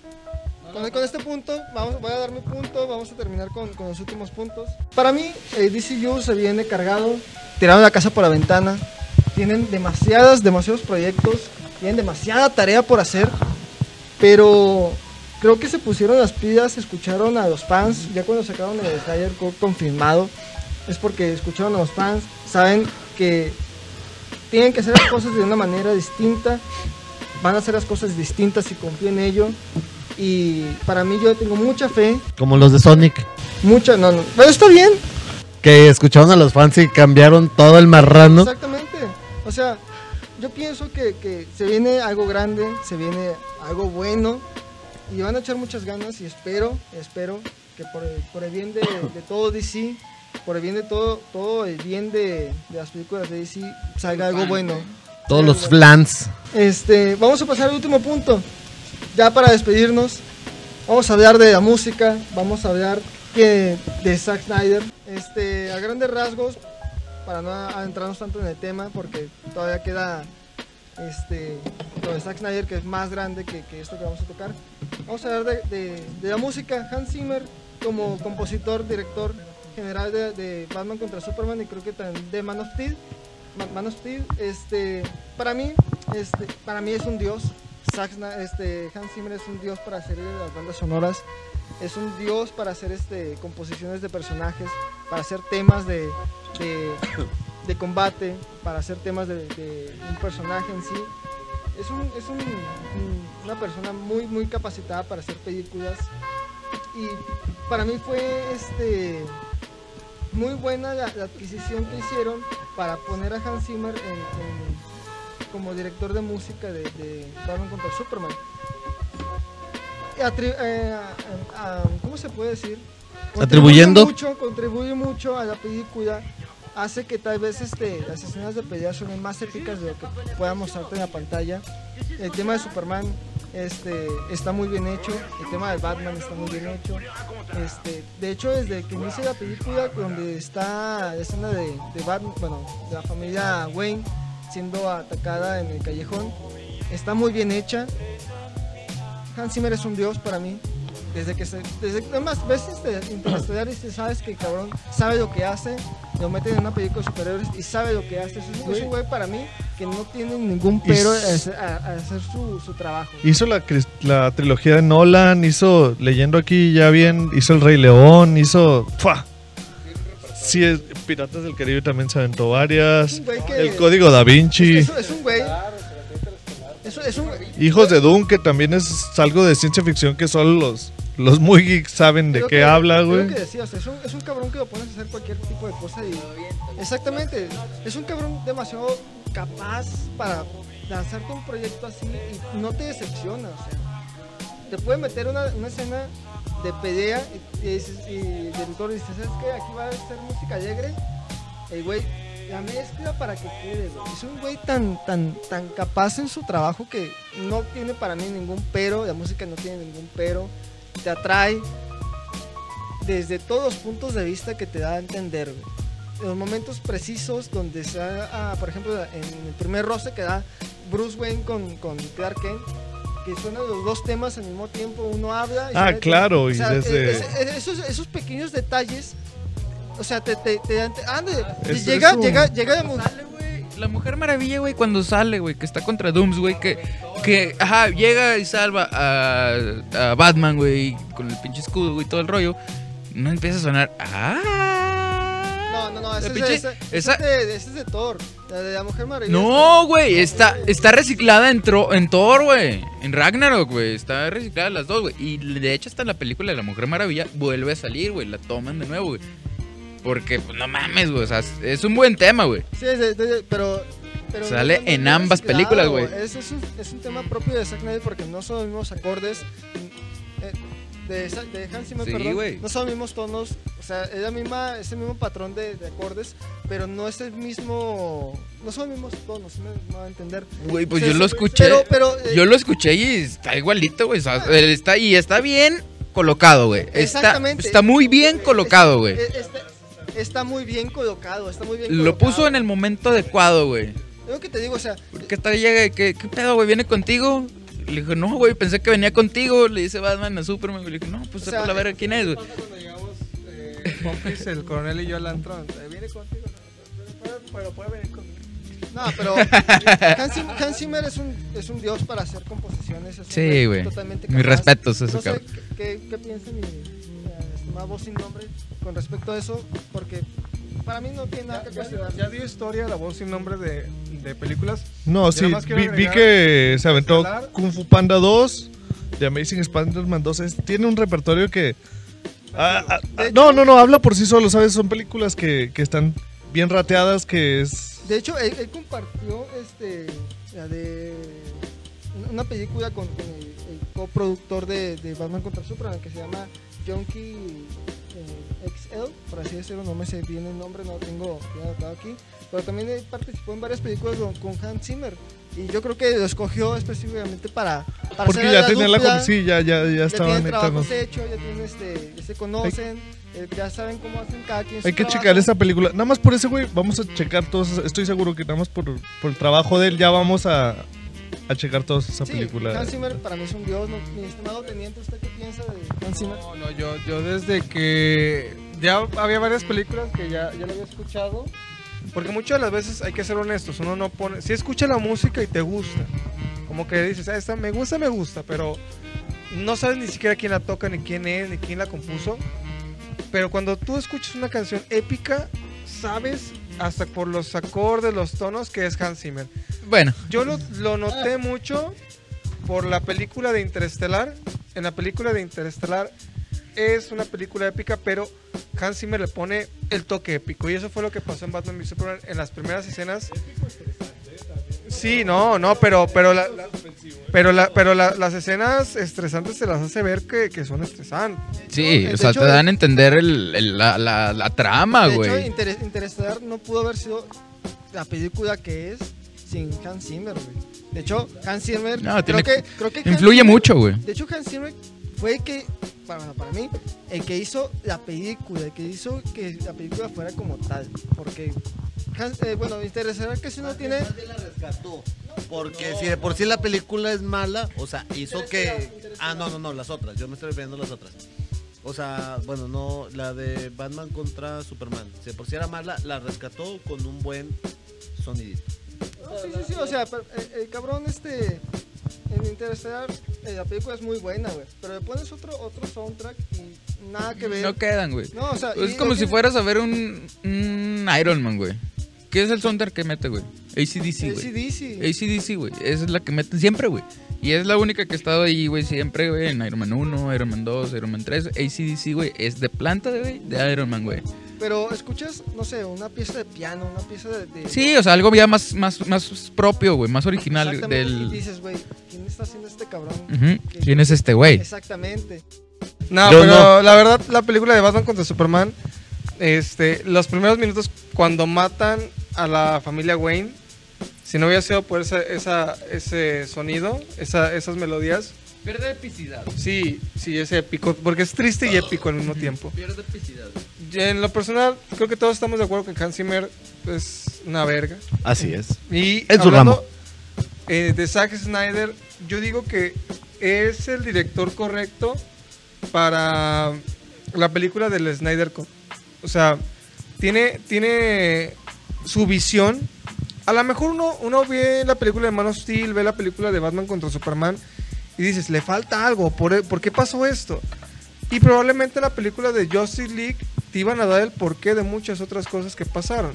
Con, este punto, vamos, voy a dar mi punto, vamos a terminar con, los últimos puntos. Para mí, el DCU se viene cargado, tiraron la casa por la ventana, tienen demasiadas, demasiados proyectos, tienen demasiada tarea por hacer, pero creo que se pusieron las pilas, escucharon a los fans, ya cuando sacaron el Cut confirmado, es porque escucharon a los fans, saben que tienen que hacer las cosas de una manera distinta, van a hacer las cosas distintas y confío en ello. Y para mí yo tengo mucha fe, Como los de Sonic. mucha, no, no, pero está bien, Que escucharon a los fans y cambiaron todo el marrano. exactamente. O sea, yo pienso que, que se viene algo grande, se viene algo bueno y van a echar muchas ganas y espero, espero que por el, por el bien de, de todo DC, por el bien de todo, todo el bien de, de las películas de DC, salga algo bueno. Todos los flans. Este, vamos a pasar al último punto. Ya para despedirnos, vamos a hablar de la música, vamos a hablar que de Zack Snyder. Este, a grandes rasgos, para no adentrarnos tanto en el tema, porque todavía queda este, lo de Zack Snyder, que es más grande que, que esto que vamos a tocar. Vamos a hablar de, de- la música. Hans Zimmer, como compositor, director general de, Batman contra Superman y creo que también de Man of Steel. Ma- Man of Steel, este, para mí, este, para mí es un dios. Este, Hans Zimmer es un dios para hacer las bandas sonoras. Es un dios para hacer este, composiciones de personajes, para hacer temas de, de, de combate, para hacer temas de, de un personaje en sí. Es, un, es un- un- una persona muy, muy capacitada para hacer películas. Y para mí fue este, muy buena la, la adquisición que hicieron para poner a Hans Zimmer en- en- como director de música de, de Batman contra Superman. Atri- eh, a- a- ¿Cómo se puede decir? Contribuye Atribuyendo. Mucho, contribuye mucho a la película. Hace que tal vez este, las escenas de pelea son más épicas de lo que pueda mostrarte en la pantalla. El tema de Superman este, está muy bien hecho. El tema de Batman está muy bien hecho. Este, de hecho, desde que inicia la película, donde está la escena de, de Batman, bueno, de la familia Wayne siendo atacada en el callejón, está muy bien hecha. Hans Zimmer es un dios para mí. Desde que se. Desde además ves este Interestelar y sabes que el cabrón sabe lo que hace, lo meten en una película de superhéroes y sabe lo que hace. Es un, es un güey para mí que no tiene ningún pero a a- a hacer su, su trabajo. Hizo la, la trilogía de Nolan, hizo, leyendo aquí ya bien, hizo El Rey León, hizo... ¡fua! Sí, es- Piratas del Caribe también se aventó varias. Que- El Código Da Vinci. Es, es un güey. Es, es un, Hijos de Dune, que también es algo de ciencia ficción que solo los, los muy geeks saben de qué que- habla, güey. es un, es un cabrón que lo pones a hacer cualquier tipo de cosa y... Exactamente, es un cabrón demasiado capaz para lanzarte un proyecto así y no te decepciona, o sea... Te puede meter una, una escena de pelea y, y, el director dice, ¿sabes qué? Aquí va a ser música alegre. El güey la mezcla para que quede, güey. Es un güey tan, tan, tan capaz en su trabajo que no tiene para mí ningún pero, la música no tiene ningún pero, te atrae desde todos los puntos de vista que te da a entender, güey. los momentos precisos donde se da, ah, por ejemplo, en el primer roce que da Bruce Wayne con, con Clark Kent, que suenan los dos temas al mismo tiempo, uno habla y Ah, claro, o y sea, desde- es- es- esos, esos pequeños detalles, o sea, te, te, te dan- te- ande, Es- llega, un- llega, llega de Sale, La Mujer Maravilla, güey, cuando sale, güey, que está contra Dooms, güey, que, que, ajá, llega y salva a, a Batman, güey, con el pinche escudo, güey, todo el rollo. No empieza a sonar. ¡Ah! No, no, no, La ese, pinche- es, de, ese, esa- es de, ese es de Thor, la de la Mujer Maravilla. No, güey, está, está reciclada en, Tro- en Thor, güey. En Ragnarok, güey. Está reciclada las dos, güey. Y de hecho, hasta en la película de la Mujer Maravilla vuelve a salir, güey. La toman de nuevo, güey. Porque, pues, no mames, güey. O sea, es un buen tema, güey. Sí, de- de- pero, pero Sale en ambas películas, güey. Es, es, un, es un tema propio de Zack Snyder porque no son los mismos acordes. eh, de, de Hans Zimmer, Sí, perdón, güey. no son los mismos tonos, o sea, es la misma, es el mismo patrón de, de acordes, pero no es el mismo, no son los mismos tonos, ¿sí me, me va a entender. Güey, pues Sí, yo sí, lo escuché. Pero, pero, eh, Yo lo escuché y está igualito, güey. O sea, él está, y está bien colocado, güey. Está, Exactamente. está muy bien eh, colocado, güey. eh, Está, está muy bien colocado, está muy bien Lo colocado. puso en el momento adecuado, güey. Es lo que te digo, o sea, llega y que, ¿qué pedo, güey? ¿Viene contigo? Le dije, no, güey, pensé que venía contigo. Le dice Batman a Superman. güey. Le dije, no, pues O sepa sea, la verga quién es, güey. Cuando llegamos, eh, Pompis, el coronel y yo al antro. Viene contigo, pero, pero puede venir conmigo. No, pero Hans, Zim- Hans Zimmer es un, es un dios para hacer composiciones. Sí, güey. Mis respetos a ese No sé cabrón. qué, qué, qué piensa mi, mi, estimada voz sin nombre con respecto a eso, porque para mí no tiene nada que Ya, cuestionar. ya dio historia la voz sin nombre de, de películas. No, sí, vi, que se aventó. Kung Fu Panda 2, The Amazing Spider-Man 2. es- tiene un repertorio que... ah, ah, ah, no, no, no, habla por sí solo, ¿sabes? Son películas que, que están bien rateadas, que es... De hecho, él, él compartió este, la de una película con, con el, el coproductor de, de Batman contra Superman que se llama Junkie eh, XL, por así decirlo, no me sé bien el nombre, no lo tengo anotado aquí, pero también participó en varias películas con, con Hans Zimmer y yo creo que lo escogió específicamente para, para Porque hacer ya la tenían la... dupla. con- Sí, ya, ya, ya ya estaban tienen ya tienen este, ya se conocen, eh, ya saben cómo hacen cada quien Hay que trabajo. checar esta película. Nada más por ese güey, vamos a checar todos. Estoy seguro que nada más por, por el trabajo de él ya vamos a, a checar toda esa Sí, película. Hans Zimmer para mí es un dios, ¿no? mi estimado teniente, ¿usted qué piensa de Hans Zimmer? No, no, yo, yo desde que ya había varias películas que ya, ya lo había escuchado. Porque muchas de las veces hay que ser honestos, uno no pone, si escucha la música y te gusta, como que dices, ah, esta me gusta, me gusta, pero no sabes ni siquiera quién la toca, ni quién es, ni quién la compuso. Pero cuando tú escuchas una canción épica, sabes hasta por los acordes, los tonos que es Hans Zimmer. Bueno, Yo lo, lo noté mucho por la película de Interestelar. En la película de Interestelar es una película épica, pero Hans Zimmer le pone el toque épico. Y eso fue lo que pasó en Batman v Superman en las primeras escenas. Sí, no, no, pero, pero, la, la- pero, la, pero la- las escenas estresantes se las hace ver que, que son estresantes. sí, o sea, hecho, te dan a entender el, el- la, la, la trama, de hecho, güey. Inter- Interestelar no pudo haber sido la película que es sin Hans Zimmer, güey. De hecho, Hans Zimmer No, creo, tiene- que, creo que Influye mucho, güey. De hecho, Hans Zimmer fue el que, para, para mí, el que hizo la película, el que hizo que la película fuera como tal. Porque, eh, bueno, Interestelar casi no tiene... La rescató. Porque si de por sí la película es mala, o sea, hizo que. Ah, no, no, no, las otras. Yo me estoy refiriendo a las otras. O sea, bueno, no, la de Batman contra Superman. Si de por sí era mala, la rescató con un buen sonidito. Sí, sí, sí, o sea, pero, eh, el, cabrón este... En Interestelar, eh, la película es muy buena, güey. Pero le pones otro, otro soundtrack y nada que ver. No quedan, güey. No, o sea, Es como si que- fueras a ver un, un Iron Man, güey. ¿Qué es el soundtrack que mete, güey? ACDC, güey. AC/DC. ACDC, güey. Esa es la que meten siempre, güey. Y es la única que ha estado ahí, güey, siempre, güey. En Iron Man 1, Iron Man 2, Iron Man 3. ACDC, güey, es de planta, güey, de Iron Man, güey. Pero escuchas, no sé, una pieza de piano, una pieza de... de- Sí, o sea, algo ya más, más, más propio, güey. Más original Exactamente, Y del... dices, güey, ¿quién está haciendo este cabrón? ¿Quién es este güey? Exactamente. No, Yo pero no. la verdad, la película de Batman contra Superman, este, los primeros minutos cuando matan a la familia Wayne, si no hubiera sido por esa, esa- ese sonido, esa- esas melodías, Pierde epicidad. Sí, sí, es épico, porque es triste y épico al mismo tiempo. Pierde epicidad. Y En lo personal, creo que todos estamos de acuerdo que Hans Zimmer es una verga. Así es. Y En su hablando, eh, de Zack Snyder, yo digo que es el director correcto para la película del Snyder Cut. O sea, tiene, tiene su visión. A lo mejor uno, uno ve la película de Man of Steel, ve la película de Batman contra Superman y dices, le falta algo, ¿por, por qué pasó esto? Y probablemente la película de Justice League te iban a dar el porqué de muchas otras cosas que pasaron.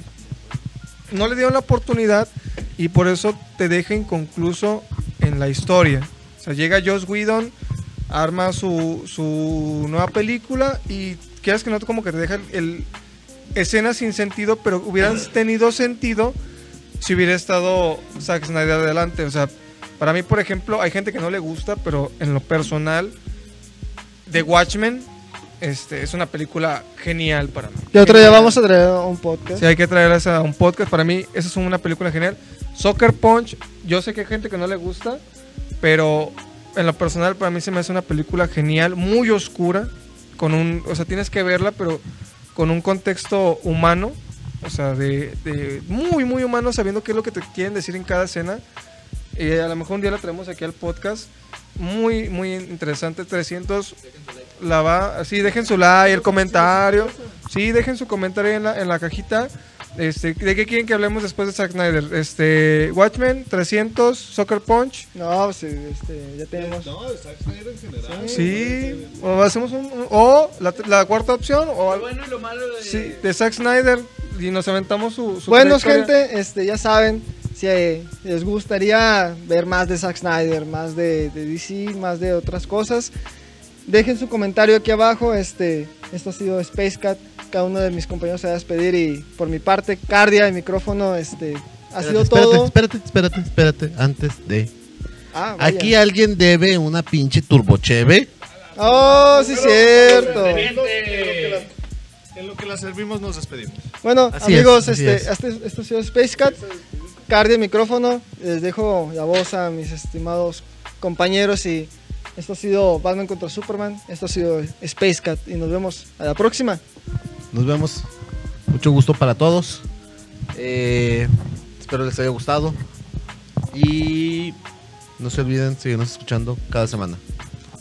No le dieron la oportunidad y por eso te deja inconcluso en la historia. O sea, llega Joss Whedon, arma su, su nueva película y quieras que no, como que te deja el, escenas sin sentido, pero hubieran tenido sentido si hubiera estado Zack Snyder adelante. O sea, para mí, por ejemplo, hay gente que no le gusta, pero en lo personal, The Watchmen este, es una película genial para mí. Y otro día vamos a traer un podcast. Sí, hay que traer esa a un podcast. Para mí, esa es una película genial. Soccer Punch, yo sé que hay gente que no le gusta, pero en lo personal, para mí se me hace una película genial, muy oscura. Con un, o sea, tienes que verla, pero con un contexto humano. O sea, de, de muy, muy humano, sabiendo qué es lo que te quieren decir en cada escena. Y a lo mejor un día la traemos aquí al podcast. Muy, muy interesante. 300 la va. Sí, dejen su like, el comentario. Sí, dejen su comentario en la, en la cajita. Este, ¿De qué quieren que hablemos después de Zack Snyder? Este, Watchmen, 300, Soccer Punch. No, pues este, ya tenemos. No, de Zack Snyder en general. Sí, o hacemos un. un- o la, la cuarta opción, o algo. bueno y lo malo de... Sí, de Zack Snyder. Y nos aventamos su. su Bueno, gente, este, ya saben, si eh, les gustaría ver más de Zack Snyder, más de, de DC, más de otras cosas, dejen su comentario aquí abajo. Este, esto ha sido Space Cat. Cada uno de mis compañeros se va a despedir y por mi parte, Cardia, el micrófono, este, ha Espérate, sido espérate, todo. Espérate, espérate, espérate. Antes de. Ah. Aquí alguien debe una pinche turbocheve. Oh, sí, cierto. En lo que la- servimos nos despedimos. Bueno, Así amigos, es, este, es. este- esto ha sido Space Cat. Cardia, micrófono. Les dejo la voz a mis estimados compañeros y esto ha sido Batman contra Superman. Esto ha sido Space Cat y nos vemos a la próxima. Nos vemos. Mucho gusto para todos. Eh, espero les haya gustado. Y no se olviden seguirnos escuchando cada semana.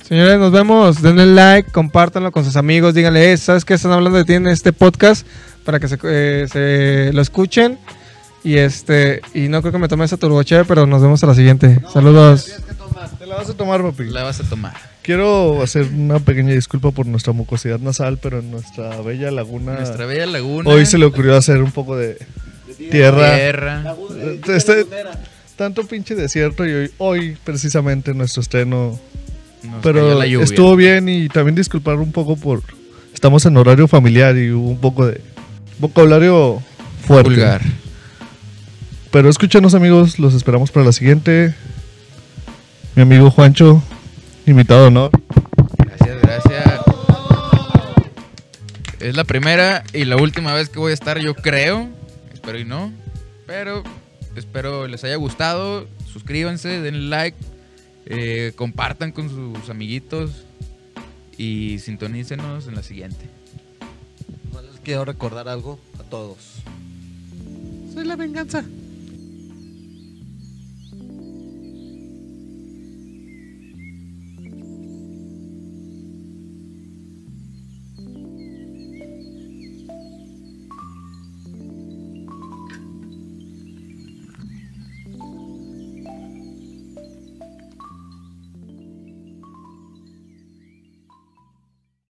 Señores, nos vemos. Denle like, compártanlo con sus amigos. Díganle, "Eh, ¿sabes qué están hablando de ti en este podcast? Para que se, eh, se lo escuchen. Y este y no creo que me tome esa turboche, pero nos vemos a la siguiente. Saludos. Te la vas a tomar, papi. La vas a tomar. Quiero hacer una pequeña disculpa por nuestra mucosidad nasal, pero en nuestra bella laguna. Nuestra bella laguna. Hoy se le ocurrió hacer un poco de tierra. Tierra. Este- tanto pinche desierto y hoy, hoy precisamente nuestro estreno. Nos Pero la lluvia. estuvo bien y también disculpar un poco por. Estamos en horario familiar y hubo un poco de vocabulario fuerte. vulgar. Pero escúchanos amigos, los esperamos para la siguiente. Mi amigo Juancho, invitado, ¿no? Gracias, gracias. Es la primera y la última vez que voy a estar, yo creo. Espero y no. Pero espero les haya gustado. Suscríbanse, denle like. eh, compartan con sus amiguitos. Y sintonícenos en la siguiente. Les quiero recordar algo a todos. Soy la venganza.